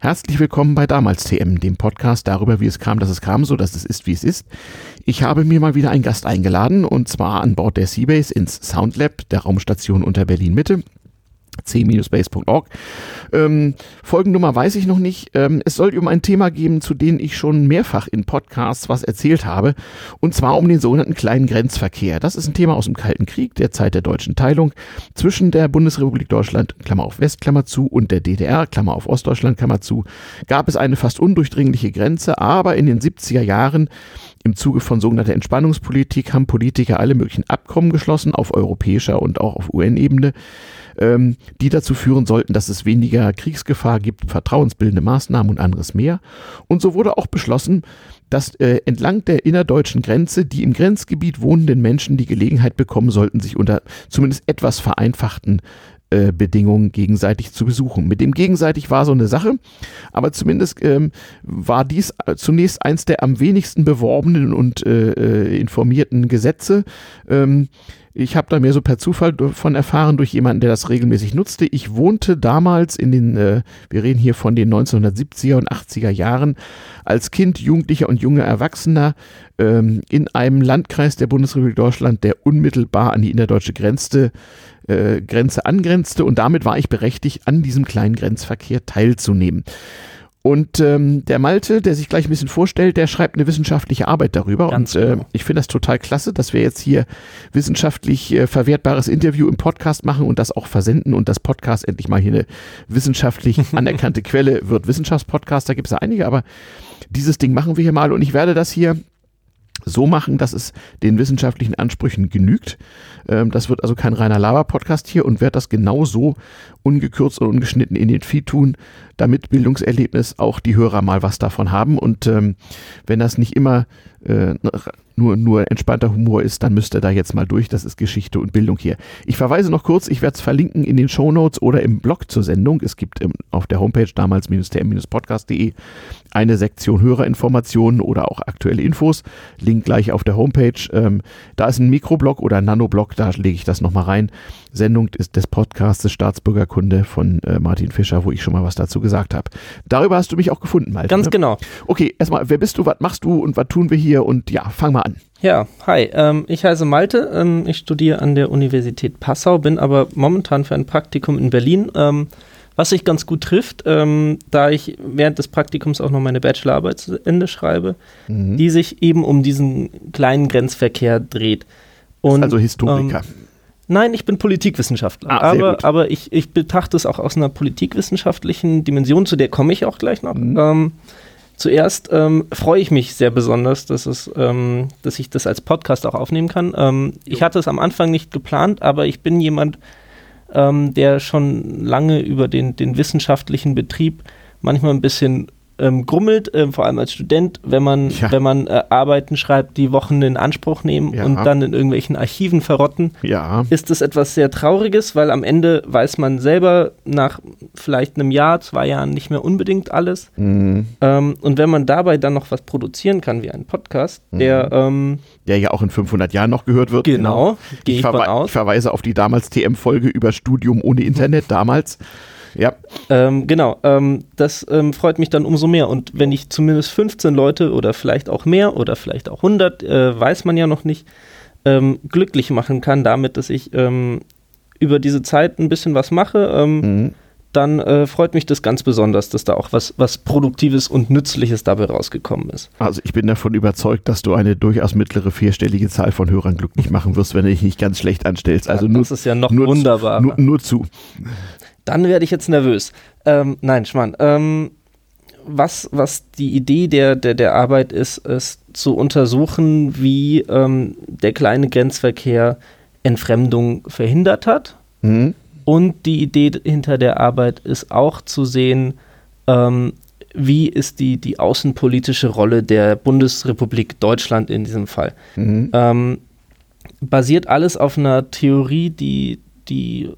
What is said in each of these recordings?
Herzlich willkommen bei Damals TM, dem Podcast darüber, wie es kam, dass es kam, so dass es ist, wie es ist. Ich habe mir mal wieder einen Gast eingeladen und zwar an Bord der Seabase ins Soundlab der Raumstation unter Berlin Mitte c-base.org. Ähm, Folgennummer weiß ich noch nicht. Ähm, es soll um ein Thema geben, zu dem ich schon mehrfach in Podcasts was erzählt habe, und zwar um den sogenannten kleinen Grenzverkehr. Das ist ein Thema aus dem Kalten Krieg, der Zeit der deutschen Teilung, zwischen der Bundesrepublik Deutschland, Klammer auf West, Klammer zu, und der DDR, Klammer auf Ostdeutschland, Klammer zu, gab es eine fast undurchdringliche Grenze, aber in den 70er Jahren im Zuge von sogenannter Entspannungspolitik haben Politiker alle möglichen Abkommen geschlossen, auf europäischer und auch auf UN-Ebene, ähm, die dazu führen sollten, dass es weniger Kriegsgefahr gibt, vertrauensbildende Maßnahmen und anderes mehr. Und so wurde auch beschlossen, dass äh, entlang der innerdeutschen Grenze die im Grenzgebiet wohnenden Menschen die Gelegenheit bekommen sollten, sich unter zumindest etwas vereinfachten äh, Bedingungen gegenseitig zu besuchen. Mit dem gegenseitig war so eine Sache, aber zumindest ähm, war dies zunächst eins der am wenigsten beworbenen und äh, äh, informierten Gesetze. Ähm, ich habe da mehr so per Zufall davon erfahren durch jemanden, der das regelmäßig nutzte. Ich wohnte damals in den, äh, wir reden hier von den 1970er und 80er Jahren, als Kind, Jugendlicher und junger Erwachsener ähm, in einem Landkreis der Bundesrepublik Deutschland, der unmittelbar an die innerdeutsche Grenze, äh, Grenze angrenzte und damit war ich berechtigt, an diesem kleinen Grenzverkehr teilzunehmen. Und ähm, der Malte, der sich gleich ein bisschen vorstellt, der schreibt eine wissenschaftliche Arbeit darüber. Ganz und äh, genau. ich finde das total klasse, dass wir jetzt hier wissenschaftlich äh, verwertbares Interview im Podcast machen und das auch versenden und das Podcast endlich mal hier eine wissenschaftlich anerkannte Quelle wird. Wissenschaftspodcast, da gibt es ja einige, aber dieses Ding machen wir hier mal und ich werde das hier so machen, dass es den wissenschaftlichen Ansprüchen genügt. Ähm, das wird also kein reiner Lava-Podcast hier und werde das genauso ungekürzt und ungeschnitten in den Feed tun, damit Bildungserlebnis auch die Hörer mal was davon haben. Und ähm, wenn das nicht immer äh, nur, nur entspannter Humor ist, dann müsst ihr da jetzt mal durch. Das ist Geschichte und Bildung hier. Ich verweise noch kurz, ich werde es verlinken in den Show Notes oder im Blog zur Sendung. Es gibt im, auf der Homepage damals-tm-podcast.de eine Sektion Hörerinformationen oder auch aktuelle Infos. Link gleich auf der Homepage. Ähm, da ist ein Mikroblog oder ein Nanoblog, da lege ich das nochmal rein. Sendung ist des Podcasts Staatsbürgerkunde von äh, Martin Fischer, wo ich schon mal was dazu gesagt habe. Darüber hast du mich auch gefunden, Malte. Ganz ne? genau. Okay, erstmal, wer bist du, was machst du und was tun wir hier? Und ja, fang mal an. Ja, hi, ähm, ich heiße Malte, ähm, ich studiere an der Universität Passau, bin aber momentan für ein Praktikum in Berlin, ähm, was sich ganz gut trifft, ähm, da ich während des Praktikums auch noch meine Bachelorarbeit zu Ende schreibe, mhm. die sich eben um diesen kleinen Grenzverkehr dreht. Und, also Historiker. Ähm, Nein, ich bin Politikwissenschaftler. Ah, aber, aber ich, ich betrachte es auch aus einer politikwissenschaftlichen Dimension, zu der komme ich auch gleich noch. Mhm. Ähm, zuerst ähm, freue ich mich sehr besonders, dass, es, ähm, dass ich das als Podcast auch aufnehmen kann. Ähm, ich hatte es am Anfang nicht geplant, aber ich bin jemand, ähm, der schon lange über den, den wissenschaftlichen Betrieb manchmal ein bisschen ähm, grummelt, äh, vor allem als Student, wenn man, ja. wenn man äh, Arbeiten schreibt, die Wochen in Anspruch nehmen ja. und dann in irgendwelchen Archiven verrotten, ja. ist das etwas sehr Trauriges, weil am Ende weiß man selber nach vielleicht einem Jahr, zwei Jahren nicht mehr unbedingt alles. Mhm. Ähm, und wenn man dabei dann noch was produzieren kann, wie einen Podcast, mhm. der ähm, der ja auch in 500 Jahren noch gehört wird. Genau, genau. gehe ich, ich, verwe ich verweise auf die damals TM-Folge über Studium ohne Internet damals. Ja. Ähm, genau, ähm, das ähm, freut mich dann umso mehr. Und wenn ich zumindest 15 Leute oder vielleicht auch mehr oder vielleicht auch 100, äh, weiß man ja noch nicht, ähm, glücklich machen kann damit, dass ich ähm, über diese Zeit ein bisschen was mache, ähm, mhm. dann äh, freut mich das ganz besonders, dass da auch was, was Produktives und Nützliches dabei rausgekommen ist. Also ich bin davon überzeugt, dass du eine durchaus mittlere vierstellige Zahl von Hörern glücklich machen wirst, wenn du dich nicht ganz schlecht anstellst. Also ja, nur, das ist ja noch nur wunderbar. Nur, nur zu dann werde ich jetzt nervös. Ähm, nein, Schmarrn. Ähm, was, was die Idee der, der, der Arbeit ist, ist zu untersuchen, wie ähm, der kleine Grenzverkehr Entfremdung verhindert hat. Mhm. Und die Idee hinter der Arbeit ist auch zu sehen, ähm, wie ist die, die außenpolitische Rolle der Bundesrepublik Deutschland in diesem Fall. Mhm. Ähm, basiert alles auf einer Theorie, die, die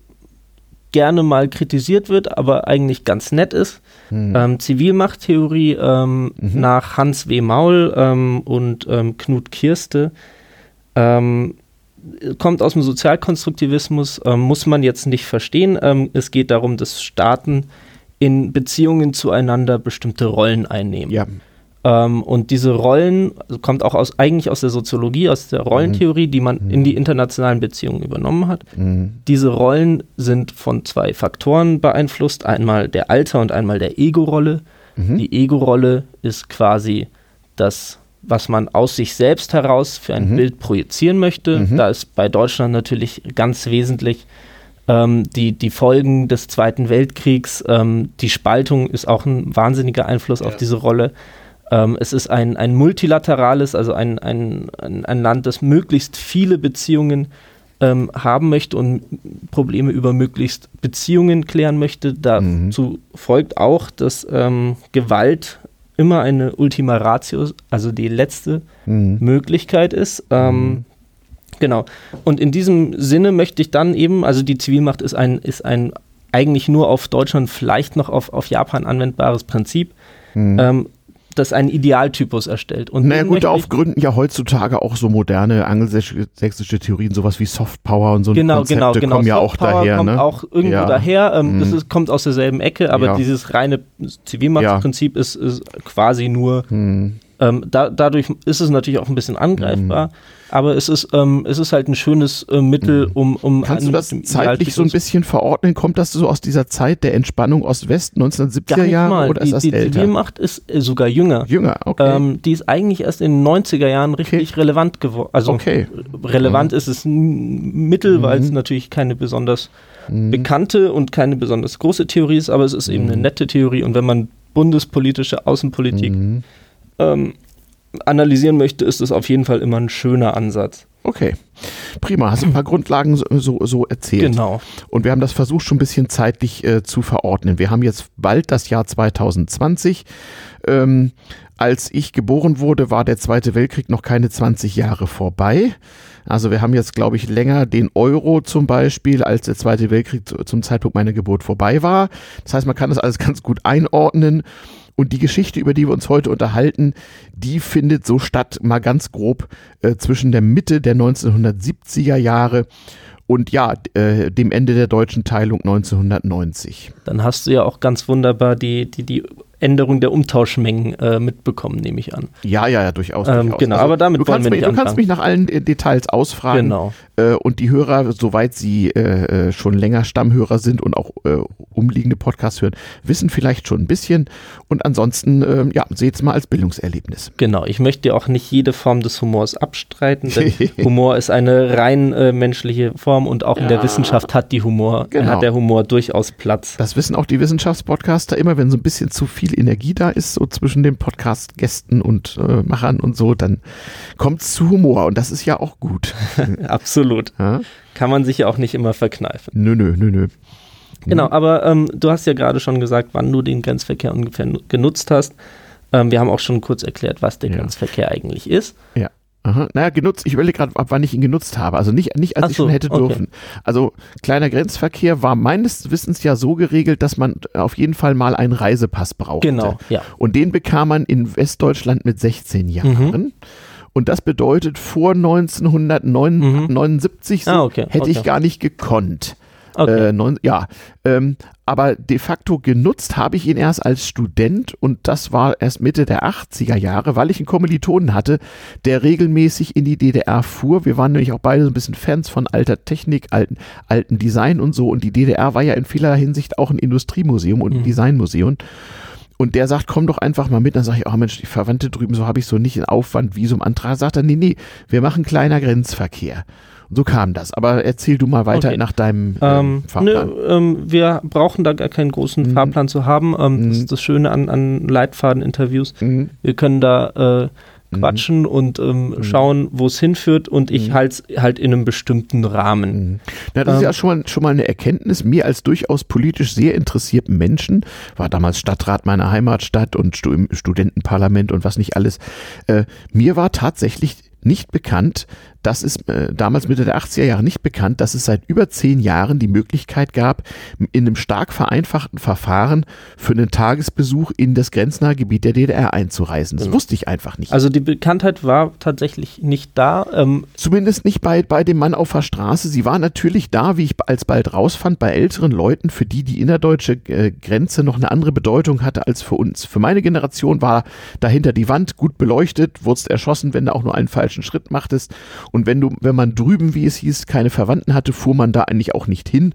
gerne mal kritisiert wird, aber eigentlich ganz nett ist. Mhm. Ähm, Zivilmachttheorie ähm, mhm. nach Hans W. Maul ähm, und ähm, Knut Kirste ähm, kommt aus dem Sozialkonstruktivismus, ähm, muss man jetzt nicht verstehen. es geht darum, dass Staaten in Beziehungen zueinander bestimmte Rollen einnehmen. Ja. Ähm, und diese Rollen also kommt auch aus, eigentlich aus der Soziologie, aus der Rollentheorie, die man in die internationalen Beziehungen übernommen hat. Mhm. Diese Rollen sind von zwei Faktoren beeinflusst. Einmal der Alter und einmal der Ego-Rolle. Mhm. Die Ego-Rolle ist quasi das, was man aus sich selbst heraus für ein Mhm. Bild projizieren möchte. Mhm. Da ist bei Deutschland natürlich ganz wesentlich ähm, die, die Folgen des Zweiten Weltkriegs. Ähm, die Spaltung ist auch ein wahnsinniger Einfluss auf diese Rolle. Ähm, es ist ein, ein multilaterales, also ein, ein, ein, Land, das möglichst viele Beziehungen ähm, haben möchte und Probleme über möglichst Beziehungen klären möchte. Dazu folgt auch, dass ähm, Gewalt immer eine Ultima Ratio, also die letzte Mhm. Möglichkeit ist. Ähm, Genau. Und in diesem Sinne möchte ich dann eben, also die Zivilmacht ist ein, ist ein eigentlich nur auf Deutschland, vielleicht noch auf, auf Japan anwendbares Prinzip, ähm, das einen Idealtypus erstellt. Und Mhm. Naja gut, darauf gründen ja heutzutage auch so moderne angelsächsische Theorien, sowas wie Soft Power und so Genau, Konzepte genau, genau. kommen ja auch daher. kommt ne? auch irgendwo Ja. daher. Ähm, Mhm. Das ist, kommt aus derselben Ecke, aber Ja. dieses reine Zivilmachtsprinzip ist, ist quasi nur Hm. Ähm, da, dadurch ist es natürlich auch ein bisschen angreifbar, Mhm. aber es ist, ähm, es ist halt ein schönes äh, Mittel, um, um Kannst du das zeitlich so ein bisschen verordnen? Kommt das so aus dieser Zeit der Entspannung Ost-West, 1970er Gar nicht Jahre oder die, ist das die älter? Zivilmacht ist äh, sogar jünger. Jünger, okay. Ähm, die ist eigentlich erst in den 90er Jahren richtig relevant geworden. Also okay. relevant ist es ein Mittel, weil es natürlich keine besonders Mhm. bekannte und keine besonders große Theorie ist, aber es ist eben eine nette Theorie. Und wenn man bundespolitische Außenpolitik Mhm. Ähm, analysieren möchte, ist es auf jeden Fall immer ein schöner Ansatz. Okay. Prima. Hast du ein paar Grundlagen so, so, so erzählt. Genau. Und wir haben das versucht, schon ein bisschen zeitlich äh, zu verordnen. Wir haben jetzt bald das Jahr 2020. Ähm, als ich geboren wurde, war der Zweite Weltkrieg noch keine 20 Jahre vorbei. Also wir haben jetzt, glaube ich, länger den Euro zum Beispiel, als der Zweite Weltkrieg zu, zum Zeitpunkt meiner Geburt vorbei war. Das heißt, man kann das alles ganz gut einordnen. Und die Geschichte, über die wir uns heute unterhalten, die findet so statt, mal ganz grob, äh, zwischen der Mitte der 1970er Jahre und ja, äh, dem Ende der deutschen Teilung 1990. Dann hast du ja auch ganz wunderbar die, die, die Änderung der Umtauschmengen äh, mitbekommen, nehme ich an. Ja, ja, ja, durchaus. Ähm, durchaus. genau, aber damit wollen wir mich, nicht du kannst mich nach allen äh, Details ausfragen. Genau. Äh, und die Hörer, soweit sie äh, äh, schon länger Stammhörer sind und auch äh, umliegende Podcasts hören, wissen vielleicht schon ein bisschen. Und ansonsten, äh, ja, seht es mal als Bildungserlebnis. Genau, ich möchte dir auch nicht jede Form des Humors abstreiten, denn Humor ist eine rein menschliche Form und auch in der Ja. Wissenschaft hat die Humor, Genau. hat der Humor durchaus Platz. Das wissen auch die Wissenschaftspodcaster immer, wenn so ein bisschen zu viel Energie da ist, so zwischen den Podcast-Gästen und äh, Machern und so, dann kommt es zu Humor und das ist ja auch gut. Absolut. ja? Kann man sich ja auch nicht immer verkneifen. Nö, nö, nö, nö. Genau, aber ähm, du hast ja gerade schon gesagt, wann du den Grenzverkehr ungefähr nu- genutzt hast. Ähm, wir haben auch schon kurz erklärt, was der Ja. Grenzverkehr eigentlich ist. Ja. Aha. Naja, genutzt, ich überlege gerade, ab wann ich ihn genutzt habe. Also nicht, nicht als Ach ich so, schon hätte okay. dürfen. Also kleiner Grenzverkehr war meines Wissens ja so geregelt, dass man auf jeden Fall mal einen Reisepass brauchte. Genau, ja. Und den bekam man in Westdeutschland mit 16 Mhm. Jahren. Und das bedeutet, vor 1979 so, Ah, okay, hätte ich okay. gar nicht gekonnt. Okay. Äh, neun, ja, ähm, aber de facto genutzt habe ich ihn erst als Student und das war erst Mitte der 80er Jahre, weil ich einen Kommilitonen hatte, der regelmäßig in die DDR fuhr. Wir waren nämlich auch beide so ein bisschen Fans von alter Technik, alten, alten Design und so und die DDR war ja in vieler Hinsicht auch ein Industriemuseum und ein Mhm. Designmuseum. Und der sagt, komm doch einfach mal mit. Dann sage ich, oh Mensch, die Verwandte drüben, so habe ich so nicht in Aufwand, Visumantrag. Sagt er, nee, nee, wir machen kleiner Grenzverkehr. So kam das. Aber erzähl du mal weiter Okay. nach deinem ähm, Ähm, Fahrplan. nö, ähm, wir brauchen da gar keinen großen Mhm. Fahrplan zu haben. Ähm, Das Mhm. ist das Schöne an, an Leitfaden-Interviews. Mhm. Wir können da äh, quatschen und ähm, schauen, wo es hinführt und ich Mhm. halt halt in einem bestimmten Rahmen. Mhm. Na, das ist Ähm, ja schon mal, schon mal eine Erkenntnis. Mir als durchaus politisch sehr interessierten Menschen, war damals Stadtrat meiner Heimatstadt und Stu im Studentenparlament und was nicht alles, äh, mir war tatsächlich nicht bekannt, das ist äh, damals Mitte der 80er Jahre nicht bekannt, dass es seit über zehn Jahren die Möglichkeit gab, in einem stark vereinfachten Verfahren für einen Tagesbesuch in das grenznahe Gebiet der DDR einzureisen. Das genau. wusste ich einfach nicht. Also die Bekanntheit war tatsächlich nicht da. Ähm Zumindest nicht bei, bei dem Mann auf der Straße. Sie war natürlich da, wie ich alsbald rausfand, bei älteren Leuten, für die die innerdeutsche äh, Grenze noch eine andere Bedeutung hatte als für uns. Für meine Generation war dahinter die Wand gut beleuchtet, wurdest erschossen, wenn du auch nur einen falschen Schritt machtest und wenn du, wenn man drüben, wie es hieß, keine Verwandten hatte, fuhr man da eigentlich auch nicht hin.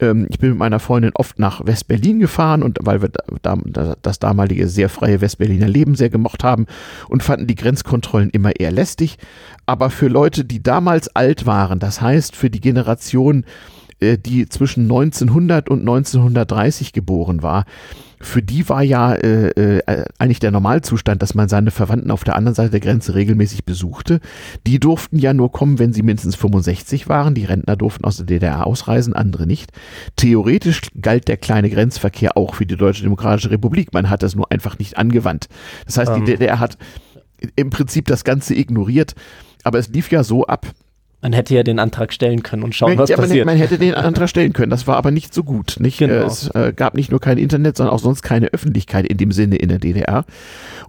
Ähm, ich bin mit meiner Freundin oft nach West-Berlin gefahren und weil wir da, da, das damalige sehr freie West-Berliner Leben sehr gemocht haben und fanden die Grenzkontrollen immer eher lästig. Aber für Leute, die damals alt waren, das heißt für die Generation, äh, die zwischen 1900 und 1930 geboren war, für die war ja äh, äh, eigentlich der Normalzustand, dass man seine Verwandten auf der anderen Seite der Grenze regelmäßig besuchte. Die durften ja nur kommen, wenn sie mindestens 65 waren. Die Rentner durften aus der DDR ausreisen, andere nicht. Theoretisch galt der kleine Grenzverkehr auch für die Deutsche Demokratische Republik. Man hat das nur einfach nicht angewandt. Das heißt, die ähm. DDR hat im Prinzip das Ganze ignoriert. Aber es lief ja so ab, man hätte ja den Antrag stellen können und schauen, man, was ja, passiert. Man, man, hätte den Antrag stellen können, das war aber nicht so gut. Nicht? Genau. Es äh, gab nicht nur kein Internet, sondern auch sonst keine Öffentlichkeit in dem Sinne in der DDR.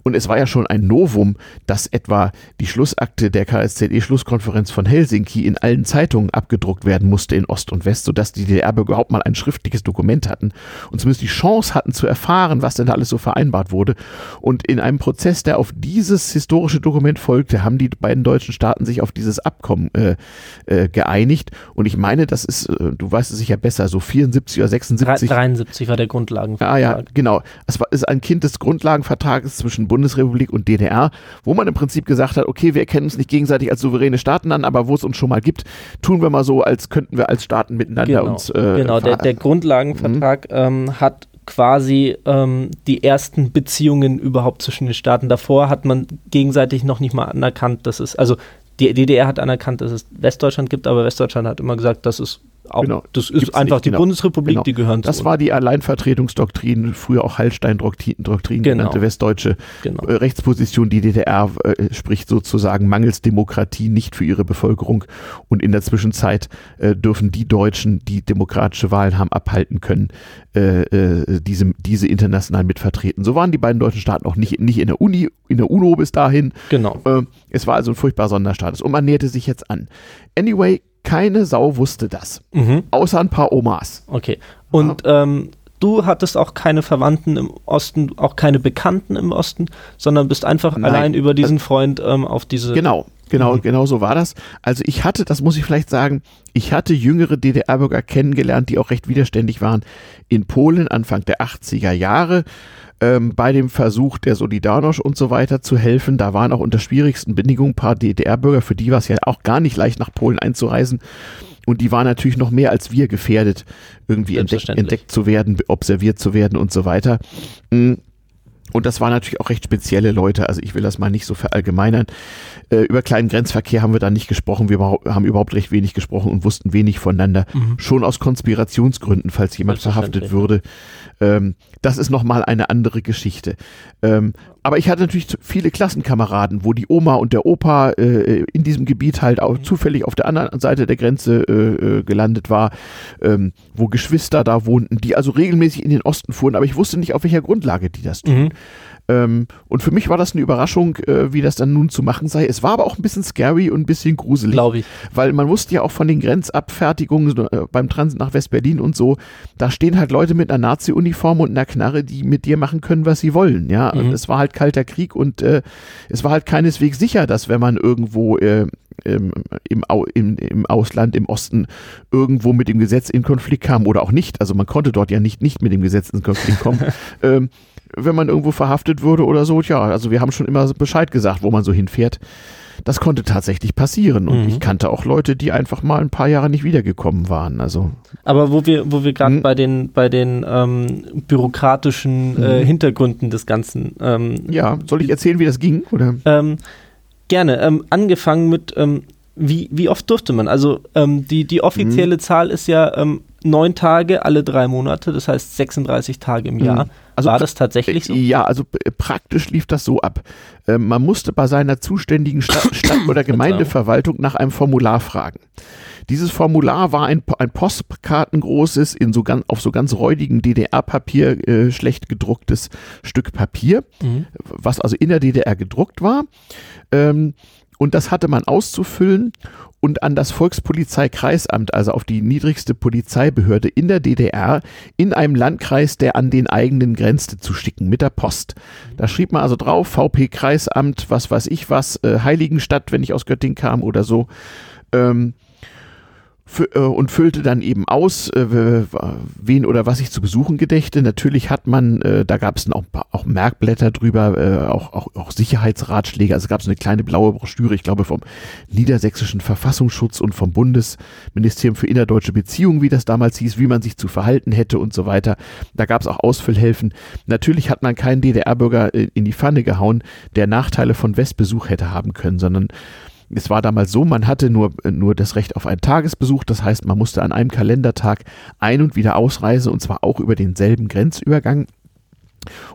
Und es war ja schon ein Novum, dass etwa die Schlussakte der KSZE-Schlusskonferenz von Helsinki in allen Zeitungen abgedruckt werden musste in Ost und West, sodass die DDR überhaupt mal ein schriftliches Dokument hatten und zumindest die Chance hatten zu erfahren, was denn da alles so vereinbart wurde. Und in einem Prozess, der auf dieses historische Dokument folgte, haben die beiden deutschen Staaten sich auf dieses Abkommen äh, äh, geeinigt. Und ich meine, das ist, äh, du weißt es sicher besser, so 74 oder 76. 73 war der Grundlagenvertrag. Ah ja, genau. Es war, ist ein Kind des Grundlagenvertrages zwischen Bundesrepublik und DDR, wo man im Prinzip gesagt hat, okay, wir erkennen uns nicht gegenseitig als souveräne Staaten an, aber wo es uns schon mal gibt, tun wir mal so, als könnten wir als Staaten miteinander genau. uns. Äh, genau, der, der Grundlagenvertrag mhm. ähm, hat quasi ähm, die ersten Beziehungen überhaupt zwischen den Staaten. Davor hat man gegenseitig noch nicht mal anerkannt, dass es, also die DDR hat anerkannt, dass es Westdeutschland gibt, aber Westdeutschland hat immer gesagt, das ist auch, genau. das ist Gibt's einfach nicht, die genau. Bundesrepublik, genau. die gehören Das zu war die Alleinvertretungsdoktrin, früher auch Hallstein-Doktrin genau. genannte westdeutsche genau. Äh, Rechtsposition. Die DDR äh, spricht sozusagen mangels Demokratie nicht für ihre Bevölkerung und in der Zwischenzeit äh, dürfen die Deutschen, die demokratische Wahlen haben abhalten können, äh, äh, diese, diese international mitvertreten. So waren die beiden deutschen Staaten auch nicht, nicht in der Uni, in der UNO bis dahin. Genau. Äh, es war also ein furchtbar Sonderstatus und man näherte sich jetzt an. Anyway, keine Sau wusste das. Mhm. Außer ein paar Omas. Okay. Und ja. ähm, du hattest auch keine Verwandten im Osten, auch keine Bekannten im Osten, sondern bist einfach Nein. allein über diesen also Freund ähm, auf diese. Genau, genau, mhm. genau so war das. Also ich hatte, das muss ich vielleicht sagen, ich hatte jüngere DDR-Bürger kennengelernt, die auch recht widerständig waren in Polen Anfang der 80er Jahre ähm, bei dem Versuch der Solidarność und so weiter zu helfen. Da waren auch unter schwierigsten Bedingungen ein paar DDR-Bürger, für die war es ja auch gar nicht leicht, nach Polen einzureisen. Und die waren natürlich noch mehr als wir gefährdet, irgendwie entdeckt, entdeckt zu werden, observiert zu werden und so weiter. Mhm. Und das waren natürlich auch recht spezielle Leute. Also ich will das mal nicht so verallgemeinern. Äh, über kleinen Grenzverkehr haben wir da nicht gesprochen. Wir haben überhaupt recht wenig gesprochen und wussten wenig voneinander. Mhm. Schon aus Konspirationsgründen, falls jemand verhaftet würde. Ähm, das ist nochmal eine andere Geschichte. Ähm, aber ich hatte natürlich viele Klassenkameraden, wo die Oma und der Opa äh, in diesem Gebiet halt auch zufällig auf der anderen Seite der Grenze äh, äh, gelandet war, ähm, wo Geschwister da wohnten, die also regelmäßig in den Osten fuhren, aber ich wusste nicht, auf welcher Grundlage die das tun. Mhm. Ähm, und für mich war das eine Überraschung, äh, wie das dann nun zu machen sei. Es war aber auch ein bisschen scary und ein bisschen gruselig. Glaube ich. Weil man wusste ja auch von den Grenzabfertigungen äh, beim Transit nach West-Berlin und so, da stehen halt Leute mit einer Nazi-Uniform und einer Knarre, die mit dir machen können, was sie wollen. Ja, mhm. und es war halt kalter Krieg und äh, es war halt keineswegs sicher, dass wenn man irgendwo äh, im, im, im, im Ausland, im Osten irgendwo mit dem Gesetz in Konflikt kam oder auch nicht. Also man konnte dort ja nicht, nicht mit dem Gesetz in Konflikt kommen. ähm, wenn man irgendwo verhaftet würde oder so, ja, also wir haben schon immer Bescheid gesagt, wo man so hinfährt. Das konnte tatsächlich passieren. Und mhm. ich kannte auch Leute, die einfach mal ein paar Jahre nicht wiedergekommen waren. Also. Aber wo wir, wo wir gerade mhm. bei den, bei den ähm, bürokratischen äh, mhm. Hintergründen des Ganzen. Ähm, ja, soll ich erzählen, wie das ging? Oder? Ähm, gerne. Ähm, angefangen mit, ähm, wie, wie oft durfte man? Also ähm, die, die offizielle mhm. Zahl ist ja neun Tage alle drei Monate, das heißt 36 Tage im Jahr. Also, War das tatsächlich so? Ja, also praktisch lief das so ab. Ähm, man musste bei seiner zuständigen Stadt, Stadt oder Gemeindeverwaltung nach einem Formular fragen. Dieses Formular war ein, ein postkartengroßes, in so ganz, auf so ganz räudigem DDR-Papier äh, schlecht gedrucktes Stück Papier, mhm. was also in der DDR gedruckt war. Ähm, und das hatte man auszufüllen und an das Volkspolizeikreisamt, also auf die niedrigste Polizeibehörde in der DDR, in einem Landkreis, der an den eigenen grenzte, zu schicken mit der Post. Da schrieb man also drauf, VP Kreisamt, was weiß ich was, äh, Heiligenstadt, wenn ich aus Göttingen kam oder so. Ähm, äh, und füllte dann eben aus, äh, wen oder was ich zu besuchen gedächte. Natürlich hat man, äh, da gab es auch, auch Merkblätter drüber, äh, auch, auch, auch Sicherheitsratschläge. Also gab es eine kleine blaue Broschüre, ich glaube vom Niedersächsischen Verfassungsschutz und vom Bundesministerium für innerdeutsche Beziehungen, wie das damals hieß, wie man sich zu verhalten hätte und so weiter. Da gab es auch Ausfüllhilfen. Natürlich hat man keinen DDR-Bürger in die Pfanne gehauen, der Nachteile von Westbesuch hätte haben können, sondern es war damals so, man hatte nur, nur das Recht auf einen Tagesbesuch, das heißt, man musste an einem Kalendertag ein- und wieder ausreisen und zwar auch über denselben Grenzübergang.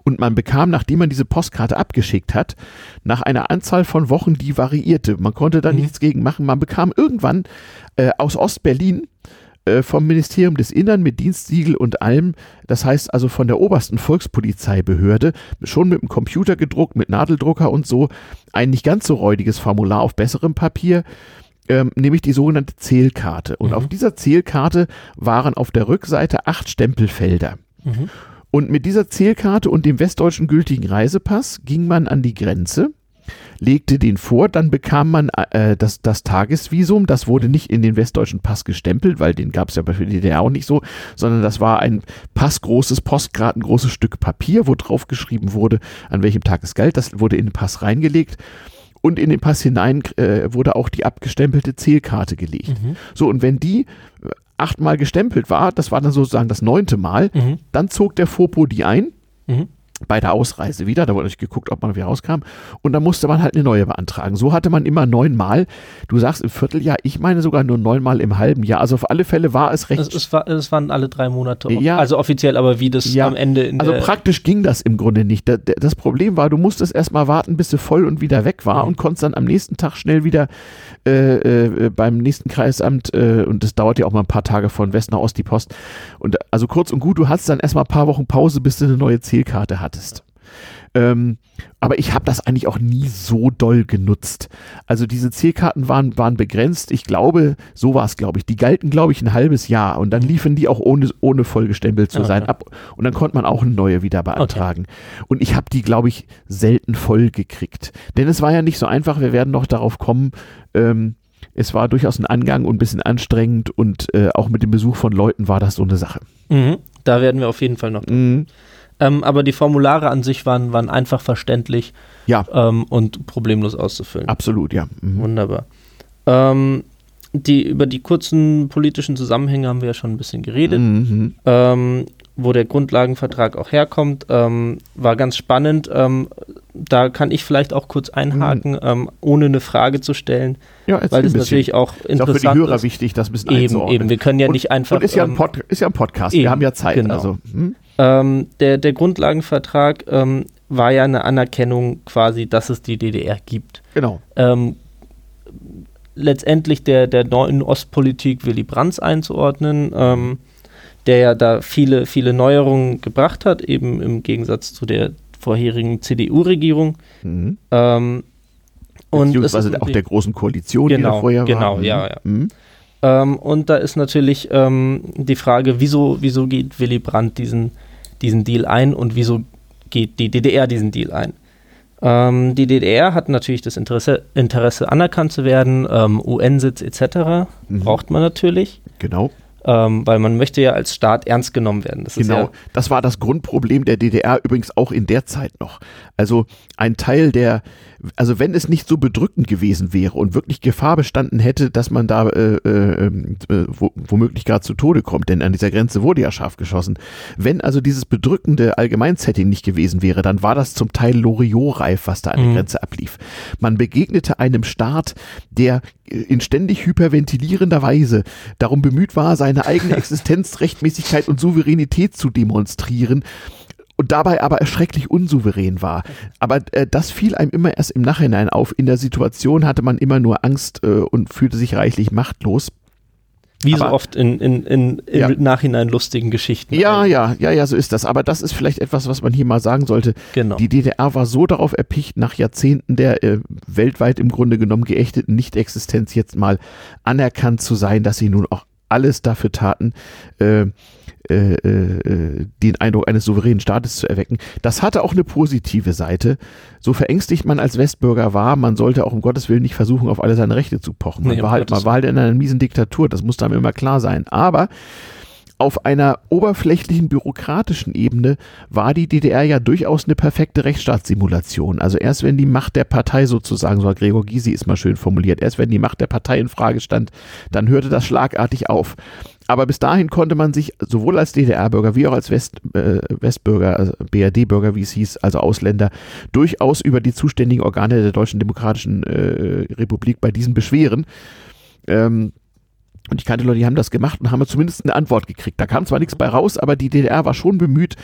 Und man bekam, nachdem man diese Postkarte abgeschickt hat, nach einer Anzahl von Wochen, die variierte, man konnte da mhm. nichts gegen machen, man bekam irgendwann äh, aus Ostberlin vom Ministerium des Innern mit Dienstsiegel und allem, das heißt also von der obersten Volkspolizeibehörde, schon mit dem Computer gedruckt, mit Nadeldrucker und so, ein nicht ganz so räudiges Formular auf besserem Papier, ähm, nämlich die sogenannte Zählkarte. Und mhm. auf dieser Zählkarte waren auf der Rückseite acht Stempelfelder. Mhm. Und mit dieser Zählkarte und dem westdeutschen gültigen Reisepass ging man an die Grenze legte den vor, dann bekam man äh, das, das Tagesvisum, das wurde nicht in den westdeutschen Pass gestempelt, weil den gab es ja bei der DDR auch nicht so, sondern das war ein passgroßes, postkartengroßes Stück Papier, wo drauf geschrieben wurde, an welchem Tag es galt, das wurde in den Pass reingelegt und in den Pass hinein äh, wurde auch die abgestempelte Zählkarte gelegt. Mhm. So, und wenn die äh, achtmal gestempelt war, das war dann sozusagen das neunte Mal, mhm. dann zog der Fopo die ein. Mhm bei der Ausreise wieder. Da wurde ich geguckt, ob man wieder rauskam. Und dann musste man halt eine neue beantragen. So hatte man immer neunmal. Du sagst im Vierteljahr, ich meine sogar nur neunmal im halben Jahr. Also auf alle Fälle war es recht. Es, es, war, es waren alle drei Monate. Ja, also offiziell, aber wie das ja, am Ende in Also praktisch ging das im Grunde nicht. Das Problem war, du musstest erstmal warten, bis sie voll und wieder weg war mhm. und konntest dann am nächsten Tag schnell wieder äh, äh, beim nächsten Kreisamt äh, und das dauert ja auch mal ein paar Tage von West nach Ost die Post. Und also kurz und gut, du hattest dann erstmal ein paar Wochen Pause, bis du eine neue Zählkarte hattest. Ähm, aber ich habe das eigentlich auch nie so doll genutzt. Also diese Zählkarten waren, waren begrenzt. Ich glaube, so war es, glaube ich. Die galten, glaube ich, ein halbes Jahr und dann liefen die auch ohne, ohne vollgestempelt zu okay. sein ab. Und dann konnte man auch eine neue wieder beantragen. Okay. Und ich habe die, glaube ich, selten voll gekriegt. Denn es war ja nicht so einfach. Wir werden noch darauf kommen. Ähm, es war durchaus ein Angang und ein bisschen anstrengend und äh, auch mit dem Besuch von Leuten war das so eine Sache. Mhm. Da werden wir auf jeden Fall noch. Mhm. Ähm, aber die Formulare an sich waren, waren einfach verständlich ja. ähm, und problemlos auszufüllen. Absolut, ja. Mhm. Wunderbar. Ähm, die, über die kurzen politischen Zusammenhänge haben wir ja schon ein bisschen geredet. Mhm. Ähm, wo der Grundlagenvertrag auch herkommt, ähm, war ganz spannend. Ähm, da kann ich vielleicht auch kurz einhaken, mhm. ohne eine Frage zu stellen, ja, weil das natürlich auch interessant ist. Auch für die Hörer ist. wichtig, das ein bisschen eben, einzuordnen. Eben, wir können ja und, nicht einfach... Und ist ja ein, Pod, ist ja ein Podcast, eben, wir haben ja Zeit. Genau. Also, hm? Ähm, der, der Grundlagenvertrag ähm, war ja eine Anerkennung quasi, dass es die DDR gibt. Genau. Ähm, letztendlich der, der neuen Ostpolitik Willy Brandt einzuordnen, ähm, der ja da viele, viele Neuerungen gebracht hat, eben im Gegensatz zu der vorherigen CDU-Regierung. Mhm. Ähm, und Beziehungsweise auch der großen Koalition, genau, die da vorher genau, war. Genau, ja, ja. Mhm. Ähm, und da ist natürlich ähm, die Frage, wieso, wieso geht Willy Brandt diesen diesen Deal ein und wieso geht die DDR diesen Deal ein. Ähm, die DDR hat natürlich das Interesse, Interesse anerkannt zu werden, ähm, UN-Sitz etc. Mhm. braucht man natürlich. Genau. Ähm, weil man möchte ja als Staat ernst genommen werden. Das genau, ja das war das Grundproblem der DDR übrigens auch in der Zeit noch. Also ein Teil der also wenn es nicht so bedrückend gewesen wäre und wirklich Gefahr bestanden hätte, dass man da äh, äh, äh, womöglich gerade zu Tode kommt, denn an dieser Grenze wurde ja scharf geschossen. Wenn also dieses bedrückende Allgemeinsetting nicht gewesen wäre, dann war das zum Teil Loriot-reif, was da an der mhm. Grenze ablief. Man begegnete einem Staat, der in ständig hyperventilierender Weise darum bemüht war, seine eigene Existenzrechtmäßigkeit und Souveränität zu demonstrieren und dabei aber schrecklich unsouverän war. Aber äh, das fiel einem immer erst im Nachhinein auf. In der Situation hatte man immer nur Angst äh, und fühlte sich reichlich machtlos. Wie aber, so oft in, in, in, im ja. Nachhinein lustigen Geschichten. Ja, ja, ja, ja, so ist das. Aber das ist vielleicht etwas, was man hier mal sagen sollte. Genau. Die DDR war so darauf erpicht, nach Jahrzehnten der äh, weltweit im Grunde genommen geächteten Nichtexistenz jetzt mal anerkannt zu sein, dass sie nun auch alles dafür taten, äh, äh, äh, den Eindruck eines souveränen Staates zu erwecken. Das hatte auch eine positive Seite. So verängstigt man als Westbürger war, man sollte auch um Gottes Willen nicht versuchen, auf alle seine Rechte zu pochen. Man, nee, war, halt, man war halt in einer miesen Diktatur, das muss einem immer klar sein. Aber auf einer oberflächlichen bürokratischen Ebene war die DDR ja durchaus eine perfekte Rechtsstaatssimulation. Also erst wenn die Macht der Partei sozusagen, so hat Gregor Gysi ist mal schön formuliert, erst wenn die Macht der Partei in Frage stand, dann hörte das schlagartig auf. Aber bis dahin konnte man sich sowohl als DDR-Bürger wie auch als West, äh, Westbürger, also BRD-Bürger, wie es hieß, also Ausländer, durchaus über die zuständigen Organe der Deutschen Demokratischen äh, Republik bei diesen beschweren. Ähm, und ich kannte Leute, die haben das gemacht und haben zumindest eine Antwort gekriegt. Da kam zwar nichts bei raus, aber die DDR war schon bemüht,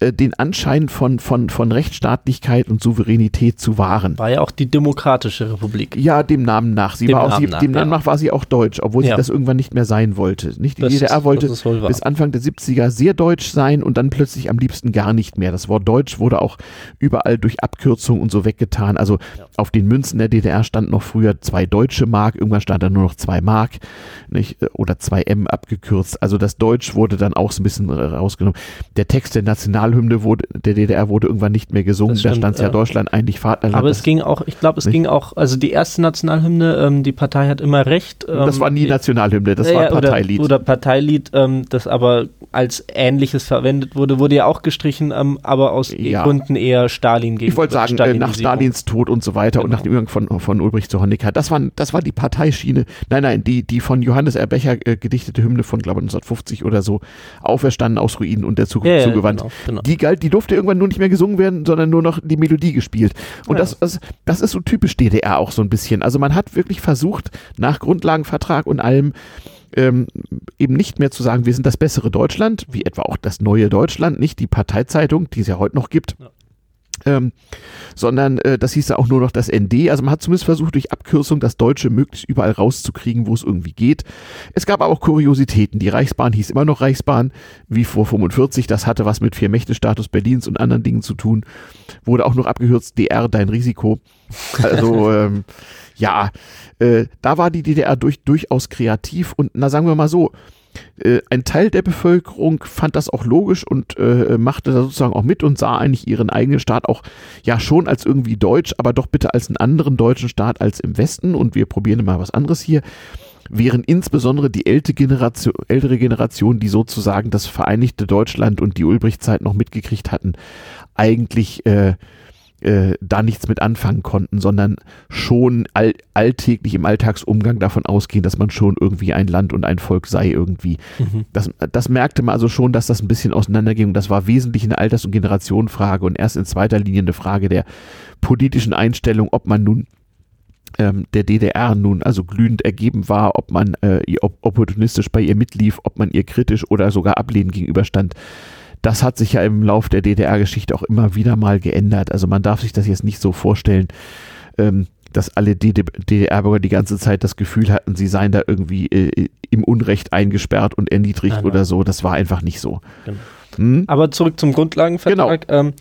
äh, den Anschein von, von, von Rechtsstaatlichkeit und Souveränität zu wahren. War ja auch die Demokratische Republik. Ja, dem Namen nach. Sie dem war auch, Namen sie, nach, dem Namen nach war sie auch deutsch, obwohl ja. sie das irgendwann nicht mehr sein wollte. Nicht? Die das DDR ist, wollte bis Anfang der 70er sehr deutsch sein und dann plötzlich am liebsten gar nicht mehr. Das Wort Deutsch wurde auch überall durch Abkürzung und so weggetan. Also ja. auf den Münzen der DDR stand noch früher zwei deutsche Mark, irgendwann stand da nur noch zwei Mark. Nicht? Äh, oder 2M abgekürzt. Also das Deutsch wurde dann auch so ein bisschen rausgenommen. Der Text der Nationalhymne wurde, der DDR wurde irgendwann nicht mehr gesungen. Stimmt, da stand ja äh, Deutschland eigentlich Vaterland. Aber es ging auch, ich glaube, es nicht? ging auch, also die erste Nationalhymne, ähm, die Partei hat immer recht. Ähm, das war nie Nationalhymne, das äh, war Parteilied. Oder, oder Parteilied, ähm, das aber als ähnliches verwendet wurde, wurde ja auch gestrichen, ähm, aber aus ja. Gründen eher Stalin gegen. Ich wollte sagen, äh, nach Stalins Tod und so weiter genau. und nach dem Übergang von, von Ulbricht zu Honecker. Das war, das war die Parteischiene. Nein, nein, die, die von Johannes R. Becher äh, gedichtete Hymne von, glaube ich, 1950 oder so, auferstanden aus Ruinen und der Zukunft ja, zugewandt. Genau, genau. Die galt, die durfte irgendwann nur nicht mehr gesungen werden, sondern nur noch die Melodie gespielt. Und ja. das, das, das ist so typisch DDR auch so ein bisschen. Also man hat wirklich versucht, nach Grundlagenvertrag und allem, ähm, eben nicht mehr zu sagen, wir sind das bessere Deutschland, wie etwa auch das neue Deutschland, nicht die Parteizeitung, die es ja heute noch gibt, ja ähm, sondern äh, das hieß ja auch nur noch das ND. Also man hat zumindest versucht, durch Abkürzung das Deutsche möglichst überall rauszukriegen, wo es irgendwie geht. Es gab aber auch Kuriositäten. Die Reichsbahn hieß immer noch Reichsbahn, wie vor 45. Das hatte was mit Vier-Mächte-Status Berlins und anderen Dingen zu tun. Wurde auch noch abgekürzt, DR, dein Risiko. Also, ähm, ja, äh, da war die DDR durch, durchaus kreativ und, na sagen wir mal so, ein Teil der Bevölkerung fand das auch logisch und äh, machte da sozusagen auch mit und sah eigentlich ihren eigenen Staat auch ja schon als irgendwie deutsch, aber doch bitte als einen anderen deutschen Staat als im Westen und wir probieren mal was anderes hier. Während insbesondere die ältere Generation, ältere Generation, die sozusagen das Vereinigte Deutschland und die Ulbrichtzeit noch mitgekriegt hatten, eigentlich äh, äh, da nichts mit anfangen konnten, sondern schon all, alltäglich im Alltagsumgang davon ausgehen, dass man schon irgendwie ein Land und ein Volk sei irgendwie. Mhm. Das, das merkte man also schon, dass das ein bisschen auseinanderging und das war wesentlich eine Alters- und Generationenfrage und erst in zweiter Linie eine Frage der politischen Einstellung, ob man nun ähm, der DDR nun also glühend ergeben war, ob man äh, opportunistisch bei ihr mitlief, ob man ihr kritisch oder sogar ablehnend gegenüberstand das hat sich ja im Lauf der DDR-Geschichte auch immer wieder mal geändert. Also man darf sich das jetzt nicht so vorstellen, ähm, dass alle DDR-Bürger die ganze Zeit das Gefühl hatten, sie seien da irgendwie äh, im Unrecht eingesperrt und erniedrigt nein. oder so. Das war einfach nicht so. Genau. Hm? Aber zurück zum Grundlagenvertrag. Genau. Ähm,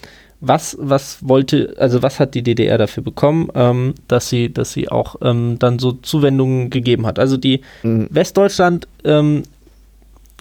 was, was wollte, also was hat die DDR dafür bekommen, ähm, dass sie, dass sie auch ähm, dann so Zuwendungen gegeben hat? Also die mhm. Westdeutschland ähm,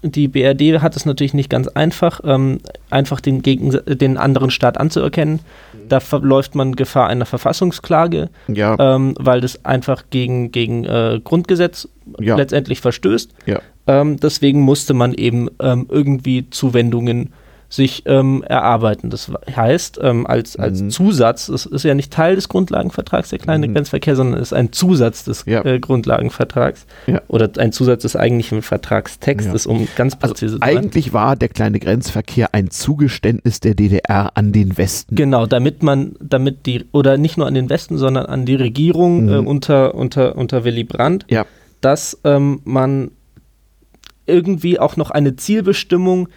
die BRD hat es natürlich nicht ganz einfach, ähm, einfach den, gegen, den anderen Staat anzuerkennen. Da läuft man Gefahr einer Verfassungsklage, ja. ähm, weil das einfach gegen, gegen äh, Grundgesetz ja. letztendlich verstößt. Ja. Ähm, deswegen musste man eben ähm, irgendwie Zuwendungen sich ähm, erarbeiten. Das heißt, ähm, als, als mhm. Zusatz, es ist ja nicht Teil des Grundlagenvertrags, der kleine mhm. Grenzverkehr, sondern es ist ein Zusatz des ja. äh, Grundlagenvertrags ja. oder ein Zusatz des eigentlichen Vertragstextes, ja. um ganz also präzise also zu Eigentlich war der kleine Grenzverkehr ein Zugeständnis der DDR an den Westen. Genau, damit man, damit die, oder nicht nur an den Westen, sondern an die Regierung mhm. äh, unter, unter, unter Willy Brandt, dass ähm, man irgendwie auch noch eine Zielbestimmung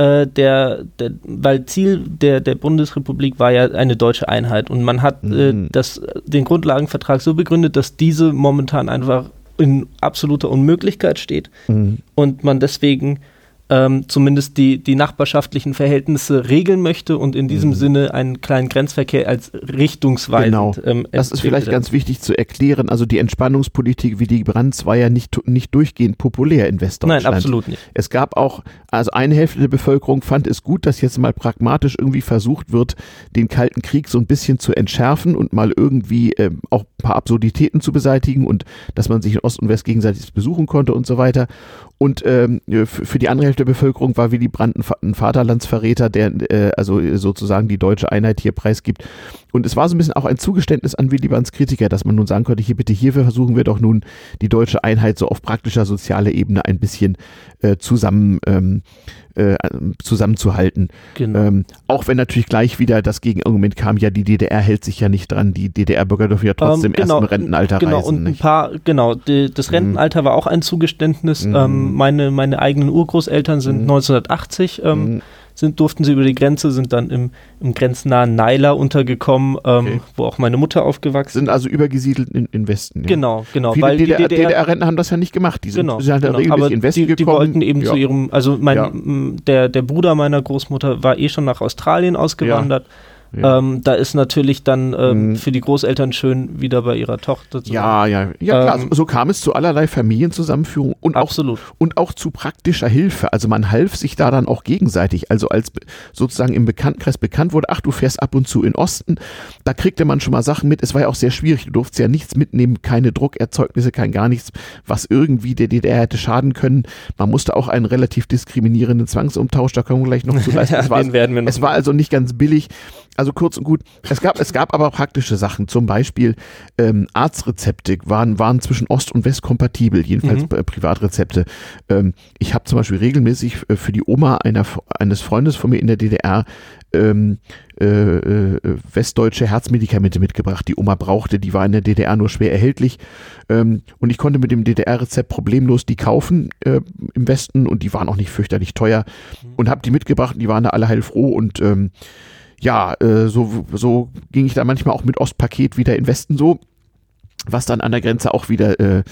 der, der, weil Ziel der, der Bundesrepublik war ja eine deutsche Einheit und man hat äh, mhm. das, den Grundlagenvertrag so begründet, dass diese momentan einfach in absoluter Unmöglichkeit steht mhm. und man deswegen ähm, zumindest die, die nachbarschaftlichen Verhältnisse regeln möchte und in diesem mhm. Sinne einen kleinen Grenzverkehr als richtungsweisend. Genau. Ähm, das ist vielleicht ganz wichtig zu erklären. Also die Entspannungspolitik wie die Brands war ja nicht, nicht durchgehend populär in Westdeutschland. Nein, absolut nicht. Es gab auch, also eine Hälfte der Bevölkerung fand es gut, dass jetzt mal pragmatisch irgendwie versucht wird, den Kalten Krieg so ein bisschen zu entschärfen und mal irgendwie äh, auch ein paar Absurditäten zu beseitigen und dass man sich in Ost und West gegenseitig besuchen konnte und so weiter. Und ähm, für die andere Hälfte der Bevölkerung war Willy Brandt ein Vaterlandsverräter, der äh, also sozusagen die deutsche Einheit hier preisgibt. Und es war so ein bisschen auch ein Zugeständnis an Willy Brandts Kritiker, dass man nun sagen konnte, hier bitte hierfür versuchen wir doch nun die deutsche Einheit so auf praktischer sozialer Ebene ein bisschen äh, zusammen ähm, äh, zusammenzuhalten. Genau. Ähm, auch wenn natürlich gleich wieder das Gegenargument kam, ja, die DDR hält sich ja nicht dran, die DDR-Bürger dürfen ja trotzdem ähm, genau, erst im Rentenalter genau, reisen. Und ein paar, genau, die, das mhm. Rentenalter mhm. war auch ein Zugeständnis. Mhm. Ähm, meine, meine eigenen Urgroßeltern sind mhm. 1980 ähm, mhm sind, durften sie über die Grenze, sind dann im, im grenznahen Naila untergekommen, ähm, okay. wo auch meine Mutter aufgewachsen ist. Sind also übergesiedelt in, in Westen. Ja. Genau, genau. Viele DDR-Rentner DDR, DDR haben das ja nicht gemacht. Die sind, genau, sind halt genau. regelmäßig aber in Westen die, die gekommen. wollten eben ja. zu ihrem, also mein, ja. der, der Bruder meiner Großmutter war eh schon nach Australien ausgewandert. Ja ja. Ähm, da ist natürlich dann ähm, mhm. für die Großeltern schön, wieder bei ihrer Tochter zu Ja, ja, ja, klar. Ähm, so kam es zu allerlei Familienzusammenführung und absolut. Auch, und auch zu praktischer Hilfe. Also man half sich da dann auch gegenseitig. Also als sozusagen im Bekanntenkreis bekannt wurde, ach, du fährst ab und zu in Osten, da kriegte man schon mal Sachen mit. Es war ja auch sehr schwierig. Du durfst ja nichts mitnehmen, keine Druckerzeugnisse, kein gar nichts, was irgendwie der DDR hätte schaden können. Man musste auch einen relativ diskriminierenden Zwangsumtausch, da kommen wir gleich noch zu leisten. ja, es war, es war also nicht ganz billig. Also kurz und gut, es gab, es gab aber praktische Sachen, zum Beispiel ähm, Arztrezepte waren, waren zwischen Ost und West kompatibel, jedenfalls mhm. Privatrezepte. Ähm, ich habe zum Beispiel regelmäßig äh, für die Oma einer, eines Freundes von mir in der DDR ähm, äh, äh, westdeutsche Herzmedikamente mitgebracht, die Oma brauchte. Die war in der DDR nur schwer erhältlich. Ähm, und ich konnte mit dem DDR-Rezept problemlos die kaufen äh, im Westen und die waren auch nicht fürchterlich teuer. Mhm. Und habe die mitgebracht und die waren da alle heilfroh und ähm, ja, äh, so, so ging ich da manchmal auch mit Ostpaket wieder in Westen so, was dann an der Grenze auch wieder äh,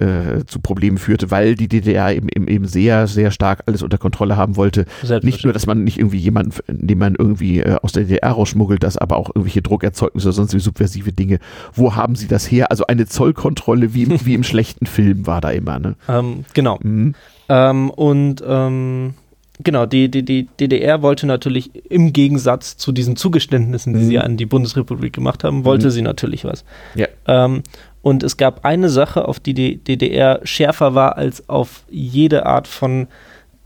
äh, zu Problemen führte, weil die DDR eben, eben sehr, sehr stark alles unter Kontrolle haben wollte. Nicht nur, dass man nicht irgendwie jemanden, den man irgendwie äh, aus der DDR rausschmuggelt, das aber auch irgendwelche Druckerzeugnisse oder sonst wie subversive Dinge. Wo haben sie das her? Also eine Zollkontrolle wie, im, wie im schlechten Film war da immer. Ne? Ähm, genau. Mhm. Ähm, und ähm Genau, die, die, die DDR wollte natürlich im Gegensatz zu diesen Zugeständnissen, die mhm. sie an die Bundesrepublik gemacht haben, wollte mhm. sie natürlich was. Ja. Ähm, und es gab eine Sache, auf die die DDR schärfer war als auf jede Art von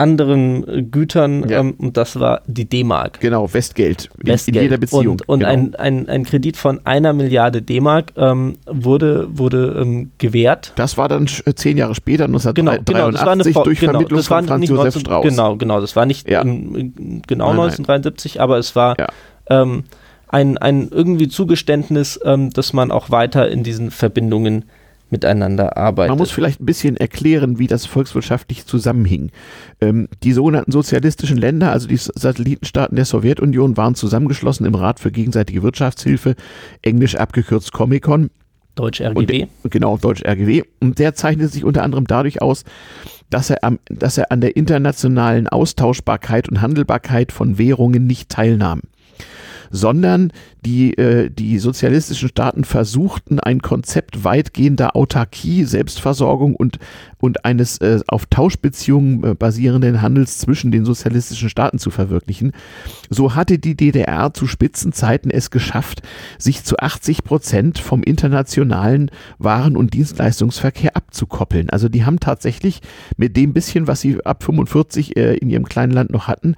anderen äh, Gütern ja. ähm, und das war die D-Mark. Genau, Westgeld, Westgeld. In, jeder Beziehung. Und, und genau. ein, ein, ein Kredit von einer Milliarde D-Mark ähm, wurde, wurde ähm, gewährt. Das war dann äh, zehn Jahre später, 1983, genau, genau, das war eine, durch genau, Vermittlung das von Franz Josef 19, Strauß. Genau, genau, das war nicht ja. im, genau nein, 1973, nein. aber es war ja. ähm, ein, ein irgendwie Zugeständnis, ähm, dass man auch weiter in diesen Verbindungen miteinander arbeitet. Man muss vielleicht ein bisschen erklären, wie das volkswirtschaftlich zusammenhing. Ähm, die sogenannten sozialistischen Länder, also die Satellitenstaaten der Sowjetunion, waren zusammengeschlossen im Rat für gegenseitige Wirtschaftshilfe, englisch abgekürzt Comecon. Deutsch RGW. Und, genau, Deutsch RGW. Und der zeichnet sich unter anderem dadurch aus, dass er, am, dass er an der internationalen Austauschbarkeit und Handelbarkeit von Währungen nicht teilnahm sondern die, äh, die sozialistischen Staaten versuchten ein Konzept weitgehender Autarkie, Selbstversorgung und, und eines äh, auf Tauschbeziehungen äh, basierenden Handels zwischen den sozialistischen Staaten zu verwirklichen. So hatte die DDR zu Spitzenzeiten es geschafft, sich zu 80 Prozent vom internationalen Waren- und Dienstleistungsverkehr abzukoppeln. Also die haben tatsächlich mit dem bisschen, was sie ab 45 äh, in ihrem kleinen Land noch hatten,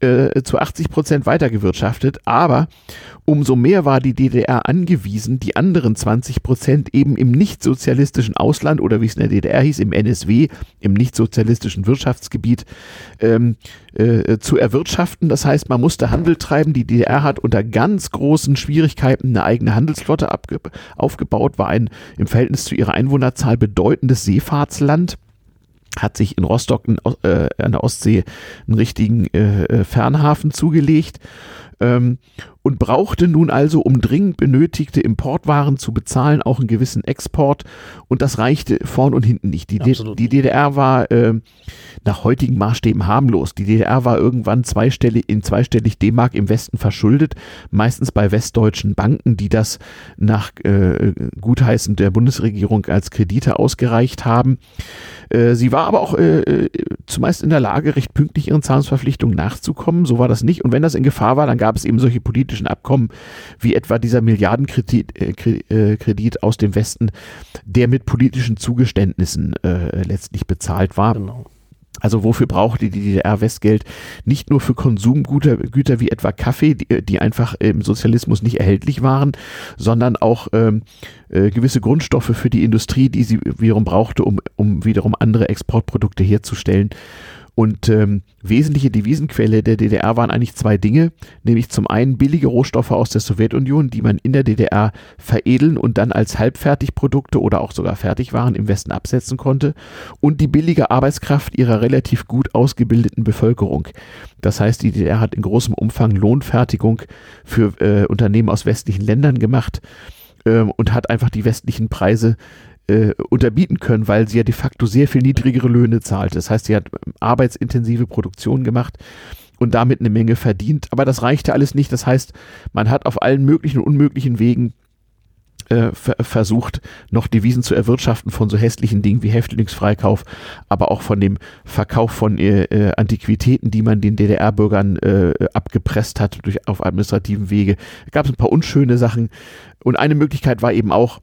äh, zu 80 Prozent weitergewirtschaftet, aber umso mehr war die DDR angewiesen, die anderen 20 Prozent eben im nichtsozialistischen Ausland oder wie es in der DDR hieß, im NSW, im nichtsozialistischen Wirtschaftsgebiet ähm, äh, zu erwirtschaften. Das heißt, man musste Handel treiben. Die DDR hat unter ganz großen Schwierigkeiten eine eigene Handelsflotte aufgebaut, war ein im Verhältnis zu ihrer Einwohnerzahl bedeutendes Seefahrtsland hat sich in Rostock in, äh, an der Ostsee einen richtigen äh, äh Fernhafen zugelegt. Ähm, und brauchte nun also, um dringend benötigte Importwaren zu bezahlen, auch einen gewissen Export und das reichte vorn und hinten nicht. Die, die DDR war äh, nach heutigen Maßstäben harmlos. Die DDR war irgendwann zweistellig, in zweistellig D-Mark im Westen verschuldet, meistens bei westdeutschen Banken, die das nach äh, Gutheißen der Bundesregierung als Kredite ausgereicht haben. Äh, sie war aber auch äh, äh, zumeist in der Lage, recht pünktlich ihren Zahlungsverpflichtungen nachzukommen. So war das nicht. Und wenn das in Gefahr war, dann gab es eben solche politischen Abkommen, wie etwa dieser Milliardenkredit äh, Kredit aus dem Westen, der mit politischen Zugeständnissen äh, letztlich bezahlt war. Genau. Also wofür brauchte die DDR Westgeld? Nicht nur für Konsumgüter Güter wie etwa Kaffee, die, die, einfach im Sozialismus nicht erhältlich waren, sondern auch ähm, äh, gewisse Grundstoffe für die Industrie, die sie wiederum brauchte, um, um wiederum andere Exportprodukte herzustellen. Und ähm, wesentliche Devisenquelle der DDR waren eigentlich zwei Dinge, nämlich zum einen billige Rohstoffe aus der Sowjetunion, die man in der DDR veredeln und dann als Halbfertigprodukte oder auch sogar Fertigwaren im Westen absetzen konnte, und die billige Arbeitskraft ihrer relativ gut ausgebildeten Bevölkerung. Das heißt, die DDR hat in großem Umfang Lohnfertigung für äh, Unternehmen aus westlichen Ländern gemacht ähm, und hat einfach die westlichen Preise äh, unterbieten können, weil sie ja de facto sehr viel niedrigere Löhne zahlt. Das heißt, sie hat arbeitsintensive Produktion gemacht und damit eine Menge verdient. Aber das reichte alles nicht. Das heißt, man hat auf allen möglichen und unmöglichen Wegen äh, versucht, noch Devisen zu erwirtschaften von so hässlichen Dingen wie Häftlingsfreikauf, aber auch von dem Verkauf von äh, äh Antiquitäten, die man den DDR-Bürgern äh, abgepresst hat durch, auf administrativen Wege. Da gab es ein paar unschöne Sachen. Und eine Möglichkeit war eben auch,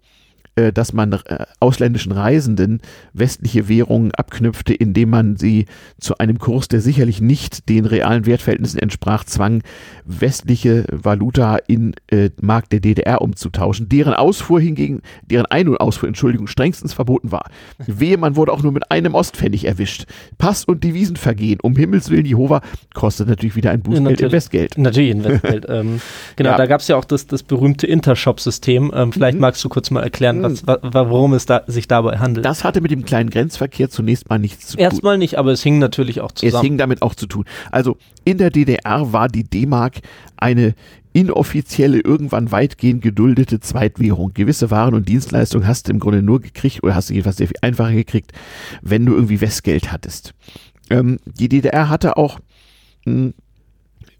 äh, dass man äh, ausländischen Reisenden westliche Währungen abknüpfte, indem man sie zu einem Kurs, der sicherlich nicht den realen Wertverhältnissen entsprach, zwang, westliche Valuta in äh, Markt der DDR umzutauschen, deren Ausfuhr hingegen, deren Ein- und Ausfuhr, Entschuldigung, strengstens verboten war. Wehe, man wurde auch nur mit einem Ostpfennig erwischt. Pass- und Devisenvergehen, um Himmels Willen, Jehova, kostet natürlich wieder ein Bußgeld ja, in Westgeld. Natürlich in Westgeld. ähm, genau, ja. da gab es ja auch das, das berühmte Intershop-System. Ähm, vielleicht mhm. magst du kurz mal erklären, was, worum es da, sich dabei handelt. Das hatte mit dem kleinen Grenzverkehr zunächst mal nichts zu tun. Erstmal nicht, aber es hing natürlich auch zusammen. Es hing damit auch zu tun. Also in der DDR war die D-Mark eine inoffizielle, irgendwann weitgehend geduldete Zweitwährung. Gewisse Waren und Dienstleistungen hast du im Grunde nur gekriegt oder hast du jedenfalls sehr viel einfacher gekriegt, wenn du irgendwie Westgeld hattest. Ähm, die DDR hatte auch mh, hm,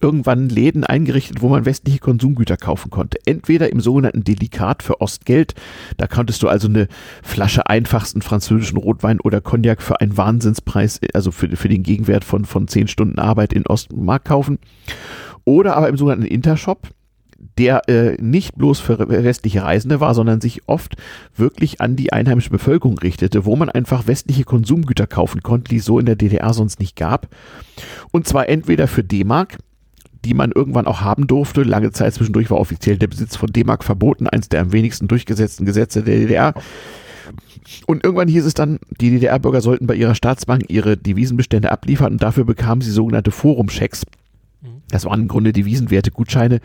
irgendwann Läden eingerichtet, wo man westliche Konsumgüter kaufen konnte. Entweder im sogenannten Delikat für Ostgeld, da konntest du also eine Flasche einfachsten französischen Rotwein oder Cognac für einen Wahnsinnspreis, also für, für den Gegenwert von, von zehn Stunden Arbeit in Ostmark kaufen. Oder aber im sogenannten Intershop, der äh, nicht bloß für westliche Reisende war, sondern sich oft wirklich an die einheimische Bevölkerung richtete, wo man einfach westliche Konsumgüter kaufen konnte, die es so in der DDR sonst nicht gab. Und zwar entweder für D-Mark, die man irgendwann auch haben durfte. Lange Zeit zwischendurch war offiziell der Besitz von D-Mark verboten, eins der am wenigsten durchgesetzten Gesetze der DDR. Und irgendwann hieß es dann, die DDR-Bürger sollten bei ihrer Staatsbank ihre Devisenbestände abliefern und dafür bekamen sie sogenannte Forum-Checks. Das waren im Grunde Devisenwerte, Gutscheine,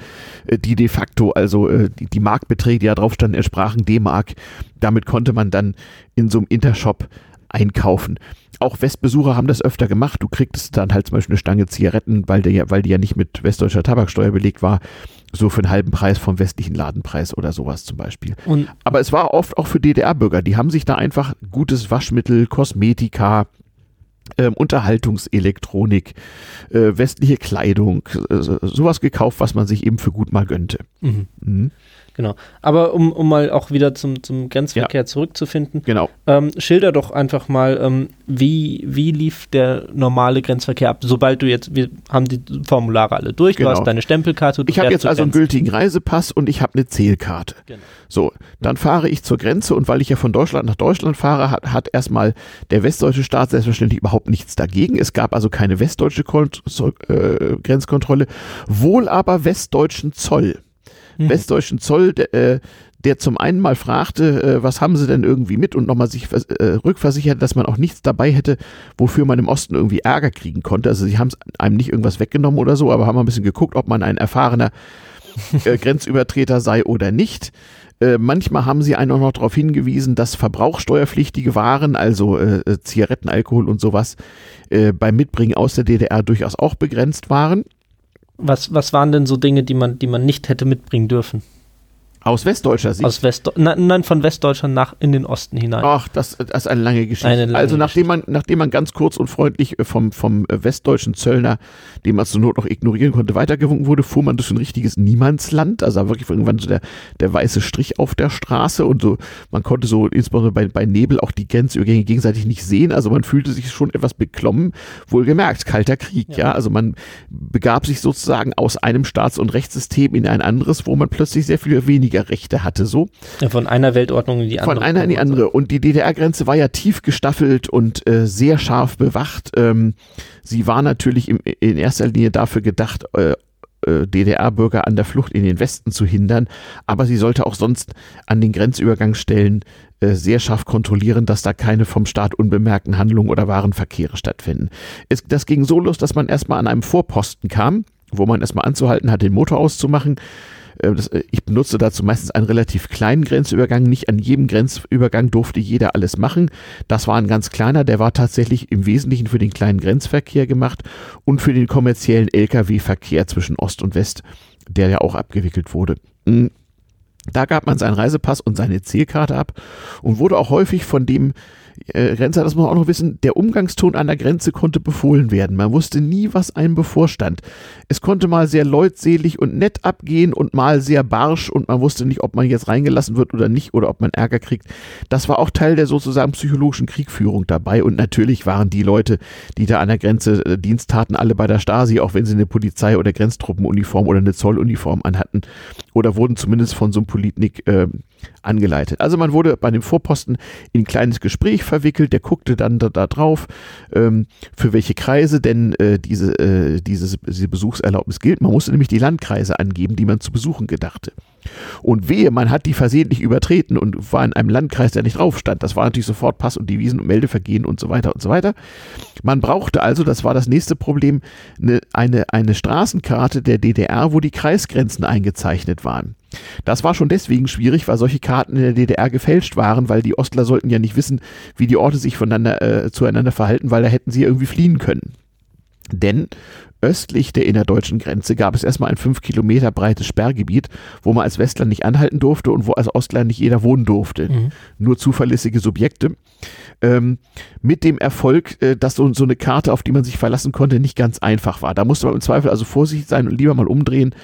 äh, die de facto, also äh, die, Marktbeträge, die da drauf standen, entsprachen D-Mark. Damit konnte man dann in so einem Intershop einkaufen. Auch Westbesucher haben das öfter gemacht. Du kriegst dann halt zum Beispiel eine Stange Zigaretten, weil die, ja, weil die ja nicht mit westdeutscher Tabaksteuer belegt war, so für einen halben Preis vom westlichen Ladenpreis oder sowas zum Beispiel. Und Aber es war oft auch für DDR-Bürger. Die haben sich da einfach gutes Waschmittel, Kosmetika, ähm, Unterhaltungselektronik, äh, westliche Kleidung, äh, sowas gekauft, was man sich eben für gut mal gönnte. Mhm. Mhm. Genau. Aber um, um mal auch wieder zum, zum Grenzverkehr ja. zurückzufinden, genau. Ähm, schilder doch einfach mal, ähm, wie, wie lief der normale Grenzverkehr ab, sobald du jetzt, wir haben die Formulare alle durch, genau. du hast deine Stempelkarte. Ich habe jetzt also einen gültigen Reisepass und ich habe eine Zählkarte. Genau. So, dann fahre ich zur Grenze und weil ich ja von Deutschland nach Deutschland fahre, hat, hat erstmal der westdeutsche Staat selbstverständlich überhaupt nichts dagegen. Es gab also keine westdeutsche Kont äh, Grenzkontrolle, wohl aber westdeutschen Zoll mhm. westdeutschen Zoll, der, äh, der zum einen mal fragte, äh, was haben sie denn irgendwie mit und nochmal sich äh, rückversicherte, dass man auch nichts dabei hätte, wofür man im Osten irgendwie Ärger kriegen konnte. Also sie haben einem nicht irgendwas weggenommen oder so, aber haben ein bisschen geguckt, ob man ein erfahrener äh, Grenzübertreter sei oder nicht. Äh, manchmal haben sie einen auch noch darauf hingewiesen, dass verbrauchsteuerpflichtige Waren, also äh, Zigaretten, Alkohol und sowas, äh, beim Mitbringen aus der DDR durchaus auch begrenzt waren. Was, was waren denn so Dinge, die man, die man nicht hätte mitbringen dürfen? Aus westdeutscher Sicht? Aus West nein, nein, von Westdeutschland nach in den Osten hinein. Ach, das, das ist eine lange Geschichte. Eine lange also nachdem man, nachdem man ganz kurz und freundlich äh, vom, vom äh, westdeutschen Zöllner, den man zur Not noch ignorieren konnte, weitergewunken wurde, fuhr man durch ein richtiges Niemandsland. Also wirklich irgendwann so der, der weiße Strich auf der Straße und so, man konnte so insbesondere bei, bei Nebel auch die Grenzübergänge gegenseitig nicht sehen. Also man fühlte sich schon etwas beklommen, wohlgemerkt, kalter Krieg, ja. ja? Also man begab sich sozusagen aus einem Staats- und Rechtssystem in ein anderes, wo man plötzlich sehr viel weniger Rechte hatte, so. Ja, von einer Weltordnung in die andere. Von einer in die andere. Und die DDR-Grenze war ja tief gestaffelt und äh, sehr scharf bewacht. Ähm, sie war natürlich im, in erster Linie dafür gedacht, äh, äh DDR-Bürger an der Flucht in den Westen zu hindern, aber sie sollte auch sonst an den Grenzübergangsstellen äh, sehr scharf kontrollieren, dass da keine vom Staat unbemerkten Handlungen oder Warenverkehre stattfinden. Es, das ging so los, dass man erstmal an einem Vorposten kam, wo man erstmal anzuhalten hat, den Motor auszumachen. Äh, das, äh, ich benutze dazu meistens einen relativ kleinen Grenzübergang. Nicht an jedem Grenzübergang durfte jeder alles machen. Das war ein ganz kleiner, der war tatsächlich im Wesentlichen für den kleinen Grenzverkehr gemacht und für den kommerziellen Lkw-Verkehr zwischen Ost und West, der ja auch abgewickelt wurde. Hm. Da gab man seinen Reisepass und seine Zielkarte ab und wurde auch häufig von dem äh, das muss man auch noch wissen, der Umgangston an der Grenze konnte befohlen werden. Man wusste nie, was einem bevorstand. Es konnte mal sehr leutselig und nett abgehen und mal sehr barsch und man wusste nicht, ob man jetzt reingelassen wird oder nicht oder ob man Ärger kriegt. Das war auch Teil der sozusagen psychologischen Kriegführung dabei und natürlich waren die Leute, die da an der Grenze äh, Dienst taten, alle bei der Stasi, auch wenn sie eine Polizei- oder Grenztruppenuniform oder eine Zolluniform anhatten oder wurden zumindest von so einem Politnik äh, angeleitet. Also man wurde bei dem Vorposten in ein kleines Gespräch verwickelt, der guckte dann da, da drauf, ähm, für welche Kreise denn äh, diese, äh, diese, diese Besuchserlaubnis gilt. Man musste nämlich die Landkreise angeben, die man zu besuchen gedachte. Und wehe, man hat die versehentlich übertreten und war in einem Landkreis, der nicht drauf stand. Das war natürlich sofort Pass- und Devisen- und Meldevergehen und so weiter und so weiter. Man brauchte also, das war das nächste Problem, eine, eine, eine Straßenkarte der DDR, wo die Kreisgrenzen eingezeichnet waren. Das war schon deswegen schwierig, weil solche Karten in der DDR gefälscht waren, weil die Ostler sollten ja nicht wissen, wie die Orte sich voneinander, äh, zueinander verhalten, weil da hätten sie irgendwie fliehen können. Denn östlich der innerdeutschen Grenze gab es erstmal ein fünf Kilometer breites Sperrgebiet, wo man als Westler nicht anhalten durfte und wo als Ostler nicht jeder wohnen durfte. Mhm. Nur zuverlässige Subjekte. Ähm, mit dem Erfolg, äh, dass so, so eine Karte, auf die man sich verlassen konnte, nicht ganz einfach war. Da musste man im Zweifel also vorsichtig sein und lieber mal umdrehen.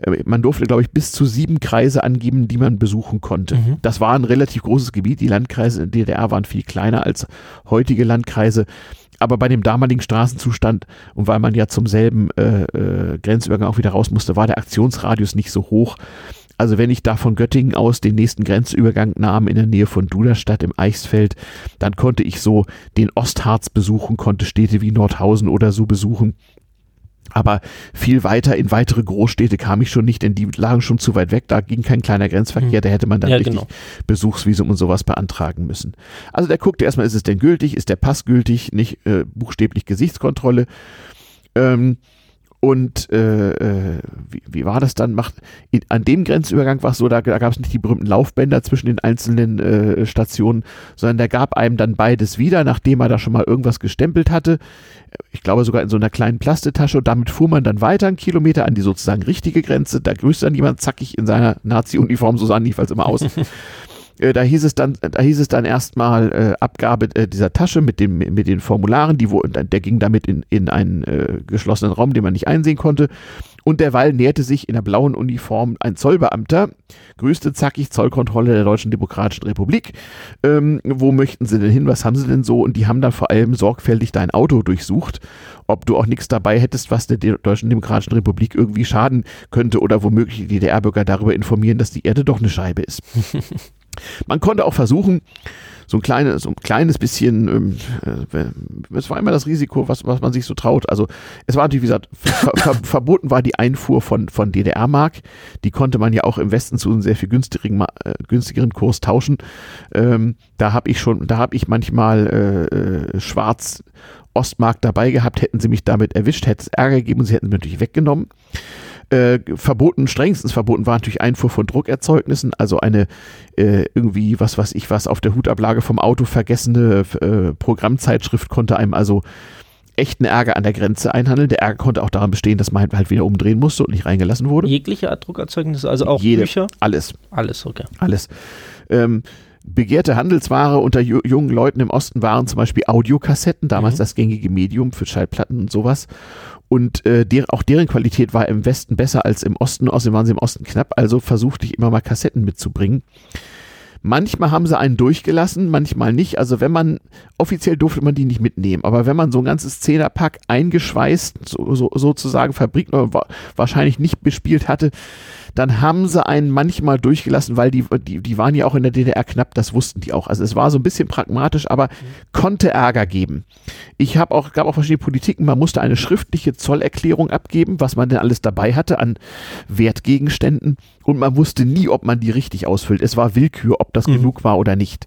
Äh, man durfte, glaube ich, bis zu sieben Kreise angeben, die man besuchen konnte. Mhm. Das war ein relativ großes Gebiet. Die Landkreise in der DDR waren viel kleiner als heutige Landkreise aber bei dem damaligen Straßenzustand und weil man ja zum selben äh, äh, Grenzübergang auch wieder raus musste, war der Aktionsradius nicht so hoch. Also wenn ich da von Göttingen aus den nächsten Grenzübergang nahm in der Nähe von Duderstadt im Eichsfeld, dann konnte ich so den Ostharz besuchen, konnte Städte wie Nordhausen oder so besuchen aber viel weiter in weitere Großstädte kam ich schon nicht, denn die lagen schon zu weit weg. Da ging kein kleiner Grenzverkehr, hm. da hätte man dann ja, richtig genau. Besuchsvisum und sowas beantragen müssen. Also der guckte erstmal, ist es denn gültig, ist der Pass gültig, nicht äh, buchstäblich Gesichtskontrolle. Ähm, und äh, äh, wie, wie, war das dann? Macht, an dem Grenzübergang war es so, da, da gab es nicht die berühmten Laufbänder zwischen den einzelnen äh, Stationen, sondern der gab einem dann beides wieder, nachdem er da schon mal irgendwas gestempelt hatte. Ich glaube sogar in so einer kleinen Plastetasche. Und damit fuhr man dann weiter einen Kilometer an die sozusagen richtige Grenze. Da grüßt dann jemand zackig in seiner Nazi-Uniform, so sahen die jedenfalls immer aus. Äh, da hieß es dann, da hieß es dann erstmal äh, Abgabe äh, dieser Tasche mit dem mit den Formularen, die wo, der ging damit in, in einen äh, geschlossenen Raum, den man nicht einsehen konnte. Und derweil näherte sich in der blauen Uniform ein Zollbeamter, grüßte zackig Zollkontrolle der Deutschen Demokratischen Republik. Ähm, wo möchten Sie denn hin? Was haben Sie denn so? Und die haben dann vor allem sorgfältig dein Auto durchsucht, ob du auch nichts dabei hättest, was der Deutschen Demokratischen Republik irgendwie schaden könnte oder womöglich die DDR-Bürger darüber informieren, dass die Erde doch eine Scheibe ist. Man konnte auch versuchen, so ein, kleines, so ein kleines bisschen, ähm, äh, es war immer das Risiko, was, was man sich so traut. Also es war natürlich, wie gesagt, ver ver verboten war die Einfuhr von, von DDR-Mark. Die konnte man ja auch im Westen zu einem sehr viel günstigeren, äh, günstigeren Kurs tauschen. Ähm, da habe ich schon, da habe ich manchmal äh, äh, schwarz Ostmark dabei gehabt, hätten sie mich damit erwischt, hätte es Ärger gegeben und sie hätten es mir natürlich weggenommen. Äh, verboten, strengstens verboten war natürlich Einfuhr von Druckerzeugnissen, also eine äh, irgendwie, was weiß ich was, auf der Hutablage vom Auto vergessene äh, Programmzeitschrift konnte einem also echten Ärger an der Grenze einhandeln. Der Ärger konnte auch daran bestehen, dass man halt wieder umdrehen musste und nicht reingelassen wurde. Jegliche Art Druckerzeugnisse, also auch Jede, Bücher? Alles. Alles, okay. Alles. Ähm, begehrte Handelsware unter jungen Leuten im Osten waren zum Beispiel Audiokassetten, damals mhm. das gängige Medium für Schallplatten und sowas. Und äh, der, auch deren Qualität war im Westen besser als im Osten. Außerdem waren sie im Osten knapp, also versuchte ich immer mal Kassetten mitzubringen. Manchmal haben sie einen durchgelassen, manchmal nicht. Also wenn man, offiziell durfte man die nicht mitnehmen, aber wenn man so ein ganzes Zehnerpack eingeschweißt, so, so, sozusagen Fabrik wahrscheinlich nicht bespielt hatte, dann haben sie einen manchmal durchgelassen, weil die, die, die waren ja auch in der DDR knapp, das wussten die auch. Also es war so ein bisschen pragmatisch, aber konnte Ärger geben. Ich habe auch, gab auch verschiedene Politiken, man musste eine schriftliche Zollerklärung abgeben, was man denn alles dabei hatte an Wertgegenständen und man wusste nie, ob man die richtig ausfüllt. Es war Willkür, ob das mhm. genug war oder nicht.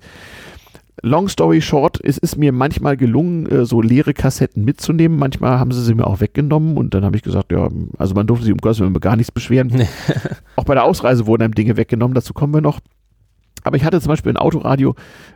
Long story short, es ist mir manchmal gelungen, äh, so leere Kassetten mitzunehmen. Manchmal haben sie sie mir auch weggenommen und dann habe ich gesagt, ja, also man durfte sich um Gottes Willen gar nichts beschweren. auch bei der Ausreise wurden einem Dinge weggenommen, dazu kommen wir noch. Aber ich hatte zum Beispiel ein Autoradio,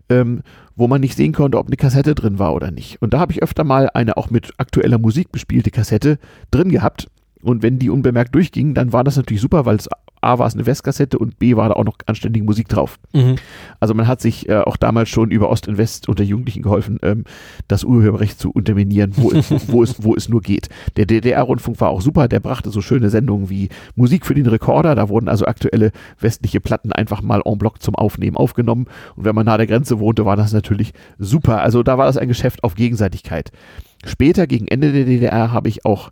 ähm, wo man nicht sehen konnte, ob eine Kassette drin war oder nicht. Und da habe ich öfter mal eine auch mit aktueller Musik bespielte Kassette drin gehabt. Und wenn die unbemerkt durchging, dann war das natürlich super, weil es A war es eine Westkassette und B war da auch noch anständige Musik drauf. Mhm. Also man hat sich äh, auch damals schon über Ost und West unter Jugendlichen geholfen, ähm, das Urheberrecht zu unterminieren, wo, es, wo, es, wo es nur geht. Der DDR-Rundfunk war auch super, der brachte so schöne Sendungen wie Musik für den Rekorder, da wurden also aktuelle westliche Platten einfach mal en bloc zum Aufnehmen aufgenommen und wenn man nahe der Grenze wohnte, war das natürlich super. Also da war das ein Geschäft auf Gegenseitigkeit. Später, gegen Ende der DDR, habe ich auch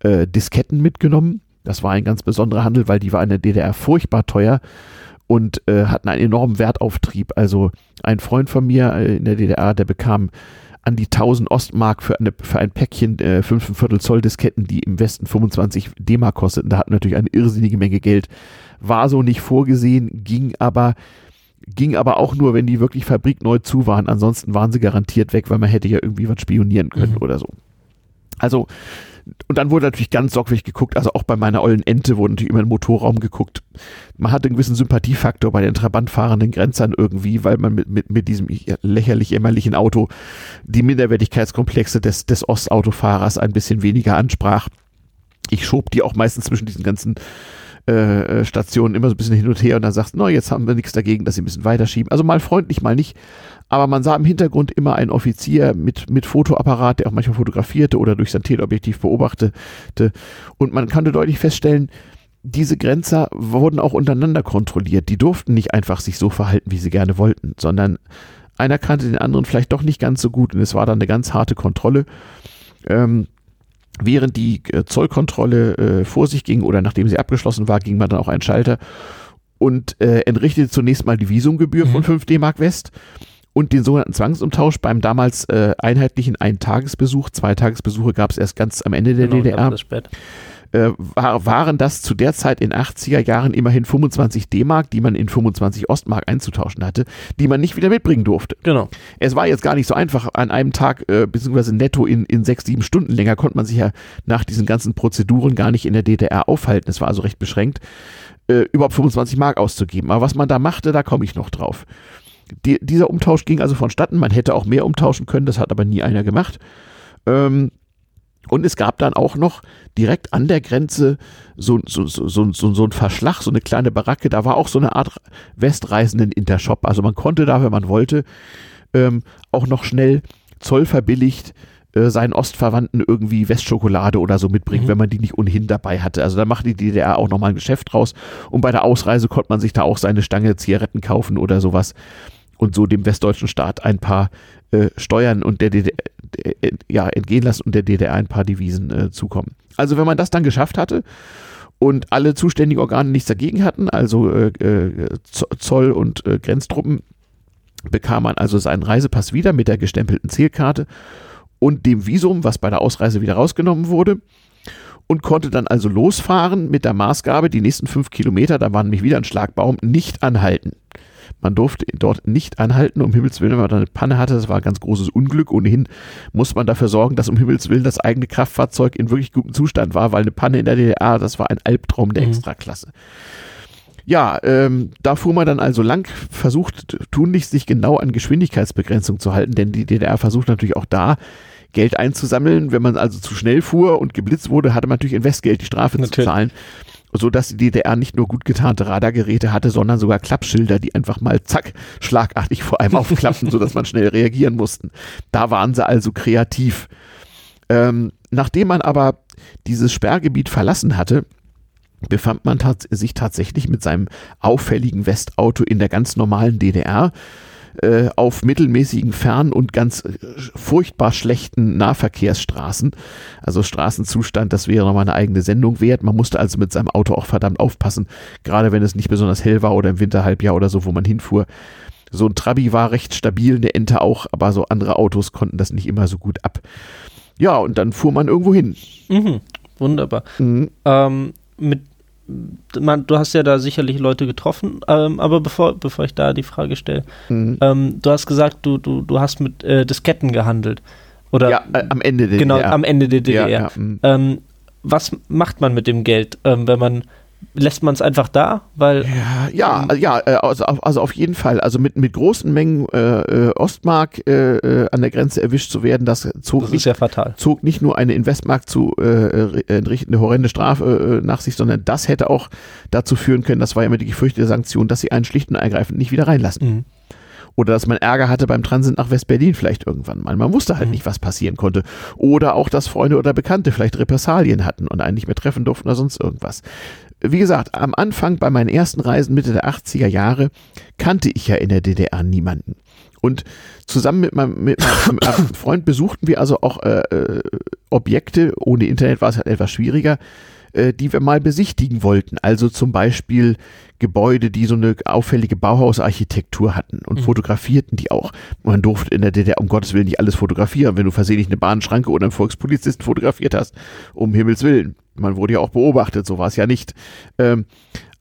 äh, Disketten mitgenommen. Das war ein ganz besonderer Handel, weil die war in der DDR furchtbar teuer und äh, hatten einen enormen Wertauftrieb. Also ein Freund von mir äh, in der DDR, der bekam an die 1000 Ostmark für, eine, für ein Päckchen äh, 5,25 Zoll Disketten, die im Westen 25 D-Mark kosteten. Da hatten natürlich eine irrsinnige Menge Geld. War so nicht vorgesehen, ging aber ging aber auch nur, wenn die wirklich fabrikneu zu waren. Ansonsten waren sie garantiert weg, weil man hätte ja irgendwie was spionieren können mhm. oder so. Also und dann wurde natürlich ganz sorgfältig geguckt, also auch bei meiner ollen Ente wurde natürlich immer im Motorraum geguckt. Man hatte einen gewissen Sympathiefaktor bei den trabantfahrenden Grenzern irgendwie, weil man mit, mit, mit diesem lächerlich jämmerlichen Auto die Minderwertigkeitskomplexe des, des Ostautofahrers ein bisschen weniger ansprach. Ich schob die auch meistens zwischen diesen ganzen äh, äh Stationen immer so ein bisschen hin und her und dann sagst, no, jetzt haben wir nichts dagegen, dass sie ein bisschen weiterschieben. Also mal freundlich, mal nicht aber man sah im Hintergrund immer einen Offizier mit, mit Fotoapparat, der auch manchmal fotografierte oder durch sein Teleobjektiv beobachtete. Und man konnte deutlich feststellen, diese Grenzer wurden auch untereinander kontrolliert. Die durften nicht einfach sich so verhalten, wie sie gerne wollten, sondern einer kannte den anderen vielleicht doch nicht ganz so gut und es war dann eine ganz harte Kontrolle. Ähm, während die äh, Zollkontrolle äh, vor sich ging oder nachdem sie abgeschlossen war, ging man dann auch einen Schalter und äh, entrichtete zunächst mal die Visumgebühr mhm. von 5 D-Mark West und den sogenannten Zwangsumtausch beim damals äh, einheitlichen Eintagesbesuch. Zwei Tagesbesuche gab es erst ganz am Ende der genau, DDR. Äh, war, waren das zu der Zeit in 80er Jahren immerhin 25 D-Mark, die man in 25 Ostmark einzutauschen hatte, die man nicht wieder mitbringen durfte. Genau. Es war jetzt gar nicht so einfach an einem Tag, äh, beziehungsweise netto in, in sechs, sieben Stunden länger konnte man sich ja nach diesen ganzen Prozeduren gar nicht in der DDR aufhalten. Es war also recht beschränkt, äh, überhaupt 25 Mark auszugeben. Aber was man da machte, da komme ich noch drauf. Die, dieser Umtausch ging also vonstatten. Man hätte auch mehr umtauschen können, das hat aber nie einer gemacht. Ähm, und es gab dann auch noch direkt an der Grenze so, so, so, so, so ein Verschlag, so eine kleine Baracke. Da war auch so eine Art Westreisenden-Intershop. Also man konnte da, wenn man wollte, ähm, auch noch schnell Zoll verbilligt äh, seinen Ostverwandten irgendwie Westschokolade oder so mitbringen, mhm. wenn man die nicht ohnehin dabei hatte. Also da macht die DDR auch nochmal ein Geschäft draus. Und bei der Ausreise konnte man sich da auch seine Stange Zigaretten kaufen oder sowas und so dem westdeutschen Staat ein paar äh, Steuern und der DDR, äh, ja, entgehen lassen und der DDR ein paar Devisen äh, zukommen. Also wenn man das dann geschafft hatte und alle zuständigen Organe nichts dagegen hatten, also äh, äh Zoll und äh, Grenztruppen, bekam man also seinen Reisepass wieder mit der gestempelten Zählkarte und dem Visum, was bei der Ausreise wieder rausgenommen wurde und konnte dann also losfahren mit der Maßgabe, die nächsten fünf Kilometer, da war nämlich wieder ein Schlagbaum, nicht anhalten. Man durfte dort nicht anhalten, um Himmels Willen, wenn man da eine Panne hatte, das war ein ganz großes Unglück. Ohnehin muss man dafür sorgen, dass um Himmels Willen das eigene Kraftfahrzeug in wirklich gutem Zustand war, weil eine Panne in der DDR, das war ein Albtraum der mhm. Extraklasse. Ja, ähm, da fuhr man dann also lang, versucht tunlichst sich genau an Geschwindigkeitsbegrenzung zu halten, denn die DDR versucht natürlich auch da Geld einzusammeln. Wenn man also zu schnell fuhr und geblitzt wurde, hatte man natürlich Investgeld, die Strafe natürlich. zu zahlen. So dass die DDR nicht nur gut getarnte Radargeräte hatte, sondern sogar Klappschilder, die einfach mal zack, schlagartig vor einem aufklappten, sodass man schnell reagieren mussten. Da waren sie also kreativ. Ähm, nachdem man aber dieses Sperrgebiet verlassen hatte, befand man tats sich tatsächlich mit seinem auffälligen Westauto in der ganz normalen DDR äh, auf mittelmäßigen Fern- und ganz äh, furchtbar schlechten Nahverkehrsstraßen. Also Straßenzustand, das wäre nochmal eine eigene Sendung wert. Man musste also mit seinem Auto auch verdammt aufpassen, gerade wenn es nicht besonders hell war oder im Winterhalbjahr oder so, wo man hinfuhr. So ein Trabi war recht stabil, eine Ente auch, aber so andere Autos konnten das nicht immer so gut ab. Ja, und dann fuhr man irgendwo hin. Mhm, wunderbar. Mhm. Ähm, mit man, du hast ja da sicherlich Leute getroffen, ähm, aber bevor, bevor ich da die Frage stelle, mhm. ähm, du hast gesagt, du, du, du hast mit äh, Disketten gehandelt. Oder, ja, äh, am Ende der genau, DDR. Genau, am Ende der DDR. Ja, ja, mhm. ähm, was macht man mit dem Geld, ähm, wenn man lässt man es einfach da, weil ja ja, ja äh, also, also auf jeden Fall also mit mit großen Mengen äh, äh Ostmark äh, äh, an der Grenze erwischt zu werden, das zog das nicht, ja fatal. zog nicht nur eine in Westmark zu äh, entrichtende horrende Strafe nach sich, sondern das hätte auch dazu führen können, das war ja immer die gefürchtete Sanktion, dass sie einen schlicht und ergreifend nicht wieder reinlassen. Mhm oder dass man Ärger hatte beim Transit nach West-Berlin vielleicht irgendwann mal. Man wusste halt mhm. nicht, was passieren konnte. Oder auch, dass Freunde oder Bekannte vielleicht Repressalien hatten und einen nicht mehr treffen durften oder sonst irgendwas wie gesagt, am Anfang bei meinen ersten Reisen Mitte der 80er Jahre kannte ich ja in der DDR niemanden. Und zusammen mit meinem, mit meinem Freund besuchten wir also auch äh, äh, Objekte, ohne Internet war es halt etwas schwieriger, äh, die wir mal besichtigen wollten. Also zum Beispiel Gebäude, die so eine auffällige Bauhausarchitektur hatten und mhm. fotografierten die auch. Man durfte in der DDR um Gottes Willen nicht alles fotografieren, wenn du versehentlich eine Bahnschranke oder einen Volkspolizisten fotografiert hast, um Himmels Willen. Man wurde ja auch beobachtet, so war es ja nicht. Ähm,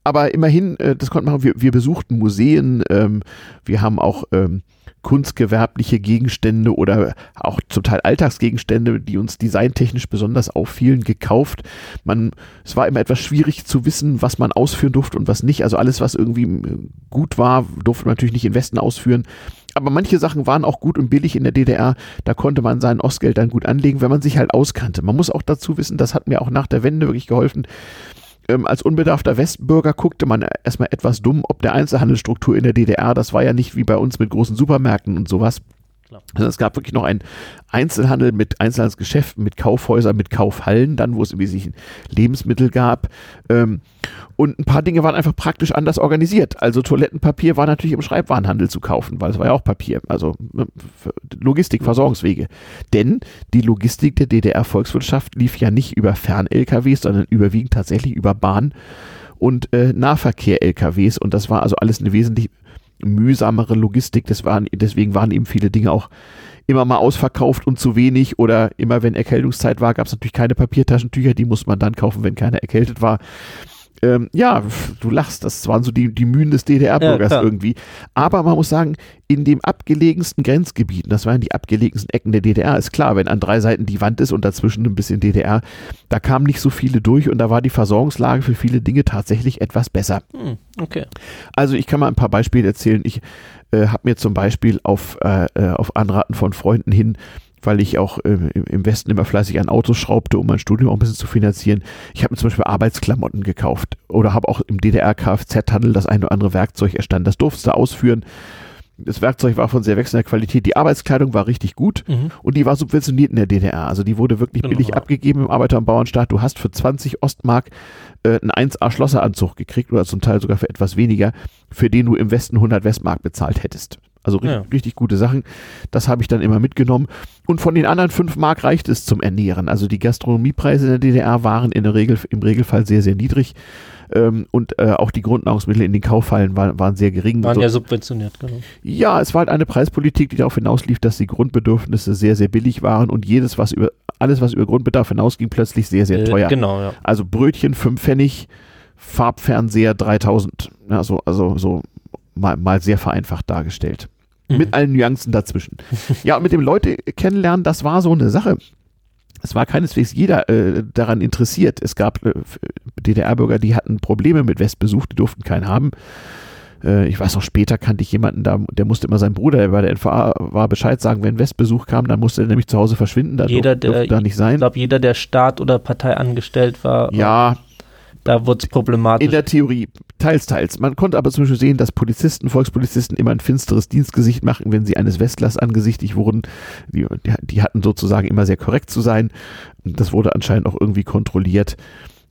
aber immerhin, äh, das konnte man, wir, wir besuchten Museen, ähm, wir haben auch ähm, kunstgewerbliche Gegenstände oder auch zum Teil Alltagsgegenstände, die uns designtechnisch besonders auffielen, gekauft. Man, es war immer etwas schwierig zu wissen, was man ausführen durfte und was nicht. Also alles, was irgendwie äh, gut war, durfte man natürlich nicht in Westen ausführen. Aber manche Sachen waren auch gut und billig in der DDR. Da konnte man sein Ostgeld dann gut anlegen, wenn man sich halt auskannte. Man muss auch dazu wissen, das hat mir auch nach der Wende wirklich geholfen. Ähm, als unbedarfter Westbürger guckte man erstmal etwas dumm, ob der Einzelhandelsstruktur in der DDR, das war ja nicht wie bei uns mit großen Supermärkten und sowas. Also es gab wirklich noch einen Einzelhandel mit Einzelhandelsgeschäften, mit Kaufhäusern, mit Kaufhallen, dann wo es im Wesentlichen Lebensmittel gab. Ähm, und ein paar Dinge waren einfach praktisch anders organisiert. Also Toilettenpapier war natürlich im Schreibwarenhandel zu kaufen, weil es war ja auch Papier. Also ne, Logistik, Versorgungswege. Denn die Logistik der DDR-Volkswirtschaft lief ja nicht über Fern-LKWs, sondern überwiegend tatsächlich über Bahn und äh, Nahverkehr-LKWs. Und das war also alles eine wesentlich mühsamere Logistik. Waren, deswegen waren eben viele Dinge auch immer mal ausverkauft und zu wenig. Oder immer wenn Erkältungszeit war, gab es natürlich keine Papiertaschentücher, die musste man dann kaufen, wenn keiner erkältet war ähm, ja, du lachst, das waren so die, die Mühen des DDR-Bürgers ja, irgendwie. Aber man muss sagen, in dem abgelegensten Grenzgebieten, das waren die abgelegensten Ecken der DDR, ist klar, wenn an drei Seiten die Wand ist und dazwischen ein bisschen DDR, da kamen nicht so viele durch und da war die Versorgungslage für viele Dinge tatsächlich etwas besser. Hm, okay. Also ich kann mal ein paar Beispiele erzählen. Ich äh, habe mir zum Beispiel auf, äh, äh auf Anraten von Freunden hin weil ich auch äh, im Westen immer fleißig an Autos schraubte, um mein Studium auch ein bisschen zu finanzieren. Ich habe mir zum Beispiel Arbeitsklamotten gekauft oder habe auch im DDR-Kfz-Handel das eine oder andere Werkzeug erstanden. Das durfte du ausführen. Das Werkzeug war von sehr wechselnder Qualität. Die Arbeitskleidung war richtig gut mhm. und die war subventioniert in der DDR. Also die wurde wirklich genau. billig abgegeben im Arbeiter- und Bauernstaat. Du hast für 20 Ostmark äh, einen 1A-Schlosseranzug gekriegt oder zum Teil sogar für etwas weniger, für den du im Westen 100 Westmark bezahlt hättest. Also richtig, ja. richtig gute Sachen. Das habe ich dann immer mitgenommen. Und von den anderen fünf Mark reicht es zum Ernähren. Also die Gastronomiepreise in der DDR waren in der Regel, im Regelfall sehr, sehr niedrig. Ähm, und äh, auch die Grundnahrungsmittel in den Kaufhallen waren, waren sehr gering. Waren so. ja subventioniert, genau. Ja, es war halt eine Preispolitik, die darauf hinauslief, dass die Grundbedürfnisse sehr, sehr billig waren und jedes, was über, alles, was über Grundbedarf hinausging, plötzlich sehr, sehr äh, teuer. Äh, genau, ja. Also Brötchen 5 Pfennig, Farbfernseher 3000. Also, also so mal, mal sehr vereinfacht dargestellt. Mhm. Mit allen Nuancen dazwischen. ja, und mit dem Leute kennenlernen, das war so eine Sache. Es war keineswegs jeder äh, daran interessiert. Es gab äh, DDR-Bürger, die hatten Probleme mit Westbesuch, die durften keinen haben. Äh, ich weiß noch, später kannte ich jemanden, da, der musste immer seinem Bruder, der bei der NVA war, Bescheid sagen, wenn Westbesuch kam, dann musste er nämlich zu Hause verschwinden, da Jeder, durfte der- da nicht Ich sein. glaube, jeder, der Staat oder Partei angestellt war, Ja, da wurde es problematisch. in der Theorie, teils, teils. Man konnte aber zum Beispiel sehen, dass Polizisten, Volkspolizisten immer ein finsteres Dienstgesicht machen, wenn sie eines Westlers angesichtigt wurden. Die, die, hatten sozusagen immer sehr korrekt zu sein. Das wurde anscheinend auch irgendwie kontrolliert,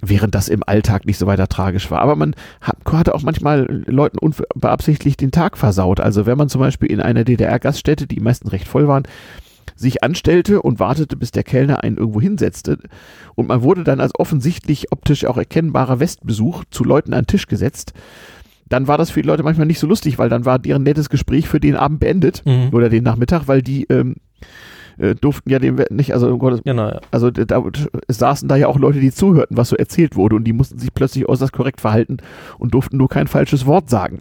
während das im Alltag nicht so weiter tragisch war. Aber man hat, hatte auch manchmal Leuten unbeabsichtigt den Tag versaut. Also wenn man zum Beispiel in einer DDR-Gaststätte, die meisten recht voll waren, sich anstellte und wartete, bis der Kellner einen irgendwo hinsetzte. Und man wurde dann als offensichtlich optisch auch erkennbarer Westbesuch zu Leuten an den Tisch gesetzt. Dann war das für die Leute manchmal nicht so lustig, weil dann war deren nettes Gespräch für den Abend beendet Mhm. oder den Nachmittag, weil die ähm, äh, durften ja dem nicht, also um Gottes, Genau, ja. also da es saßen da ja auch Leute, die zuhörten, was so erzählt wurde und die mussten sich plötzlich äußerst korrekt verhalten und durften nur kein falsches Wort sagen.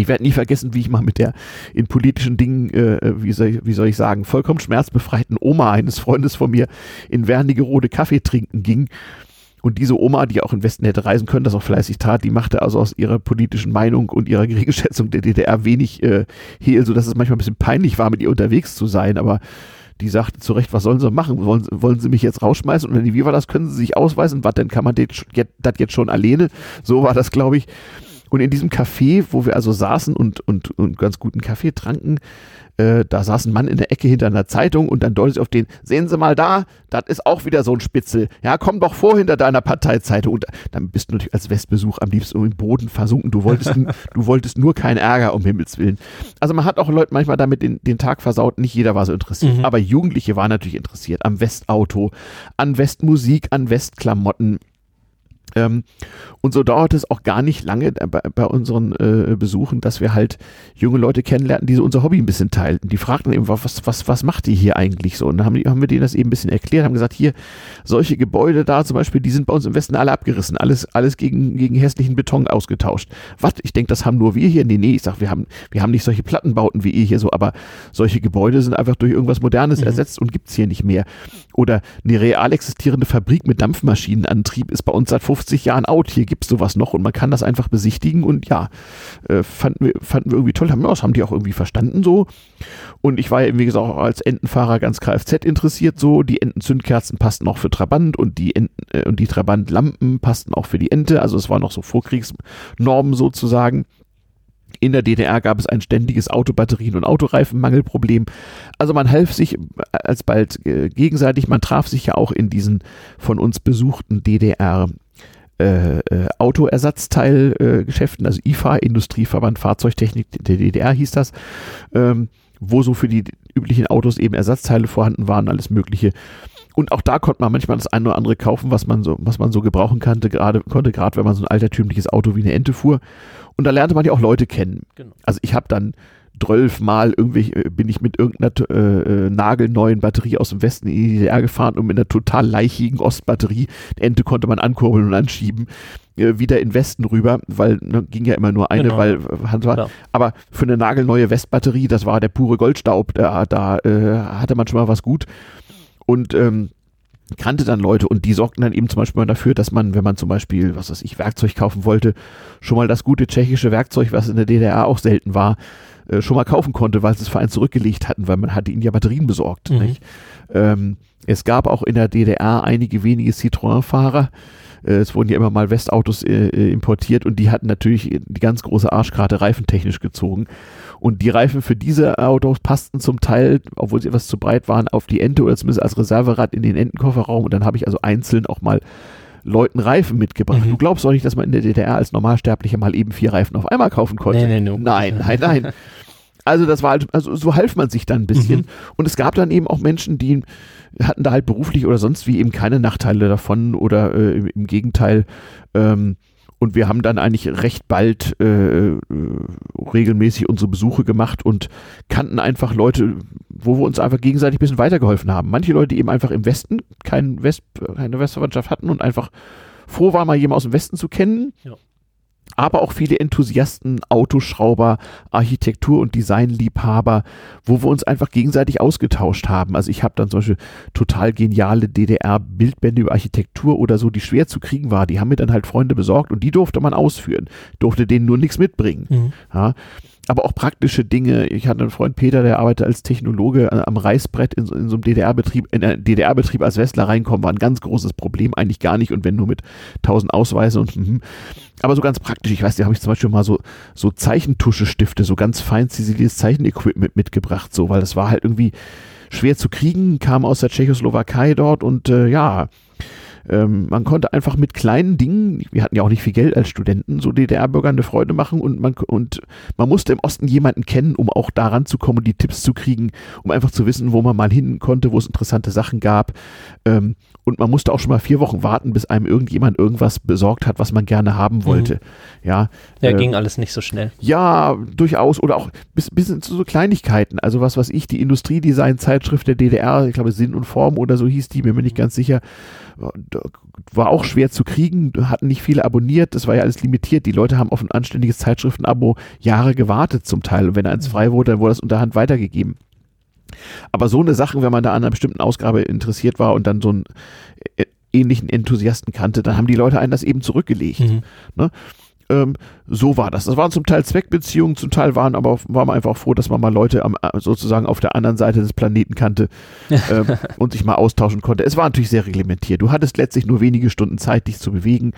Ich werde nie vergessen, wie ich mal mit der in politischen Dingen, äh, wie, soll ich, wie soll ich sagen, vollkommen schmerzbefreiten Oma eines Freundes von mir in Wernigerode Kaffee trinken ging. Und diese Oma, die auch im Westen hätte reisen können, das auch fleißig tat, die machte also aus ihrer politischen Meinung und ihrer Gegenschätzung der DDR wenig äh, Hehl, sodass es manchmal ein bisschen peinlich war, mit ihr unterwegs zu sein. Aber die sagte zu Recht, was sollen sie machen? Wollen, wollen sie mich jetzt rausschmeißen? Und dann, wie war das? Können sie sich ausweisen? Was denn? Kann man das jetzt schon alleine? So war das, glaube ich. Und in diesem Café, wo wir also saßen und, und, und ganz guten Kaffee tranken, äh, da saß ein Mann in der Ecke hinter einer Zeitung und dann deutet auf den, sehen Sie mal da, das ist auch wieder so ein Spitzel. Ja, komm doch vor hinter deiner Parteizeitung. Und dann bist du natürlich als Westbesuch am liebsten im Boden versunken. Du wolltest, du wolltest nur keinen Ärger, um Himmels Willen. Also man hat auch Leute manchmal damit den, den Tag versaut. Nicht jeder war so interessiert. Mhm. Aber Jugendliche waren natürlich interessiert am Westauto, an Westmusik, an Westklamotten. Ähm, und so dauert es auch gar nicht lange bei, bei unseren äh, Besuchen, dass wir halt junge Leute kennenlernten, die so unser Hobby ein bisschen teilten. Die fragten eben, was, was, was macht ihr hier eigentlich so? Und dann haben, die, haben wir denen das eben ein bisschen erklärt, haben gesagt, hier, solche Gebäude da zum Beispiel, die sind bei uns im Westen alle abgerissen, alles, alles gegen, gegen hässlichen Beton ausgetauscht. Was? Ich denke, das haben nur wir hier. Nee, nee, ich sag, wir haben, wir haben nicht solche Plattenbauten wie ihr hier so, aber solche Gebäude sind einfach durch irgendwas Modernes Mhm. ersetzt und gibt's hier nicht mehr. Oder eine real existierende Fabrik mit Dampfmaschinenantrieb ist bei uns seit 50 Jahren out. Hier gibt's sowas noch und man kann das einfach besichtigen und ja, äh, fanden, wir, fanden wir irgendwie toll. Haben, ja, das haben die auch irgendwie verstanden so. Und ich war ja, wie gesagt, auch als Entenfahrer ganz Kfz interessiert so. Die Entenzündkerzen passten auch für Trabant und die Enten, äh, und die Trabantlampen passten auch für die Ente. Also es war noch so Vorkriegsnormen sozusagen. In der DDR gab es ein ständiges Autobatterien- und Autoreifenmangelproblem. Also man half sich alsbald äh, gegenseitig. Man traf sich ja auch in diesen von uns besuchten DDR äh, äh, Autoersatzteilgeschäften, also IFA, Industrieverband Fahrzeugtechnik der DDR hieß das, ähm, wo so für die üblichen Autos eben Ersatzteile vorhanden waren, alles Mögliche. Und auch da konnte man manchmal das eine oder andere kaufen, was man so, was man so gebrauchen kannte, gerade, konnte, gerade wenn man so ein altertümliches Auto wie eine Ente fuhr. Und da lernte man ja auch Leute kennen. Genau. Also ich habe dann Mal irgendwie äh, bin ich mit irgendeiner äh, äh, nagelneuen Batterie aus dem Westen in die DDR gefahren und mit einer total leichigen Ostbatterie, die Ente konnte man ankurbeln und anschieben, äh, wieder in den Westen rüber, weil ne, ging ja immer nur eine, Genau. weil äh, Hand war. Klar. Aber für eine nagelneue Westbatterie, das war der pure Goldstaub, da, da äh, hatte man schon mal was gut. Und ähm, kannte dann Leute und die sorgten dann eben zum Beispiel mal dafür, dass man, wenn man zum Beispiel, was weiß ich, Werkzeug kaufen wollte, schon mal das gute tschechische Werkzeug, was in der DDR auch selten war, äh, schon mal kaufen konnte, weil sie es für einen zurückgelegt hatten, weil man hatte ihnen ja Batterien besorgt. Mhm. Ähm, es gab auch in der DDR einige wenige Citroën-Fahrer. Äh, Es wurden ja immer mal Westautos äh, äh, importiert und die hatten natürlich die ganz große Arschkarte reifentechnisch gezogen. Und die Reifen für diese Autos passten zum Teil, obwohl sie etwas zu breit waren, auf die Ente oder zumindest als Reserverad in den Entenkofferraum. Und dann habe ich also einzeln auch mal Leuten Reifen mitgebracht. Mhm. Du glaubst doch nicht, dass man in der DDR als Normalsterblicher mal eben vier Reifen auf einmal kaufen konnte. Nee, nee, no. Nein, nein, nein. Also das war halt, also so half man sich dann ein bisschen. Mhm. Und es gab dann eben auch Menschen, die hatten da halt beruflich oder sonst wie eben keine Nachteile davon oder äh, im, im Gegenteil. Ähm, und wir haben dann eigentlich recht bald äh, äh, regelmäßig unsere Besuche gemacht und kannten einfach Leute, wo wir uns einfach gegenseitig ein bisschen weitergeholfen haben. Manche Leute, die eben einfach im Westen kein West, keine Westverwandtschaft hatten und einfach froh waren, mal jemanden aus dem Westen zu kennen. Ja. Aber auch viele Enthusiasten, Autoschrauber, Architektur- und Designliebhaber, wo wir uns einfach gegenseitig ausgetauscht haben. Also ich habe dann zum Beispiel total geniale DDR-Bildbände über Architektur oder so, die schwer zu kriegen war. Die haben mir dann halt Freunde besorgt und die durfte man ausführen, durfte denen nur nichts mitbringen. Mhm. Ja aber auch praktische Dinge. Ich hatte einen Freund Peter, der arbeitet als Technologe am Reißbrett in so, in so einem DDR-Betrieb, in einem DDR-Betrieb als Westler reinkommen, war ein ganz großes Problem, eigentlich gar nicht und wenn nur mit tausend Ausweisen und mhm. aber so ganz praktisch. Ich weiß, da habe ich zum Beispiel mal so, so Zeichentuschestifte, so ganz fein ziseliertes Zeichenequipment mitgebracht, so, weil das war halt irgendwie schwer zu kriegen, kam aus der Tschechoslowakei dort und äh, ja, ähm, man konnte einfach mit kleinen Dingen, wir hatten ja auch nicht viel Geld als Studenten, so DDR-Bürgern eine Freude machen und man, und man musste im Osten jemanden kennen, um auch daran zu kommen und die Tipps zu kriegen, um einfach zu wissen, wo man mal hin konnte, wo es interessante Sachen gab. Ähm, und man musste auch schon mal vier Wochen warten, bis einem irgendjemand irgendwas besorgt hat, was man gerne haben mhm. wollte. Mhm. Ja, ja äh, ging alles nicht so schnell. Ja, durchaus. Oder auch bis, bis zu so Kleinigkeiten. Also was, was ich, die Industriedesign-Zeitschrift der DDR, ich glaube Sinn und Form oder so hieß die, bin mir nicht ganz sicher, war auch schwer zu kriegen, hatten nicht viele abonniert, das war ja alles limitiert. Die Leute haben auf ein anständiges Zeitschriftenabo Jahre gewartet zum Teil. Und wenn eins mhm. frei wurde, dann wurde das unterhand weitergegeben. Aber so eine Sache, wenn man da an einer bestimmten Ausgabe interessiert war und dann so einen äh, ähnlichen Enthusiasten kannte, dann haben die Leute einen das eben zurückgelegt. Mhm. Ne? Ähm, so war das. Das waren zum Teil Zweckbeziehungen, zum Teil waren aber war man einfach froh, dass man mal Leute am, sozusagen auf der anderen Seite des Planeten kannte ähm, und sich mal austauschen konnte. Es war natürlich sehr reglementiert. Du hattest letztlich nur wenige Stunden Zeit, dich zu bewegen.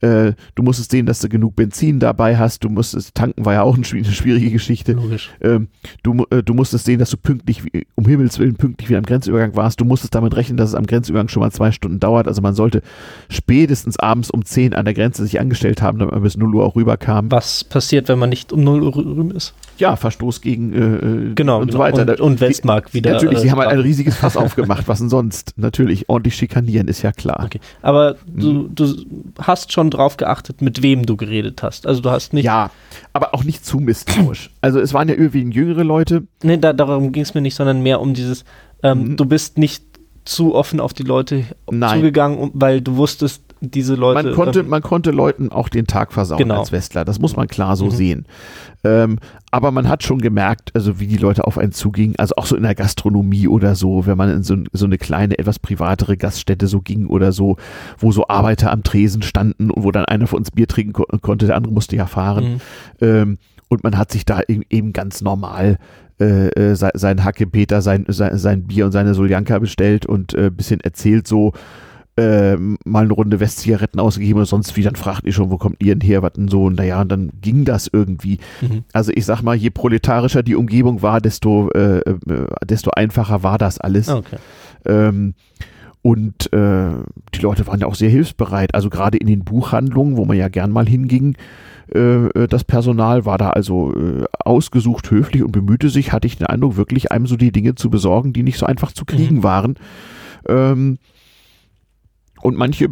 Äh, du musstest sehen, dass du genug Benzin dabei hast. Du musstest, tanken war ja auch eine schwierige Geschichte. Logisch. Ähm, du, äh, du musstest sehen, dass du pünktlich, um Himmels Willen, pünktlich wieder am Grenzübergang warst. Du musstest damit rechnen, dass es am Grenzübergang schon mal zwei Stunden dauert. Also man sollte spätestens abends um 10 an der Grenze sich angestellt haben, damit man bis 0 Uhr auch rüberkam. Was passiert, wenn man nicht um 0 Uhr rüben ist? Ja, Verstoß gegen äh, äh genau, und so weiter. Und, und Westmark wieder. Natürlich, sie äh, haben halt ein riesiges Fass aufgemacht. Was denn sonst? Natürlich, ordentlich schikanieren ist ja klar. Okay. Aber hm. du, du hast schon drauf geachtet, mit wem du geredet hast. Also du hast nicht. Ja, aber auch nicht zu misstrauisch. Also es waren ja überwiegend jüngere Leute. Nee, da, darum ging es mir nicht, sondern mehr um dieses, ähm, mhm. du bist nicht zu offen auf die Leute Nein. zugegangen, weil du wusstest, diese Leute. Man konnte, man konnte Leuten auch den Tag versauen genau. als Westler. Das muss man klar so mhm. sehen. Ähm, aber man hat schon gemerkt, also wie die Leute auf einen zugingen, also auch so in der Gastronomie oder so, wenn man in so, so eine kleine, etwas privatere Gaststätte so ging oder so, wo so Arbeiter am Tresen standen und wo dann einer von uns Bier trinken ko konnte, der andere musste ja fahren. Mhm. Ähm, und man hat sich da eben ganz normal äh, äh sein Hackepeter, sein, sein, sein Bier und seine Soljanka bestellt und äh, bisschen erzählt so, äh, mal eine Runde Westzigaretten ausgegeben oder sonst wie, dann fragt ihr schon, wo kommt ihr denn her, was denn so, und naja, und dann ging das irgendwie. Mhm. Also ich sag mal, je proletarischer die Umgebung war, desto, äh, äh desto einfacher war das alles. Okay. Ähm, und äh, die Leute waren ja auch sehr hilfsbereit. Also gerade in den Buchhandlungen, wo man ja gern mal hinging, äh, äh das Personal war da also äh, ausgesucht höflich und bemühte sich, hatte ich den Eindruck, wirklich einem so die Dinge zu besorgen, die nicht so einfach zu kriegen mhm. waren. Ähm, und manche,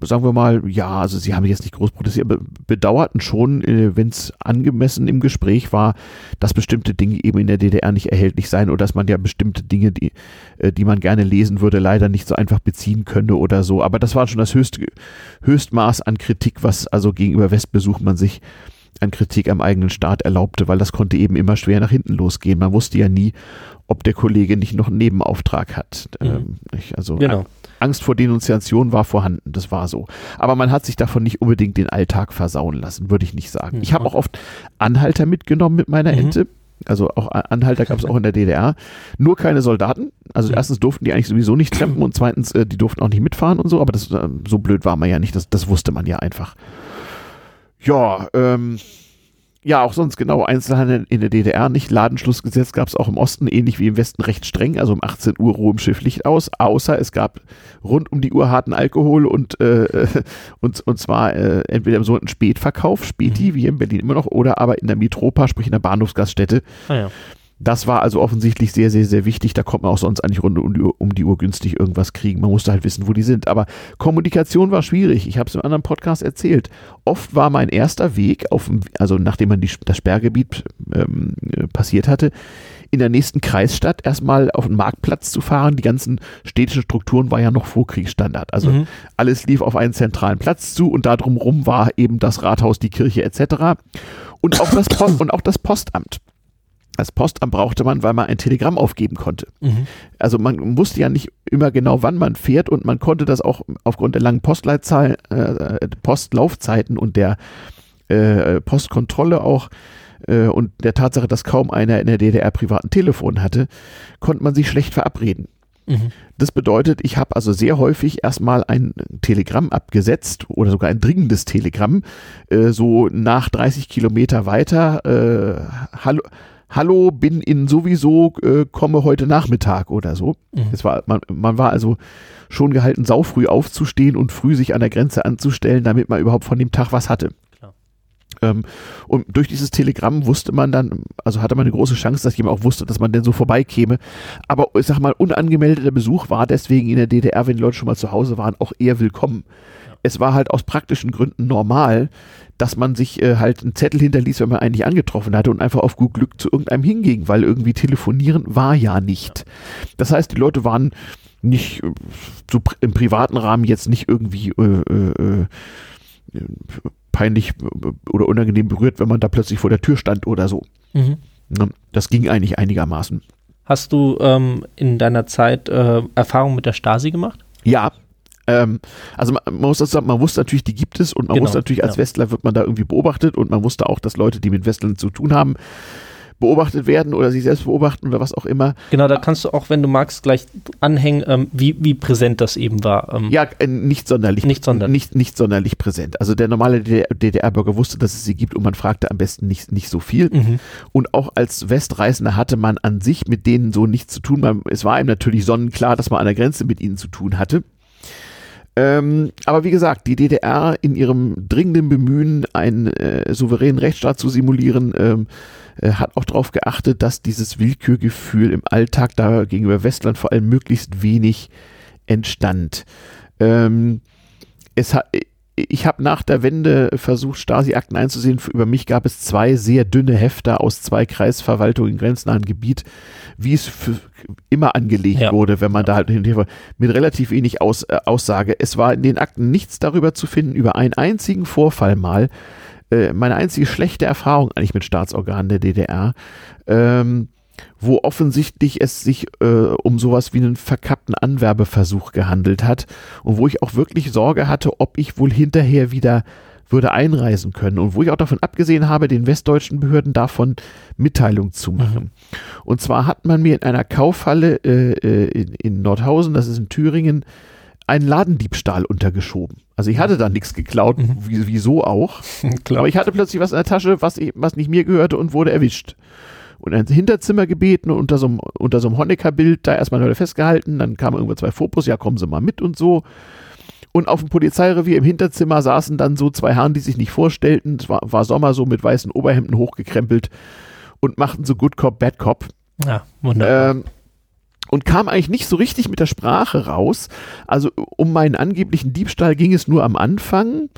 sagen wir mal, ja, also sie haben jetzt nicht groß protestiert, bedauerten schon, äh, wenn es angemessen im Gespräch war, dass bestimmte Dinge eben in der DDR nicht erhältlich seien oder dass man ja bestimmte Dinge, die, äh, die man gerne lesen würde, leider nicht so einfach beziehen könne oder so. Aber das war schon das höchste, Höchstmaß an Kritik, was also gegenüber Westbesuch man sich an Kritik am eigenen Staat erlaubte, weil das konnte eben immer schwer nach hinten losgehen. Man wusste ja nie, ob der Kollege nicht noch einen Nebenauftrag hat. Mhm. Ähm, also genau. Angst vor Denunziation war vorhanden, das war so. Aber man hat sich davon nicht unbedingt den Alltag versauen lassen, würde ich nicht sagen. Mhm. Ich habe auch oft Anhalter mitgenommen mit meiner mhm. Ente. Also auch Anhalter gab es auch in der DDR. Nur keine Soldaten. Also mhm. erstens durften die eigentlich sowieso nicht trampen und zweitens, äh, die durften auch nicht mitfahren und so, aber das, äh, so blöd war man ja nicht, das, das wusste man ja einfach. Ja, ähm, ja, auch sonst genau Einzelhandel in der DDR nicht. Ladenschlussgesetz gab es auch im Osten, ähnlich wie im Westen, recht streng. Also um 18 Uhr Ruhe im Schiff Licht aus, außer es gab rund um die Uhr harten Alkohol und, äh, und, und zwar äh, entweder im sogenannten Spätverkauf, Späti, mhm. wie in Berlin immer noch, oder aber in der Mitropa, sprich in der Bahnhofsgaststätte. Ah, ja. Das war also offensichtlich sehr, sehr, sehr wichtig. Da konnte man auch sonst eigentlich rund um die, Uhr, um die Uhr günstig irgendwas kriegen. Man musste halt wissen, wo die sind. Aber Kommunikation war schwierig. Ich habe es im anderen Podcast erzählt. Oft war mein erster Weg, auf, also nachdem man die, das Sperrgebiet ähm, passiert hatte, in der nächsten Kreisstadt erstmal auf den Marktplatz zu fahren. Die ganzen städtischen Strukturen war ja noch Vorkriegsstandard. Also mhm. alles lief auf einen zentralen Platz zu und da drumherum war eben das Rathaus, die Kirche etc. Und auch das, Post, und auch das Postamt. Das Postamt brauchte man, weil man ein Telegramm aufgeben konnte. Mhm. Also man wusste ja nicht immer genau, wann man fährt und man konnte das auch aufgrund der langen Postleitzahl, äh, Postlaufzeiten und der äh, Postkontrolle auch äh, und der Tatsache, dass kaum einer in der DDR privaten Telefon hatte, konnte man sich schlecht verabreden. Mhm. Das bedeutet, ich habe also sehr häufig erstmal ein Telegramm abgesetzt oder sogar ein dringendes Telegramm, äh, so nach 30 Kilometer weiter, äh, hallo, hallo, bin in sowieso, äh, komme heute Nachmittag oder so. Mhm. Es war, man, man war also schon gehalten, saufrüh aufzustehen und früh sich an der Grenze anzustellen, damit man überhaupt von dem Tag was hatte. Ähm, und durch dieses Telegramm wusste man dann, also hatte man eine große Chance, dass jemand auch wusste, dass man denn so vorbeikäme. Aber ich sag mal, unangemeldeter Besuch war deswegen in der DDR, wenn die Leute schon mal zu Hause waren, auch eher willkommen. Es war halt aus praktischen Gründen normal, dass man sich äh, halt einen Zettel hinterließ, wenn man eigentlich angetroffen hatte und einfach auf gut Glück zu irgendeinem hinging, weil irgendwie telefonieren war ja nicht. Das heißt, die Leute waren nicht äh, so im privaten Rahmen jetzt nicht irgendwie äh, äh, äh peinlich oder unangenehm berührt, wenn man da plötzlich vor der Tür stand oder so. Mhm. Das ging eigentlich einigermaßen. Hast du ähm, in deiner Zeit äh, Erfahrungen mit der Stasi gemacht? Ja. Ähm, also man, man, muss das sagen, man wusste natürlich, die gibt es und man genau, wusste natürlich, als ja. Westler wird man da irgendwie beobachtet und man wusste auch, dass Leute, die mit Westlern zu tun haben, beobachtet werden oder sich selbst beobachten oder was auch immer. Genau, da kannst du auch, wenn du magst, gleich anhängen, ähm, wie, wie präsent das eben war. Ähm ja, äh, nicht sonderlich. Nicht sonderlich. Nicht, nicht sonderlich präsent. Also der normale DDR-Bürger wusste, dass es sie gibt und man fragte am besten nicht, nicht so viel. Mhm. Und auch als Westreisender hatte man an sich mit denen so nichts zu tun. Man, es war ihm natürlich sonnenklar, dass man an der Grenze mit ihnen zu tun hatte. Ähm, aber wie gesagt, die DDR in ihrem dringenden Bemühen, einen äh, souveränen Rechtsstaat zu simulieren, ähm, äh, hat auch darauf geachtet, dass dieses Willkürgefühl im Alltag da gegenüber Westland vor allem möglichst wenig entstand. Ähm, es hat, ich habe nach der Wende versucht, Stasi-Akten einzusehen. Über mich gab es zwei sehr dünne Hefter aus zwei Kreisverwaltungen im grenznahen Gebiet, wie es immer angelegt ja. wurde, wenn man da halt mit relativ wenig Aus, äh, Aussage. Es war in den Akten nichts darüber zu finden, über einen einzigen Vorfall mal, äh, meine einzige schlechte Erfahrung eigentlich mit Staatsorganen der DDR, ähm, wo offensichtlich es sich äh, um sowas wie einen verkappten Anwerbeversuch gehandelt hat und wo ich auch wirklich Sorge hatte, ob ich wohl hinterher wieder würde einreisen können und wo ich auch davon abgesehen habe, den westdeutschen Behörden davon Mitteilung zu machen. Mhm. Und zwar hat man mir in einer Kaufhalle äh, äh in, in Nordhausen, das ist in Thüringen, einen Ladendiebstahl untergeschoben. Also ich hatte da nichts geklaut, mhm. wieso auch. Aber ich hatte plötzlich was in der Tasche, was, was nicht mir gehörte und wurde erwischt. Und ein Hinterzimmer gebeten und unter so einem, unter so einem Honecker-Bild da erstmal festgehalten. Dann kamen irgendwo zwei Fotos, ja, kommen Sie mal mit und so. Und auf dem Polizeirevier im Hinterzimmer saßen dann so zwei Herren, die sich nicht vorstellten. Es war, war Sommer so mit weißen Oberhemden hochgekrempelt und machten so Good Cop, Bad Cop. Ja, wunderbar. Ähm, und kam eigentlich nicht so richtig mit der Sprache raus. Also um meinen angeblichen Diebstahl ging es nur am Anfang.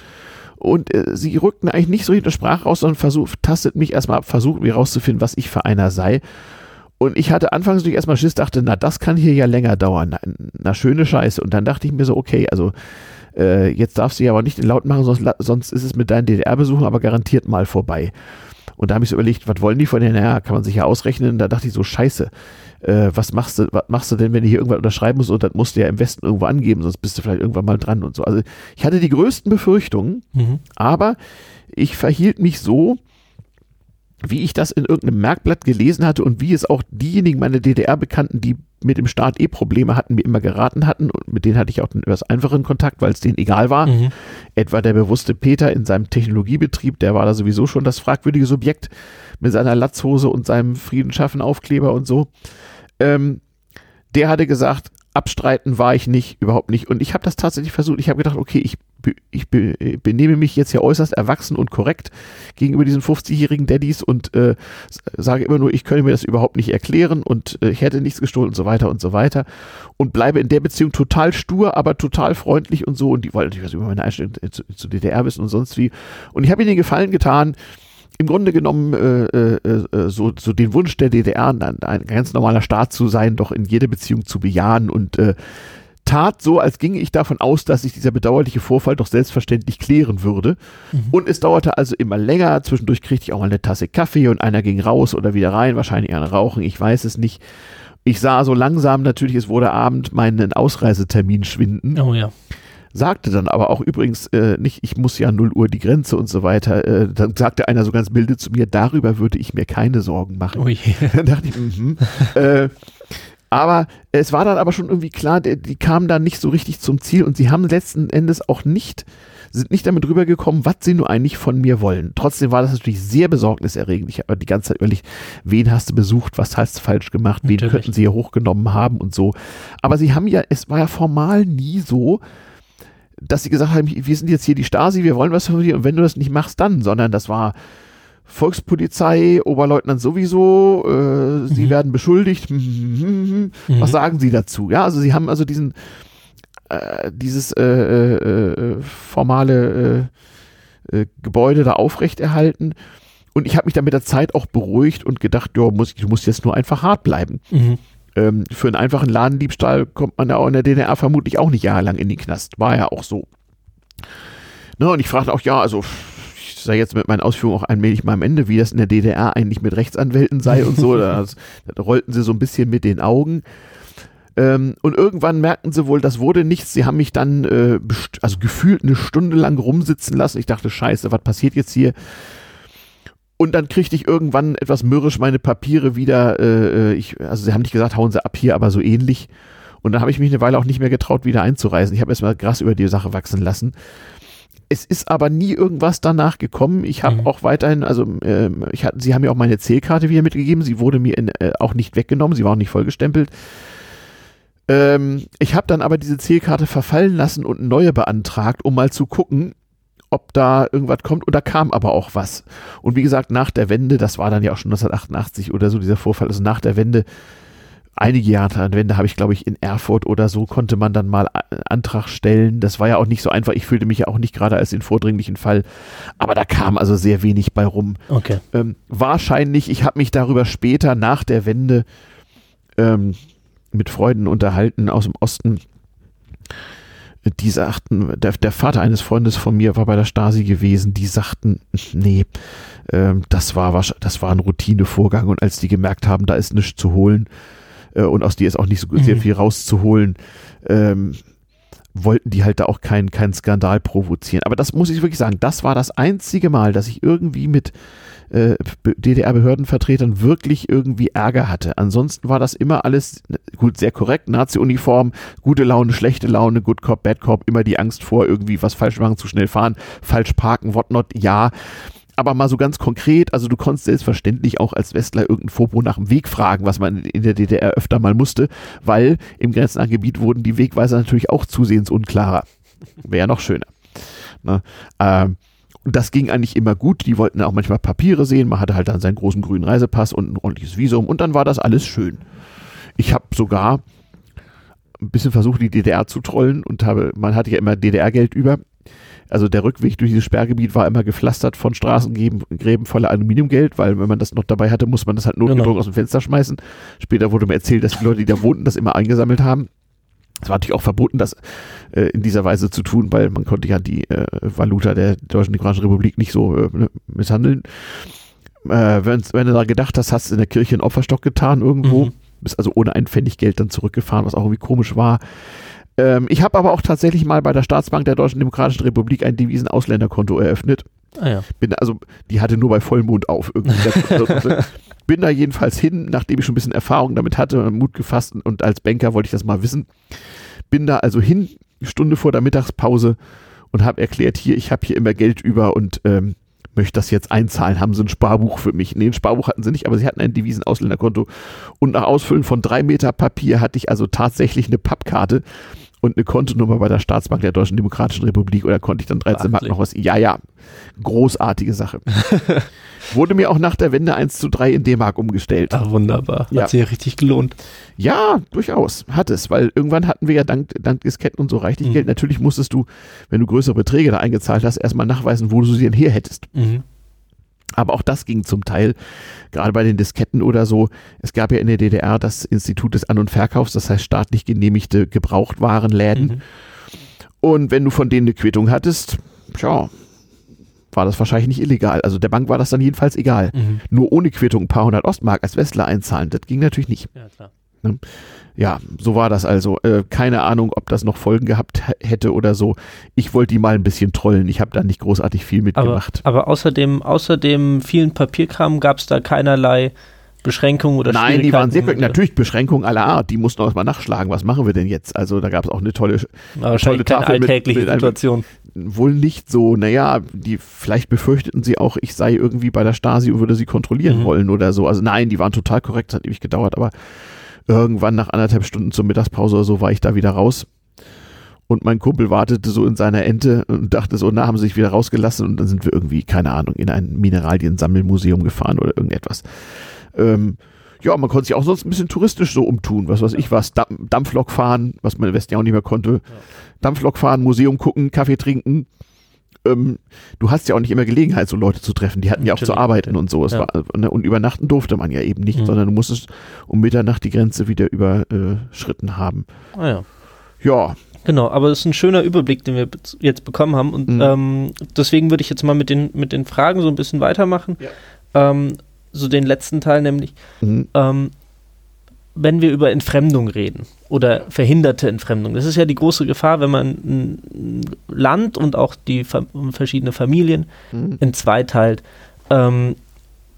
Und äh, sie rückten eigentlich nicht so der Sprache raus, sondern versucht, tastet mich erstmal ab, versucht mir rauszufinden, was ich für einer sei. Und ich hatte anfangs natürlich erstmal Schiss, dachte, na, das kann hier ja länger dauern. Na, na schöne Scheiße. Und dann dachte ich mir so, okay, also äh, jetzt darfst du ja aber nicht laut machen, sonst, sonst ist es mit deinen DDR-Besuchen aber garantiert mal vorbei. Und da habe ich so überlegt, was wollen die von dir? Naja, kann man sich ja ausrechnen. Da dachte ich so, scheiße, äh, was machst du, was machst du denn, wenn du hier irgendwann unterschreiben musst und das musst du ja im Westen irgendwo angeben, sonst bist du vielleicht irgendwann mal dran und so. Also ich hatte die größten Befürchtungen, mhm. aber ich verhielt mich so, wie ich das in irgendeinem Merkblatt gelesen hatte und wie es auch diejenigen meine DDR-Bekannten, die mit dem Staat eh Probleme hatten, mir immer geraten hatten und mit denen hatte ich auch einen etwas einfachen Kontakt, weil es denen egal war. Mhm. Etwa der bewusste Peter in seinem Technologiebetrieb, der war da sowieso schon das fragwürdige Subjekt mit seiner Latzhose und seinem Friedenschaffen Aufkleber und so. Ähm, der hatte gesagt, abstreiten war ich nicht, überhaupt nicht. Und ich habe das tatsächlich versucht. Ich habe gedacht, okay, ich, ich benehme mich jetzt hier äußerst erwachsen und korrekt gegenüber diesen 50-jährigen Daddys und äh, sage immer nur, ich könne mir das überhaupt nicht erklären und äh, ich hätte nichts gestohlen und so weiter und so weiter. Und bleibe in der Beziehung total stur, aber total freundlich und so. Und die wollten natürlich was über meine Einstellung zu, zu DDR wissen und sonst wie. Und ich habe ihnen den Gefallen getan, im Grunde genommen äh, äh, äh, so, so den Wunsch der DDR, ein, ein, ganz normaler Staat zu sein, doch in jede Beziehung zu bejahen und äh, tat so, als ginge ich davon aus, dass sich dieser bedauerliche Vorfall doch selbstverständlich klären würde. Mhm. Und es dauerte also immer länger. Zwischendurch kriegte ich auch mal eine Tasse Kaffee und einer ging raus oder wieder rein, wahrscheinlich ein Rauchen, ich weiß es nicht. Ich sah so langsam natürlich, es wurde Abend, meinen Ausreisetermin schwinden. Oh ja sagte dann aber auch übrigens äh, nicht, ich muss ja 0 Uhr die Grenze und so weiter. Äh, dann sagte einer so ganz milde zu mir, darüber würde ich mir keine Sorgen machen. Ui. dann dachte ich, mhm. äh, aber es war dann aber schon irgendwie klar, die, die kamen dann nicht so richtig zum Ziel und sie haben letzten Endes auch nicht sind nicht damit rübergekommen, was sie nur eigentlich von mir wollen. Trotzdem war das natürlich sehr besorgniserregend. Ich habe die ganze Zeit überlegt, wen hast du besucht, was hast du falsch gemacht, wen natürlich. könnten sie hier hochgenommen haben und so. Aber sie haben ja, es war ja formal nie so, dass sie gesagt haben, wir sind jetzt hier die Stasi, wir wollen was von dir und wenn du das nicht machst, dann, sondern das war Volkspolizei, Oberleutnant sowieso, äh, mhm. sie werden beschuldigt, hm, hm, hm, mhm. was sagen sie dazu? Ja, also sie haben also diesen, äh, dieses äh, äh, äh formale äh, Gebäude da aufrechterhalten und ich habe mich dann mit der Zeit auch beruhigt und gedacht, ja, muss, du musst jetzt nur einfach hart bleiben. Mhm. Ähm, für einen einfachen Ladendiebstahl kommt man ja auch in der DDR vermutlich auch nicht jahrelang in den Knast. War ja auch so. Ne, und ich fragte auch, ja, also ich sei jetzt mit meinen Ausführungen auch allmählich mal am Ende, wie das in der DDR eigentlich mit Rechtsanwälten sei und so. da, da rollten sie so ein bisschen mit den Augen. Ähm, und irgendwann merkten sie wohl, das wurde nichts. Sie haben mich dann äh, also gefühlt eine Stunde lang rumsitzen lassen. Ich dachte, scheiße, was passiert jetzt hier? Und dann kriegte ich irgendwann etwas mürrisch meine Papiere wieder. Äh, äh, ich, also sie haben nicht gesagt, hauen sie ab hier, aber so ähnlich. Und dann habe ich mich eine Weile auch nicht mehr getraut, wieder einzureisen. Ich habe erstmal Gras über die Sache wachsen lassen. Es ist aber nie irgendwas danach gekommen. Ich habe mhm. auch weiterhin, also äh, ich hat, sie haben mir auch meine Zählkarte wieder mitgegeben. Sie wurde mir in, äh, auch nicht weggenommen. Sie war auch nicht vollgestempelt. Ähm, ich habe dann aber diese Zählkarte verfallen lassen und eine neue beantragt, um mal zu gucken, ob da irgendwas kommt. Und da kam aber auch was. Und wie gesagt, nach der Wende, das war dann ja auch schon 1988 oder so dieser Vorfall, also nach der Wende, einige Jahre nach der Wende habe ich, glaube ich, in Erfurt oder so, konnte man dann mal einen Antrag stellen. Das war ja auch nicht so einfach. Ich fühlte mich ja auch nicht gerade als den vordringlichen Fall. Aber da kam also sehr wenig bei rum. Okay. Ähm, wahrscheinlich, ich habe mich darüber später nach der Wende ähm, mit Freunden unterhalten aus dem Osten die sagten, der, der, Vater eines Freundes von mir war bei der Stasi gewesen, die sagten, nee, äh, das, war, das war ein Routinevorgang und als die gemerkt haben, da ist nichts zu holen äh, und aus dir ist auch nicht so sehr mhm. viel rauszuholen, ähm, wollten die halt da auch keinen keinen Skandal provozieren. Aber das muss ich wirklich sagen, das war das einzige Mal, dass ich irgendwie mit äh, DDR-Behördenvertretern wirklich irgendwie Ärger hatte. Ansonsten war das immer alles gut, sehr korrekt, Nazi-Uniform, gute Laune, schlechte Laune, Good Cop, Bad Cop, immer die Angst vor irgendwie was falsch machen, zu schnell fahren, falsch parken, whatnot, ja. Aber mal so ganz konkret, also du konntest selbstverständlich auch als Westler irgendein Fopo nach dem Weg fragen, was man in der DDR öfter mal musste, weil im grenznahen Gebiet wurden die Wegweiser natürlich auch zusehends unklarer. Wäre ja noch schöner. Ne? Ähm, und das ging eigentlich immer gut. Die wollten auch manchmal Papiere sehen. Man hatte halt dann seinen großen grünen Reisepass und ein ordentliches Visum und dann war das alles schön. Ich habe sogar ein bisschen versucht, die DDR zu trollen und habe, man hatte ja immer DDR-Geld über. Also der Rückweg durch dieses Sperrgebiet war immer gepflastert von Straßengräben voller Aluminiumgeld, weil wenn man das noch dabei hatte, muss man das halt notgedrungen genau. aus dem Fenster schmeißen. Später wurde mir erzählt, dass die Leute, die da wohnten, das immer eingesammelt haben. Es war natürlich auch verboten, das äh, in dieser Weise zu tun, weil man konnte ja die äh, Valuta der Deutschen Demokratischen Republik nicht so äh, ne, misshandeln. Äh, wenn, wenn, du da gedacht hast, hast du in der Kirche einen Opferstock getan irgendwo, mhm. bist also ohne ein Pfennig Geld dann zurückgefahren, was auch irgendwie komisch war. Ähm, ich habe aber auch tatsächlich mal bei der Staatsbank der Deutschen Demokratischen Republik ein Devisen-Ausländerkonto eröffnet. Ah ja. Bin also, die hatte nur bei Vollmond auf. Irgendwie. Bin da jedenfalls hin, nachdem ich schon ein bisschen Erfahrung damit hatte, Mut gefasst und als Banker wollte ich das mal wissen. Bin da also hin, Stunde vor der Mittagspause und habe erklärt, hier, ich habe hier immer Geld über und ähm, möchte das jetzt einzahlen, haben sie ein Sparbuch für mich. Nee, ein Sparbuch hatten sie nicht, aber sie hatten ein Devisenausländerkonto. Und nach Ausfüllen von drei Meter Papier hatte ich also tatsächlich eine Pappkarte und eine Kontonummer bei der Staatsbank der Deutschen Demokratischen Republik oder konnte ich dann 13 Mark noch was. Ja, ja, großartige Sache. Wurde mir auch nach der Wende 1 zu 3 in D-Mark umgestellt. Ach, wunderbar. Ja. Hat sich ja richtig gelohnt. Ja, durchaus. Hat es, weil irgendwann hatten wir ja dank, dank Disketten und so reichlich Mhm. Geld. Natürlich musstest du, wenn du größere Beträge da eingezahlt hast, erstmal nachweisen, wo du sie denn her hättest. Mhm. Aber auch das ging zum Teil, gerade bei den Disketten oder so. Es gab ja in der DDR das Institut des An- und Verkaufs, das heißt staatlich genehmigte Gebrauchtwarenläden. Mhm. Und wenn du von denen eine Quittung hattest, tja, war das wahrscheinlich nicht illegal. Also der Bank war das dann jedenfalls egal. Mhm. Nur ohne Quittung ein paar hundert Ostmark als Westler einzahlen, das ging natürlich nicht. Ja, klar. Ja, so war das also. Äh, keine Ahnung, ob das noch Folgen gehabt hätte oder so. Ich wollte die mal ein bisschen trollen. Ich habe da nicht großartig viel Aber, mitgemacht. aber außerdem, außer dem vielen Papierkram gab es da keinerlei Beschränkungen oder Nein, die waren sehr Schwierigkeiten? natürlich Beschränkungen aller Art. Die mussten auch erstmal nachschlagen. Was machen wir denn jetzt? Also da gab es auch eine tolle, Aber Wahrscheinlich tolle Tafel mit- alltägliche mit einem- Situation. wohl nicht so. Naja, die vielleicht befürchteten sie auch, ich sei irgendwie bei der Stasi und würde sie kontrollieren Mhm. wollen oder so. Also nein, die waren total korrekt. Das hat ewig gedauert, aber irgendwann nach anderthalb Stunden zur Mittagspause oder so war ich da wieder raus. Und mein Kumpel wartete so in seiner Ente und dachte so, na, haben sie sich wieder rausgelassen und dann sind wir irgendwie, keine Ahnung, in ein Mineraliensammelmuseum gefahren oder irgendetwas. Ähm, ja, man konnte sich auch sonst ein bisschen touristisch so umtun, was weiß ich was, Dam- Dampflok fahren, was man im Westen ja auch nicht mehr konnte. Dampflok fahren, Museum gucken, Kaffee trinken. Ähm, du hast ja auch nicht immer Gelegenheit, so Leute zu treffen. Die hatten ja auch zu Natürlich. arbeiten und so. Es Ja. war, ne, und übernachten durfte man ja eben nicht, Mhm. sondern du musstest um Mitternacht die Grenze wieder überschritten haben. Ah, ja. Ja, Genau, aber das ist ein schöner Überblick, den wir jetzt bekommen haben. Und Mhm. ähm, deswegen würde ich jetzt mal mit den, mit den Fragen so ein bisschen weitermachen. Ähm, so den letzten Teil, nämlich, mhm. Wenn wir über Entfremdung reden oder verhinderte Entfremdung. Das ist ja die große Gefahr, wenn man ein Land und auch die Fa verschiedene Familien Mhm. in zwei teilt, ähm,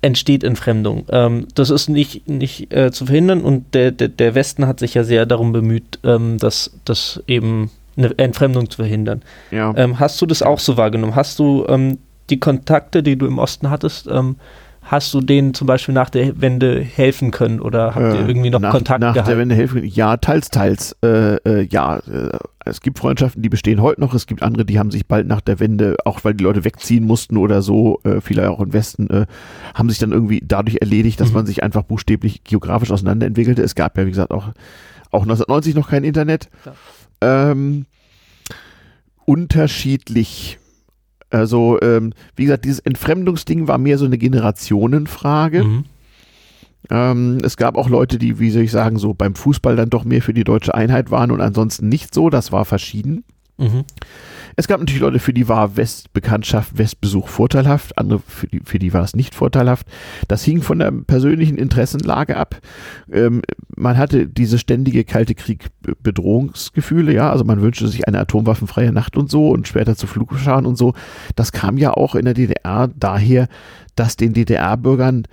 entsteht Entfremdung. Ähm, das ist nicht, nicht äh, zu verhindern und der, der, der Westen hat sich ja sehr darum bemüht, ähm, das, das eben eine Entfremdung zu verhindern. ja. Ähm, hast du das auch so wahrgenommen? Hast du ähm, die Kontakte, die du im Osten hattest, ähm, hast du denen zum Beispiel nach der Wende helfen können oder habt ihr Äh, irgendwie noch nach, Kontakt nach gehabt? der Wende helfen? Ja, teils, teils. Äh, äh, ja, äh, es gibt Freundschaften, die bestehen heute noch. Es gibt andere, die haben sich bald nach der Wende, auch weil die Leute wegziehen mussten oder so, äh, viele auch im Westen, äh, haben sich dann irgendwie dadurch erledigt, dass Mhm. man sich einfach buchstäblich geografisch auseinanderentwickelte. Es gab ja, wie gesagt, auch, auch 1990 noch kein Internet. Ähm, unterschiedlich. Also, ähm, wie gesagt, dieses Entfremdungsding war mehr so eine Generationenfrage. Mhm. Ähm, es gab auch Leute, die, wie soll ich sagen, so beim Fußball dann doch mehr für die deutsche Einheit waren und ansonsten nicht so. Das war verschieden. Mhm. Es gab natürlich Leute, für die war Westbekanntschaft, Westbesuch vorteilhaft, andere für die, für die war es nicht vorteilhaft. Das hing von der persönlichen Interessenlage ab. Ähm, man hatte diese ständige Kalte Krieg-Bedrohungsgefühle, ja, also man wünschte sich eine atomwaffenfreie Nacht und so und später zu Flugscharen und so. Das kam ja auch in der DDR daher, dass den DDR-Bürgern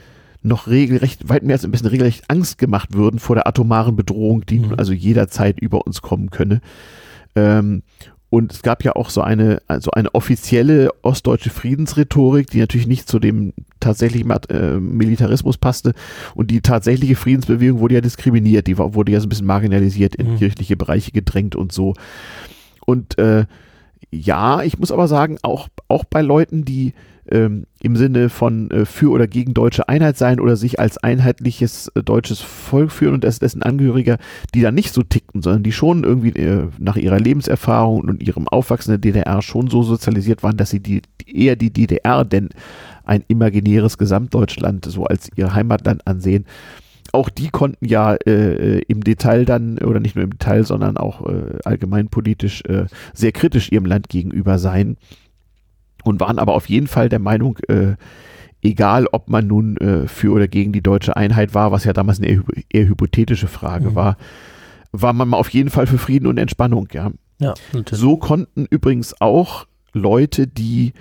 noch regelrecht, weit mehr als ein bisschen regelrecht Angst gemacht würden vor der atomaren Bedrohung, die Mhm. nun also jederzeit über uns kommen könne. Ähm, und es gab ja auch so eine, also eine offizielle ostdeutsche Friedensrhetorik, die natürlich nicht zu dem tatsächlichen äh, Militarismus passte. Und die tatsächliche Friedensbewegung wurde ja diskriminiert, die wurde ja so ein bisschen marginalisiert, in Mhm. kirchliche Bereiche gedrängt und so. Und äh, ja, ich muss aber sagen, auch, auch bei Leuten, die ähm, im Sinne von äh, für oder gegen deutsche Einheit sein oder sich als einheitliches äh, deutsches Volk führen und des- dessen Angehöriger, die da nicht so tickten, sondern die schon irgendwie äh, nach ihrer Lebenserfahrung und ihrem Aufwachsen in der DDR schon so sozialisiert waren, dass sie die, eher die DDR denn ein imaginäres Gesamtdeutschland so als ihr Heimatland ansehen. Auch die konnten ja äh, im Detail dann, oder nicht nur im Detail, sondern auch äh, allgemeinpolitisch äh, sehr kritisch ihrem Land gegenüber sein und waren aber auf jeden Fall der Meinung, äh, egal ob man nun äh, für oder gegen die deutsche Einheit war, was ja damals eine eher, eher hypothetische Frage Mhm. war, war man mal auf jeden Fall für Frieden und Entspannung, ja. Ja. So konnten übrigens auch Leute, die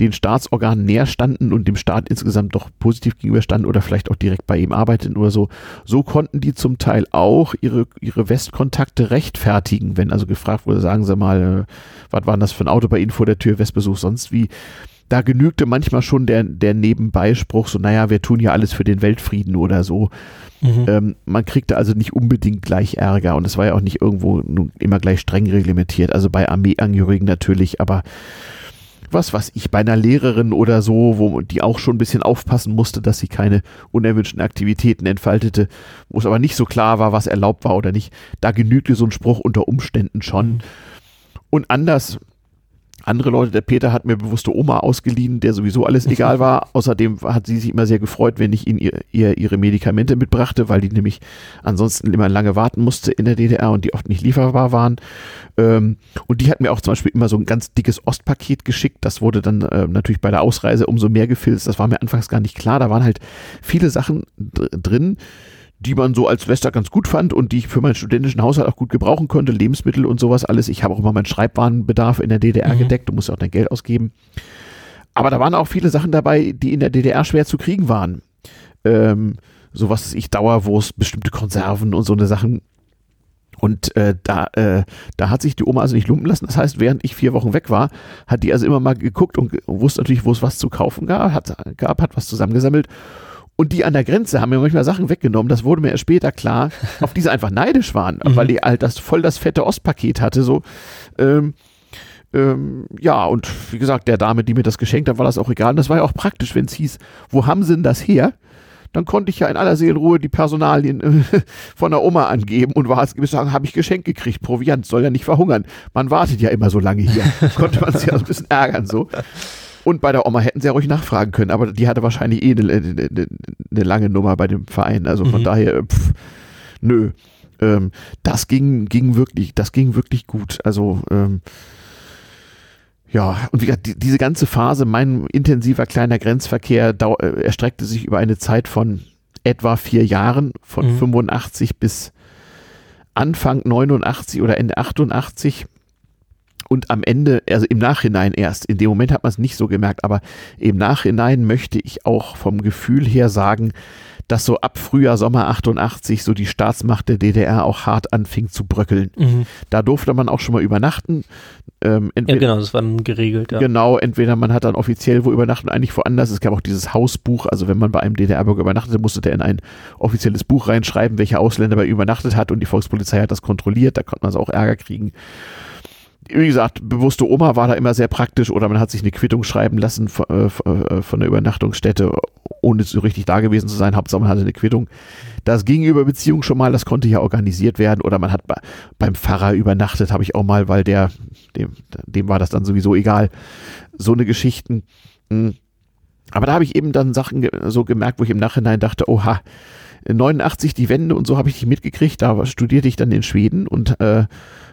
den Staatsorganen näher standen und dem Staat insgesamt doch positiv gegenüberstanden oder vielleicht auch direkt bei ihm arbeiteten oder so, so konnten die zum Teil auch ihre, ihre Westkontakte rechtfertigen, wenn also gefragt wurde, sagen Sie mal, äh, was war denn das für ein Auto bei Ihnen vor der Tür, Westbesuch, sonst wie. da genügte manchmal schon der, der Nebenbeispruch, so, naja, wir tun ja alles für den Weltfrieden oder so. Mhm. Ähm, man kriegte also nicht unbedingt gleich Ärger und es war ja auch nicht irgendwo immer gleich streng reglementiert. Also bei Armeeangehörigen natürlich, aber was weiß ich, bei einer Lehrerin oder so, wo die auch schon ein bisschen aufpassen musste, dass sie keine unerwünschten Aktivitäten entfaltete, wo es aber nicht so klar war, was erlaubt war oder nicht, da genügte so ein Spruch unter Umständen schon. Und anders andere Leute, der Peter hat mir bewusste Oma ausgeliehen, der sowieso alles egal war. Außerdem hat sie sich immer sehr gefreut, wenn ich ihnen ihr, ihr, ihre Medikamente mitbrachte, weil die nämlich ansonsten immer lange warten musste in der DDR und die oft nicht lieferbar waren. Ähm, und die hat mir auch zum Beispiel immer so ein ganz dickes Ostpaket geschickt. Das wurde dann äh, natürlich bei der Ausreise umso mehr gefilzt. Das war mir anfangs gar nicht klar. Da waren halt viele Sachen drin die man so als Wester ganz gut fand und die ich für meinen studentischen Haushalt auch gut gebrauchen konnte, Lebensmittel und sowas alles. Ich habe auch immer meinen Schreibwarenbedarf in der DDR mhm. gedeckt, du musst ja auch dein Geld ausgeben. Aber da waren auch viele Sachen dabei, die in der DDR schwer zu kriegen waren. Ähm, sowas ich Dauerwurst, bestimmte Konserven und so eine Sachen. Und äh, da, äh, da hat sich die Oma also nicht lumpen lassen. Das heißt, während ich vier Wochen weg war, hat die also immer mal geguckt und wusste natürlich, wo es was zu kaufen gab, hat, gab, hat was zusammengesammelt und die an der Grenze haben mir manchmal Sachen weggenommen, das wurde mir erst später klar, auf die sie einfach neidisch waren, mhm. weil die halt das voll das fette Ostpaket hatte, so. Ähm, ähm, ja, und wie gesagt, der Dame, die mir das geschenkt hat, war das auch egal. Und das war ja auch praktisch, wenn es hieß, wo haben sie denn das her? Dann konnte ich ja in aller Seelenruhe die Personalien äh, von der Oma angeben und war es sagen, habe ich Geschenk gekriegt. Proviant soll ja nicht verhungern. Man wartet ja immer so lange hier. Konnte man sich ja so ein bisschen ärgern so. Und bei der Oma hätten sie ja ruhig nachfragen können, aber die hatte wahrscheinlich eh eine, eine, eine lange Nummer bei dem Verein. Also von mhm. daher, pff, nö. Ähm, das ging, ging wirklich, das ging wirklich gut. Also, ähm, ja, und wie gesagt, die, diese ganze Phase, mein intensiver kleiner Grenzverkehr äh, erstreckte sich über eine Zeit von etwa vier Jahren, von mhm. 85 bis Anfang 89 oder Ende 88 und am Ende, also im Nachhinein erst, in dem Moment hat man es nicht so gemerkt, aber im Nachhinein möchte ich auch vom Gefühl her sagen, dass so ab Frühjahr, Sommer 88 so die Staatsmacht der DDR auch hart anfing zu bröckeln. Mhm. Da durfte man auch schon mal übernachten. Ähm, ja, genau, das war dann geregelt. Ja. Genau, entweder man hat dann offiziell wo übernachten, eigentlich woanders. Es gab auch dieses Hausbuch, also wenn man bei einem DDR-Bürger übernachtete, musste der in ein offizielles Buch reinschreiben, welcher Ausländer bei übernachtet hat und die Volkspolizei hat das kontrolliert, da konnte man also auch Ärger kriegen wie gesagt, bewusste Oma war da immer sehr praktisch oder man hat sich eine Quittung schreiben lassen von, äh, äh, von der Übernachtungsstätte, ohne so richtig da gewesen zu sein. Hauptsache man hatte eine Quittung. Das ging über Beziehungen schon mal, das konnte ja organisiert werden oder man hat beim Pfarrer übernachtet, habe ich auch mal, weil der, dem, dem war das dann sowieso egal. So eine Geschichten. Hm. Aber da habe ich eben dann Sachen so gemerkt, wo ich im Nachhinein dachte, oha, 89 die Wende und so habe ich nicht mitgekriegt. Da studierte ich dann in Schweden und äh,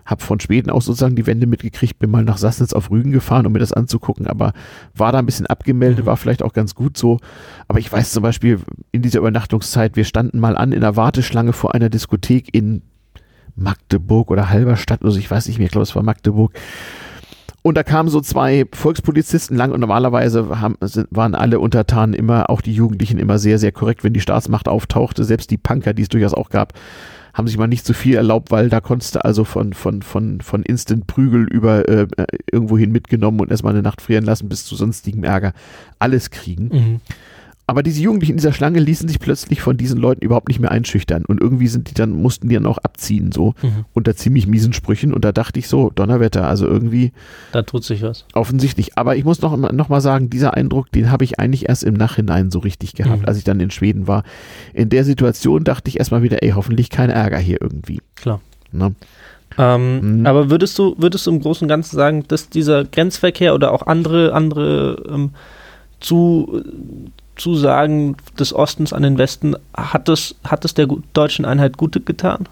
habe von Schweden auch sozusagen die Wende mitgekriegt, bin mal nach Sassnitz auf Rügen gefahren, um mir das anzugucken, aber war da ein bisschen abgemeldet, mhm. war vielleicht auch ganz gut so. Aber ich weiß zum Beispiel in dieser Übernachtungszeit, wir standen mal an in der Warteschlange vor einer Diskothek in Magdeburg oder Halberstadt, also ich weiß nicht mehr, ich glaube, es war Magdeburg. Und da kamen so zwei Volkspolizisten lang und normalerweise haben, waren alle Untertanen immer, auch die Jugendlichen immer sehr, sehr korrekt, wenn die Staatsmacht auftauchte. Selbst die Punker, die es durchaus auch gab, haben sich mal nicht so viel erlaubt, weil da konntest du also von, von, von, von Instant Prügel über äh, irgendwohin mitgenommen und erstmal eine Nacht frieren lassen bis zu sonstigem Ärger alles kriegen. Mhm. Aber diese Jugendlichen in dieser Schlange ließen sich plötzlich von diesen Leuten überhaupt nicht mehr einschüchtern. Und irgendwie sind die dann, mussten die dann auch abziehen, so, mhm. unter ziemlich miesen Sprüchen. Und da dachte ich so, Donnerwetter, also irgendwie. Da tut sich was. Offensichtlich. Aber ich muss noch, noch mal sagen, dieser Eindruck, den habe ich eigentlich erst im Nachhinein so richtig gehabt, mhm. als ich dann in Schweden war. In der Situation dachte ich erstmal wieder, ey, hoffentlich kein Ärger hier irgendwie. Klar. Ne? Ähm, mhm. Aber würdest du, würdest du im Großen und Ganzen sagen, dass dieser Grenzverkehr oder auch andere, andere ähm, zu, Zusagen des Ostens an den Westen, hat es, hat es der deutschen Einheit Gute getan?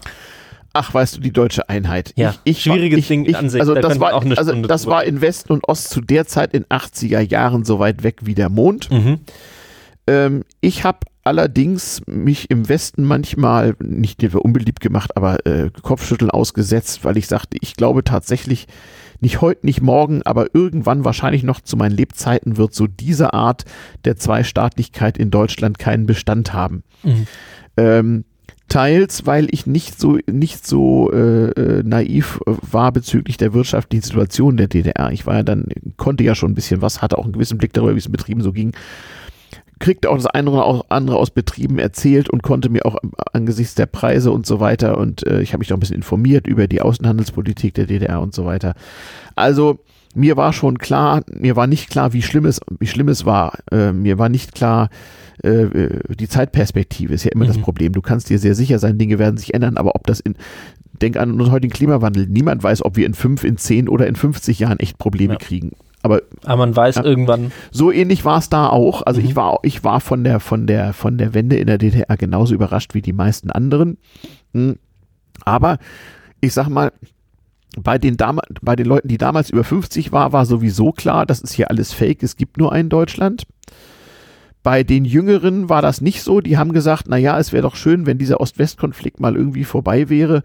Ach, weißt du, die deutsche Einheit. Ja, ich, ich schwieriges ich, Ding ich, an sich. Also, da das, war, also das war in Westen und Ost zu der Zeit in 80er Jahren so weit weg wie der Mond. Mhm. Ähm, ich habe allerdings mich im Westen manchmal, nicht unbeliebt gemacht, aber äh, Kopfschütteln ausgesetzt, weil ich sagte, ich glaube tatsächlich, nicht heute, nicht morgen, aber irgendwann wahrscheinlich noch zu meinen Lebzeiten wird so diese Art der Zweistaatlichkeit in Deutschland keinen Bestand haben. Mhm. Ähm, Teils, weil ich nicht so nicht so äh, äh naiv war bezüglich der wirtschaftlichen Situation der DDR. Ich war ja dann, konnte ja schon ein bisschen was, hatte auch einen gewissen Blick darüber, wie es in Betrieben so ging. Kriegte auch das eine oder andere aus Betrieben erzählt und konnte mir auch angesichts der Preise und so weiter und äh, ich habe mich auch ein bisschen informiert über die Außenhandelspolitik der DDR und so weiter. Also mir war schon klar, mir war nicht klar, wie schlimm es, wie schlimm es war. Äh, mir war nicht klar, äh, äh, die Zeitperspektive ist ja immer mhm. das Problem. Du kannst dir sehr sicher sein, Dinge werden sich ändern, aber ob das in, denk an unseren heutigen Klimawandel, niemand weiß, ob wir in fünf, in zehn oder in 50 Jahren echt Probleme ja. kriegen. Aber, aber man weiß ja, irgendwann. So ähnlich war es da auch. Also mhm. ich war, ich war von der, von der, von der Wende in der DDR genauso überrascht wie die meisten anderen. Hm. Aber ich sag mal, bei den, bei den Leuten, die damals über 50 war, war sowieso klar, das ist hier alles Fake, es gibt nur ein Deutschland. Bei den Jüngeren war das nicht so. Die haben gesagt, na ja, es wäre doch schön, wenn dieser Ost-West-Konflikt mal irgendwie vorbei wäre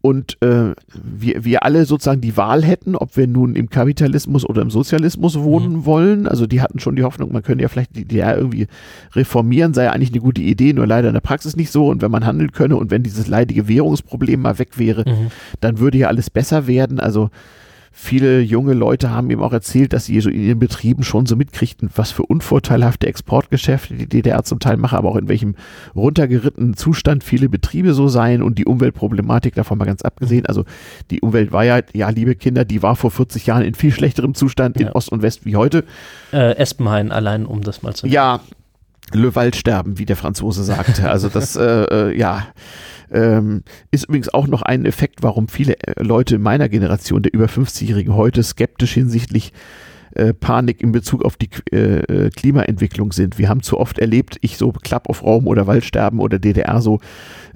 und äh, wir, wir alle sozusagen die Wahl hätten, ob wir nun im Kapitalismus oder im Sozialismus wohnen mhm. wollen. Also die hatten schon die Hoffnung, man könnte ja vielleicht die DDR irgendwie reformieren, sei ja eigentlich eine gute Idee, nur leider in der Praxis nicht so. Und wenn man handeln könne und wenn dieses leidige Währungsproblem mal weg wäre, mhm. dann würde ja alles besser werden. Also viele junge Leute haben ihm auch erzählt, dass sie so in ihren Betrieben schon so mitkriegten, was für unvorteilhafte Exportgeschäfte die DDR zum Teil mache, aber auch in welchem runtergerittenen Zustand viele Betriebe so seien und die Umweltproblematik davon mal ganz abgesehen. Also die Umwelt war ja, ja, liebe Kinder, die war vor 40 Jahren in viel schlechterem Zustand ja. in Ost und West wie heute. Äh, Espenhain allein, um das mal zu nennen. Ja, Le Wald sterben, wie der Franzose sagte. Also das, äh, äh, ja. Ähm, ist übrigens auch noch ein Effekt, warum viele äh, Leute meiner Generation, der über 50-Jährigen heute skeptisch hinsichtlich Panik in Bezug auf die äh, äh, Klimaentwicklung sind. Wir haben zu oft erlebt, ich so Klapp auf Raum oder Waldsterben oder DDR so,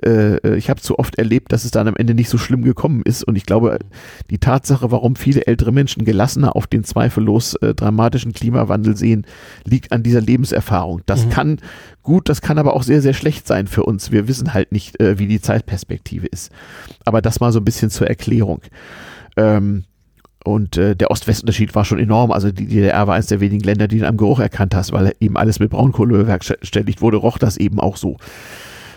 äh, äh, ich habe zu oft erlebt, dass es dann am Ende nicht so schlimm gekommen ist. Und ich glaube, die Tatsache, warum viele ältere Menschen gelassener auf den zweifellos äh, dramatischen Klimawandel sehen, liegt an dieser Lebenserfahrung. Das mhm. kann gut, das kann aber auch sehr, sehr schlecht sein für uns. Wir wissen halt nicht, äh, wie die Zeitperspektive ist. Aber das mal so ein bisschen zur Erklärung. Ähm, und äh, der Ost-West-Unterschied war schon enorm. Also die DDR war eines der wenigen Länder, die du am Geruch erkannt hast, weil eben alles mit Braunkohle bewerkstelligt wurde, roch das eben auch so.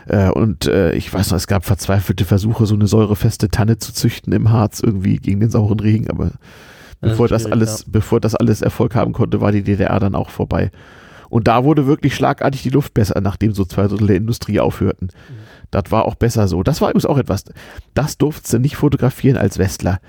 Äh, und äh, ich weiß noch, es gab verzweifelte Versuche, so eine säurefeste Tanne zu züchten im Harz irgendwie gegen den sauren Regen, aber das bevor das alles, ja. bevor das alles Erfolg haben konnte, war die DDR dann auch vorbei. Und da wurde wirklich schlagartig die Luft besser, nachdem so zwei Drittel der Industrie aufhörten. Mhm. Das war auch besser so. Das war übrigens auch etwas, das durfte nicht fotografieren als Westler.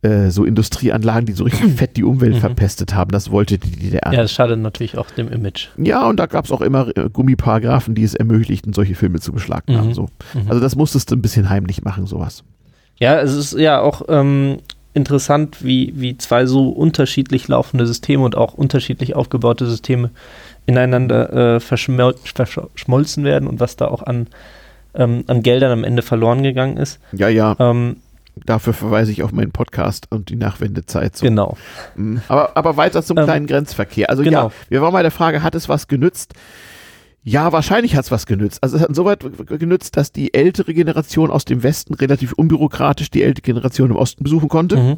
Äh, so Industrieanlagen, die so richtig fett die Umwelt mhm. verpestet haben. Das wollte die DDR. Ja, das schadet natürlich auch dem Image. Ja, und da gab es auch immer äh, Gummiparagraphen, die es ermöglichten, solche Filme zu beschlagnahmen. Mhm. So. Mhm. Also das musstest du ein bisschen heimlich machen, sowas. Ja, es ist ja auch ähm, interessant, wie, wie zwei so unterschiedlich laufende Systeme und auch unterschiedlich aufgebaute Systeme ineinander äh, verschmolzen werden und was da auch an, ähm, an Geldern am Ende verloren gegangen ist. Ja, ja. Ähm, Dafür verweise ich auf meinen Podcast und die Nachwendezeit. So. Genau. Mhm. Aber, aber weiter zum ähm, kleinen Grenzverkehr. Also genau. ja, wir waren bei der Frage, hat es was genützt? Ja, wahrscheinlich hat es was genützt. Also es hat insoweit genützt, dass die ältere Generation aus dem Westen relativ unbürokratisch die ältere Generation im Osten besuchen konnte. Mhm.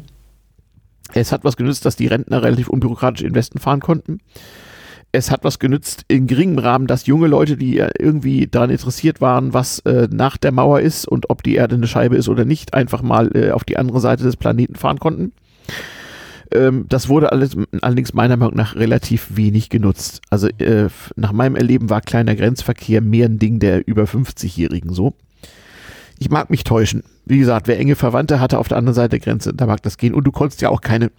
Es hat was genützt, dass die Rentner relativ unbürokratisch in den Westen fahren konnten es hat was genützt in geringem Rahmen, dass junge Leute, die irgendwie daran interessiert waren, was äh, nach der Mauer ist und ob die Erde eine Scheibe ist oder nicht, einfach mal äh, auf die andere Seite des Planeten fahren konnten. Ähm, das wurde alles, allerdings meiner Meinung nach relativ wenig genutzt. Also äh, nach meinem Erleben war kleiner Grenzverkehr mehr ein Ding der über 50-Jährigen so. Ich mag mich täuschen. Wie gesagt, wer enge Verwandte hatte auf der anderen Seite der Grenze, da mag das gehen. Und du konntest ja auch keine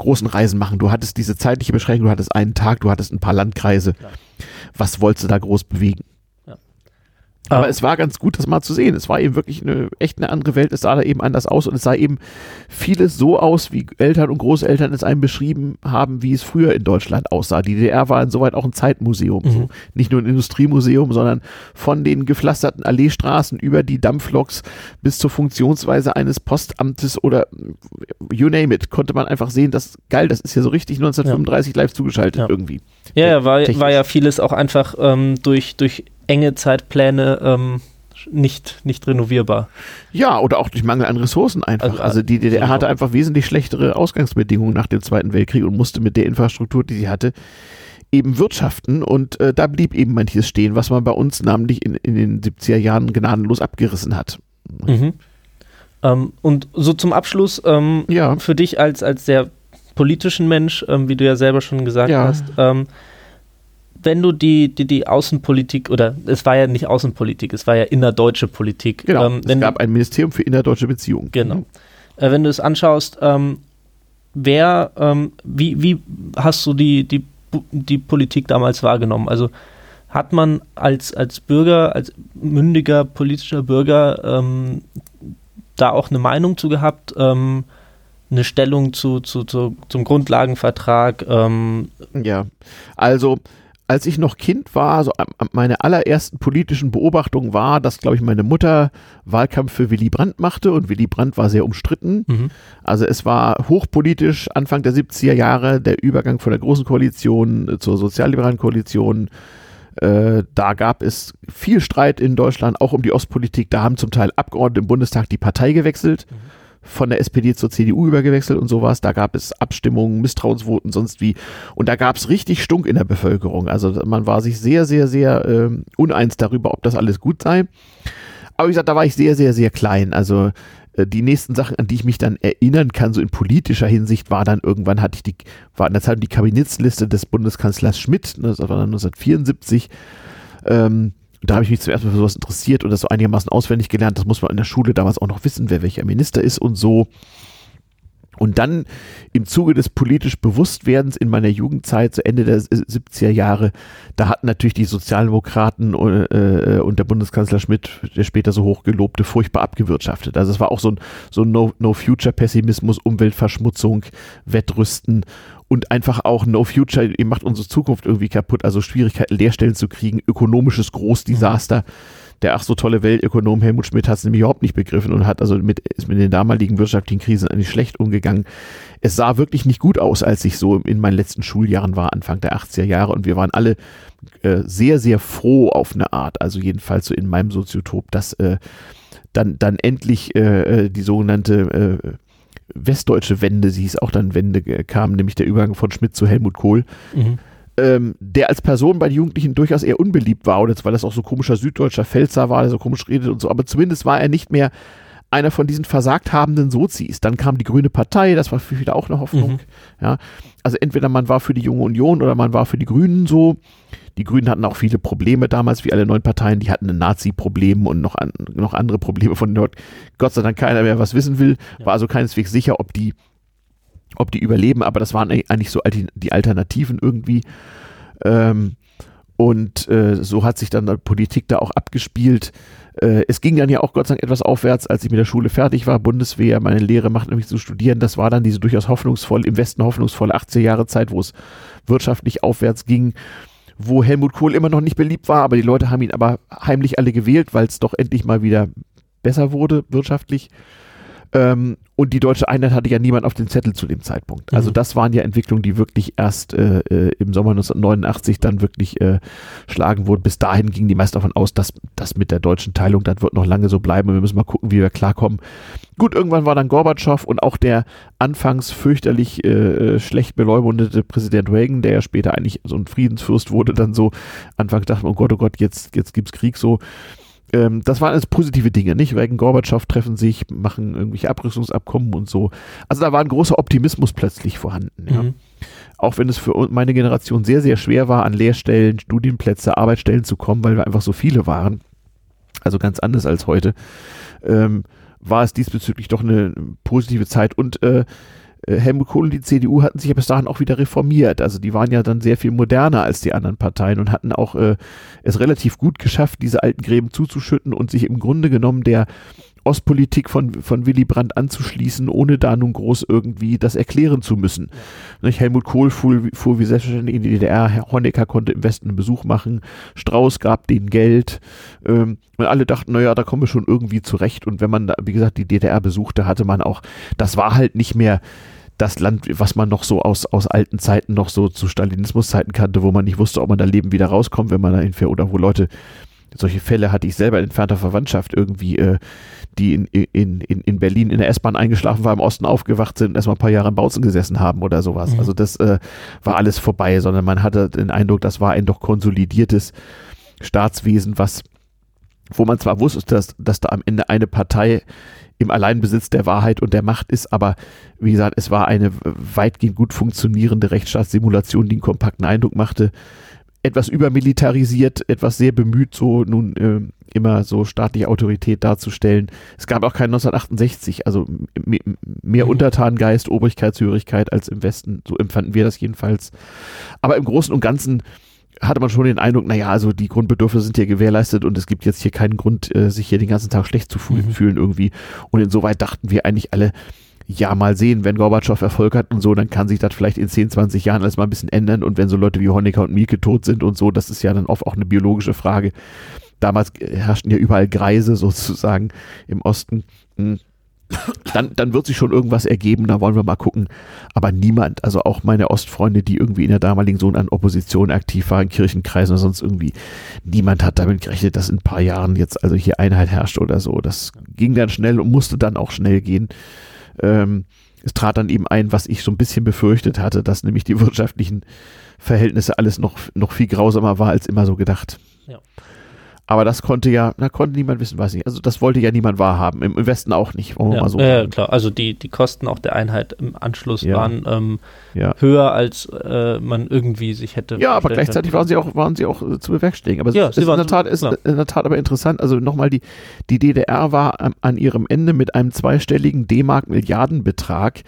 großen Reisen machen. Du hattest diese zeitliche Beschränkung, du hattest einen Tag, du hattest ein paar Landkreise. Was wolltest du da groß bewegen? Aber es war ganz gut, das mal zu sehen. Es war eben wirklich eine echt eine andere Welt. Es sah da eben anders aus und es sah eben vieles so aus, wie Eltern und Großeltern es einem beschrieben haben, wie es früher in Deutschland aussah. Die DDR war insoweit auch ein Zeitmuseum. Mhm. So. Nicht nur ein Industriemuseum, sondern von den gepflasterten Alleestraßen über die Dampfloks bis zur Funktionsweise eines Postamtes oder you name it, konnte man einfach sehen, dass geil, das ist ja so richtig 1935 ja. live zugeschaltet ja. irgendwie. Ja, ja war, war ja vieles auch einfach ähm, durch, durch enge Zeitpläne ähm, nicht, nicht renovierbar. Ja, oder auch durch Mangel an Ressourcen einfach. Also, also die DDR hatte einfach wesentlich schlechtere Ausgangsbedingungen nach dem Zweiten Weltkrieg und musste mit der Infrastruktur, die sie hatte, eben wirtschaften und äh, da blieb eben manches stehen, was man bei uns namentlich in, in den 70er Jahren gnadenlos abgerissen hat. Mhm. Ähm, und so zum Abschluss, ähm, ja. für dich als, als sehr politischen Mensch, ähm, wie du ja selber schon gesagt ja. hast, ähm, wenn du die, die, die Außenpolitik, oder es war ja nicht Außenpolitik, es war ja innerdeutsche Politik. Genau, ähm, es gab ein Ministerium für innerdeutsche Beziehungen. Genau. Mhm. Äh, wenn du es anschaust, ähm, wer, ähm, wie, wie hast du die, die, die Politik damals wahrgenommen? Also hat man als, als Bürger, als mündiger politischer Bürger ähm, da auch eine Meinung zu gehabt? Ähm, eine Stellung zu, zu, zu, zum Grundlagenvertrag? Ähm ja, also als ich noch Kind war, so meine allerersten politischen Beobachtungen war, dass, glaube ich, meine Mutter Wahlkampf für Willy Brandt machte und Willy Brandt war sehr umstritten. Mhm. Also es war hochpolitisch Anfang der 70er Jahre der Übergang von der Großen Koalition äh, zur sozialliberalen Koalition. Äh, da gab es viel Streit in Deutschland, auch um die Ostpolitik. Da haben zum Teil Abgeordnete im Bundestag die Partei gewechselt. Mhm von der SPD zur CDU übergewechselt und sowas. Da gab es Abstimmungen, Misstrauensvoten, sonst wie. Und da gab es richtig Stunk in der Bevölkerung. Also man war sich sehr, sehr, sehr äh, uneins darüber, ob das alles gut sei. Aber wie gesagt, da war ich sehr, sehr, sehr klein. Also äh, die nächsten Sachen, an die ich mich dann erinnern kann, so in politischer Hinsicht, war dann irgendwann hatte ich die, war in der Zeit die Kabinettsliste des Bundeskanzlers Schmidt, ne, das war dann 1974. Ähm, da habe ich mich zuerst mal für sowas interessiert und das so einigermaßen auswendig gelernt. Das muss man in der Schule damals auch noch wissen, wer welcher Minister ist und so. Und dann im Zuge des politisch Bewusstwerdens in meiner Jugendzeit, zu Ende der 70er Jahre, da hatten natürlich die Sozialdemokraten äh, und der Bundeskanzler Schmidt, der später so hochgelobte, furchtbar abgewirtschaftet. Also es war auch so ein, so ein No-Future-Pessimismus, Umweltverschmutzung, Wettrüsten und einfach auch No Future, ihr macht unsere Zukunft irgendwie kaputt, also Schwierigkeiten, Lehrstellen zu kriegen, ökonomisches Großdesaster. Der ach so tolle Weltökonom Helmut Schmidt hat es nämlich überhaupt nicht begriffen und hat also mit, ist mit den damaligen wirtschaftlichen Krisen eigentlich schlecht umgegangen. Es sah wirklich nicht gut aus, als ich so in meinen letzten Schuljahren war, Anfang der 80er Jahre und wir waren alle äh, sehr, sehr froh auf eine Art, also jedenfalls so in meinem Soziotop, dass äh, dann, dann endlich äh, äh die sogenannte äh, westdeutsche Wende, sie hieß auch dann Wende, kam nämlich der Übergang von Schmidt zu Helmut Kohl. Mhm. Ähm, der als Person bei den Jugendlichen durchaus eher unbeliebt war, oder weil das auch so komischer süddeutscher Pfälzer war, der so komisch redet und so, aber zumindest war er nicht mehr einer von diesen versagt habenden Sozis. Dann kam die Grüne Partei, das war für viele auch eine Hoffnung. Mhm. Ja, also entweder man war für die Junge Union oder man war für die Grünen so. Die Grünen hatten auch viele Probleme damals, wie alle neuen Parteien. Die hatten ein Nazi-Problem und noch, an, noch andere Probleme, von dort Gott sei Dank keiner mehr was wissen will. War also keineswegs sicher, ob die, ob die überleben, aber das waren eigentlich so die Alternativen irgendwie. Ähm, und äh, so hat sich dann die Politik da auch abgespielt. Äh, es ging dann ja auch Gott sei Dank etwas aufwärts, als ich mit der Schule fertig war. Bundeswehr, meine Lehre macht nämlich zu studieren. Das war dann diese durchaus hoffnungsvoll, im Westen hoffnungsvolle 80er Jahre Zeit, wo es wirtschaftlich aufwärts ging wo Helmut Kohl immer noch nicht beliebt war, aber die Leute haben ihn aber heimlich alle gewählt, weil es doch endlich mal wieder besser wurde wirtschaftlich. Ähm, und die deutsche Einheit hatte ja niemand auf dem Zettel zu dem Zeitpunkt. Also mhm. das waren ja Entwicklungen, die wirklich erst äh, äh im Sommer 1989 dann wirklich äh, schlagen wurden. Bis dahin gingen die meisten davon aus, dass das mit der deutschen Teilung, das wird noch lange so bleiben. Wir müssen mal gucken, wie wir klarkommen. Gut, irgendwann war dann Gorbatschow und auch der anfangs fürchterlich äh, schlecht beleumundete Präsident Reagan, der ja später eigentlich so ein Friedensfürst wurde, dann so Anfang dachte, oh Gott, oh Gott, jetzt, jetzt gibt's Krieg so ähm, das waren alles positive Dinge, nicht? Wegen Gorbatschow treffen sich, machen irgendwelche Abrüstungsabkommen und so. Also da war ein großer Optimismus plötzlich vorhanden. Ja? Mhm. Auch wenn es für meine Generation sehr, sehr schwer war, an Lehrstellen, Studienplätze, Arbeitsstellen zu kommen, weil wir einfach so viele waren. Also ganz anders als heute. Ähm, war es diesbezüglich doch eine positive Zeit und äh, äh, Helmut Kohl und die CDU hatten sich ja bis dahin auch wieder reformiert. Also die waren ja dann sehr viel moderner als die anderen Parteien und hatten auch äh, es relativ gut geschafft, diese alten Gräben zuzuschütten und sich im Grunde genommen der Ostpolitik von, von Willy Brandt anzuschließen, ohne da nun groß irgendwie das erklären zu müssen. Ja. Helmut Kohl fuhr, fuhr wie selbstverständlich in die DDR, Herr Honecker konnte im Westen einen Besuch machen, Strauß gab denen Geld ähm, und alle dachten, naja, da kommen wir schon irgendwie zurecht und wenn man, da, wie gesagt, die DDR besuchte, hatte man auch, das war halt nicht mehr das Land, was man noch so aus, aus alten Zeiten noch so zu Stalinismus-Zeiten kannte, wo man nicht wusste, ob man da Leben wieder rauskommt, wenn man da hinfährt oder wo Leute solche Fälle hatte ich selber in entfernter Verwandtschaft irgendwie, äh, die in, in, in, in Berlin in der S-Bahn eingeschlafen war, im Osten aufgewacht sind und erstmal ein paar Jahre in Bautzen gesessen haben oder sowas. Mhm. Also das äh, war alles vorbei, sondern man hatte den Eindruck, das war ein doch konsolidiertes Staatswesen, was, wo man zwar wusste, dass, dass da am Ende eine Partei im Alleinbesitz der Wahrheit und der Macht ist, aber wie gesagt, es war eine weitgehend gut funktionierende Rechtsstaatssimulation, die einen kompakten Eindruck machte. Etwas übermilitarisiert, etwas sehr bemüht, so nun äh, immer so staatliche Autorität darzustellen. Es gab auch kein 1968, also mehr mhm. Untertanengeist, Obrigkeitshörigkeit als im Westen, so empfanden wir das jedenfalls. Aber im Großen und Ganzen hatte man schon den Eindruck, naja, also die Grundbedürfnisse sind hier gewährleistet und es gibt jetzt hier keinen Grund, äh, sich hier den ganzen Tag schlecht zu fühlen, mhm. fühlen irgendwie. Und insoweit dachten wir eigentlich alle, ja, mal sehen, wenn Gorbatschow Erfolg hat und so, dann kann sich das vielleicht in 10, 20 Jahren alles mal ein bisschen ändern. Und wenn so Leute wie Honecker und Mielke tot sind und so, das ist ja dann oft auch eine biologische Frage. Damals herrschten ja überall Greise sozusagen im Osten. Hm dann, dann wird sich schon irgendwas ergeben, da wollen wir mal gucken. Aber niemand, also auch meine Ostfreunde, die irgendwie in der damaligen Sohn an Opposition aktiv waren, Kirchenkreisen oder sonst irgendwie, niemand hat damit gerechnet, dass in ein paar Jahren jetzt also hier Einheit herrscht oder so. Das ging dann schnell und musste dann auch schnell gehen. Ähm, es trat dann eben ein, was ich so ein bisschen befürchtet hatte, dass nämlich die wirtschaftlichen Verhältnisse alles noch, noch viel grausamer war als immer so gedacht. Aber das konnte ja, da konnte niemand wissen, weiß nicht. Also das wollte ja niemand wahrhaben. Im, Westen auch nicht, wollen wir ja, mal so Ja, klar. Also die, die Kosten auch der Einheit im Anschluss ja. waren ähm, ja. höher, als äh, man irgendwie sich hätte. Ja, aber gleichzeitig waren sie auch, waren sie auch äh, zu bewerkstelligen. Aber ja, es ist in der Tat, ist in der Tat aber interessant. Also nochmal, die, die DDR war an, an ihrem Ende mit einem zweistelligen D-Mark-Milliardenbetrag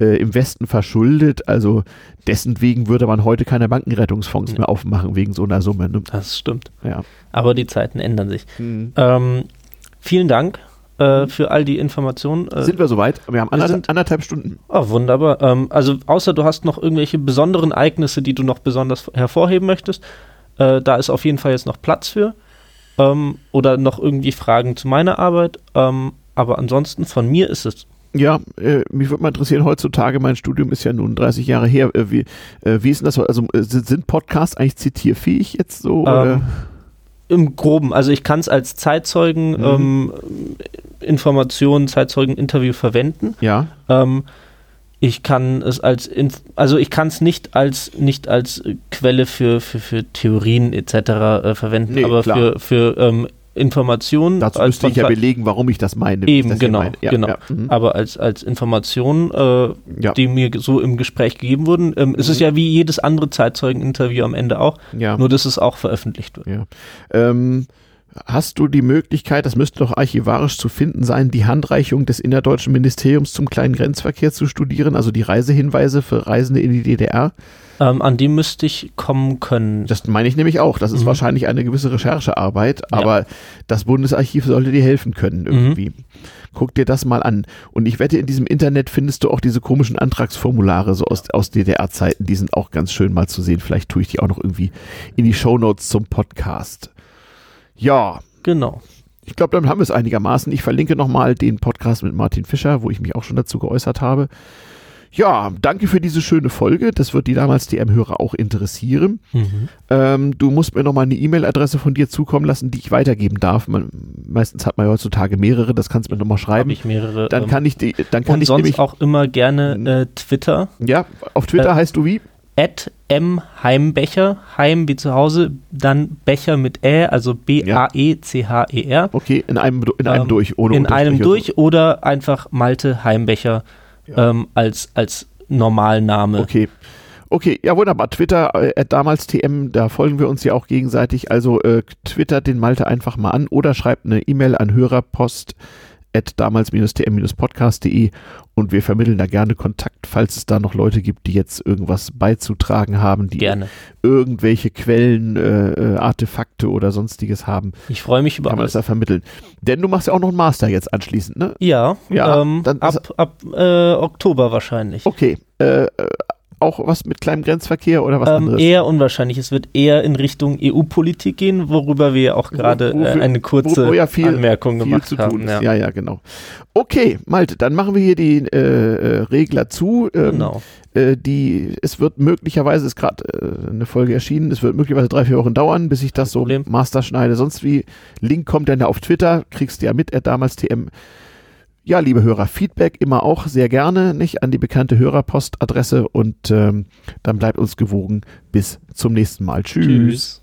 äh, im Westen verschuldet. Also dessen wegen würde man heute keine Bankenrettungsfonds ja. mehr aufmachen wegen so einer Summe. Ne? Das stimmt. Ja. Aber die Zeiten ändern sich. Mhm. Ähm, vielen Dank äh, mhm. für all die Informationen. Äh, sind wir soweit? Wir haben anderthalb, sind, anderthalb Stunden. Oh, wunderbar. Ähm, also außer du hast noch irgendwelche besonderen Ereignisse, die du noch besonders hervorheben möchtest, äh, da ist auf jeden Fall jetzt noch Platz für. Ähm, oder noch irgendwie Fragen zu meiner Arbeit. Ähm, aber ansonsten von mir ist es ja, äh, mich würde mal interessieren, heutzutage, mein Studium ist ja nun 30 Jahre her, äh, wie, äh, wie ist denn das? Also äh, sind Podcasts eigentlich zitierfähig jetzt so? Ähm, Im Groben, also ich kann es als Zeitzeugen mhm. ähm, Informationen, Zeitzeugen-Interview verwenden. Ja. Ähm, ich kann es als, Inf also ich kann es nicht als nicht als Quelle für, für, für Theorien etc. Äh, verwenden, nee, aber klar. für, für Informationen. Dazu müsste ich ja belegen, warum ich das meine. Eben, das genau. Meine. Ja, genau. Ja. Mhm. Aber als, als Informationen, äh, ja. die mir so im Gespräch gegeben wurden, ähm, mhm. ist es ja wie jedes andere Zeitzeugeninterview am Ende auch, nur dass es auch veröffentlicht wird. Ja. Ähm, hast du die Möglichkeit, das müsste doch archivarisch zu finden sein, die Handreichung des innerdeutschen Ministeriums zum kleinen Grenzverkehr zu studieren, also die Reisehinweise für Reisende in die DDR? Ähm, an die müsste ich kommen können. Das meine ich nämlich auch. Das ist mhm. wahrscheinlich eine gewisse Recherchearbeit, aber ja. das Bundesarchiv sollte dir helfen können irgendwie. Mhm. Guck dir das mal an. Und ich wette, in diesem Internet findest du auch diese komischen Antragsformulare so aus, aus DDR-Zeiten. Die sind auch ganz schön mal zu sehen. Vielleicht tue ich die auch noch irgendwie in die Shownotes zum Podcast. Ja. Genau. Ich glaube, damit haben wir es einigermaßen. Ich verlinke nochmal den Podcast mit Martin Fischer, wo ich mich auch schon dazu geäußert habe. Ja, danke für diese schöne Folge. Das wird die damals DM-Hörer auch interessieren. Mhm. Ähm, du musst mir nochmal eine E-Mail-Adresse von dir zukommen lassen, die ich weitergeben darf. Man, meistens hat man ja heutzutage mehrere, das kannst du mir nochmal schreiben. Hab ich mehrere. Dann ähm, kann ich die, dann kann und ich sonst auch immer gerne äh, Twitter. Ja, auf Twitter äh, heißt du wie? At M Heimbecher, Heim wie zu Hause, dann Becher mit Ä, also B-A-E-C-H-E-R. Okay, in einem, in einem ähm, durch, ohne In einem durch oder einfach Malte Heimbecher ja. ähm, als, als Normalname. Okay. Okay, ja wunderbar. Twitter, äh, damals TM, da folgen wir uns ja auch gegenseitig. Also äh, twittert den Malte einfach mal an oder schreibt eine E-Mail an Hörerpost damals-tm-podcast.de und wir vermitteln da gerne Kontakt, falls es da noch Leute gibt, die jetzt irgendwas beizutragen haben, die gerne. irgendwelche Quellen, äh, äh, Artefakte oder sonstiges haben. Ich freue mich über kann man das da vermitteln. Denn du machst ja auch noch einen Master jetzt anschließend, ne? Ja, ja ähm, ab, ab äh, Oktober wahrscheinlich. Okay, äh, auch was mit kleinem Grenzverkehr oder was Ähm, anderes? eher unwahrscheinlich. Es wird eher in Richtung EU-Politik gehen, worüber wir auch gerade äh, eine kurze wo ja viel- Anmerkung viel gemacht zu haben. Ja. Ja. ja, genau. Okay, Malte, dann machen wir hier die äh, äh, Regler zu. Ähm, Genau. äh, die, es wird möglicherweise, ist gerade äh, eine Folge erschienen, es wird möglicherweise drei, vier Wochen dauern, bis ich das so Problem. Master schneide. Sonst wie, Link kommt dann ja auf Twitter, kriegst du ja mit, er damals TM. Ja, liebe Hörer, Feedback immer auch sehr gerne, nicht an die bekannte Hörerpostadresse und ähm, dann bleibt uns gewogen. Bis zum nächsten Mal. Tschüss. Tschüss.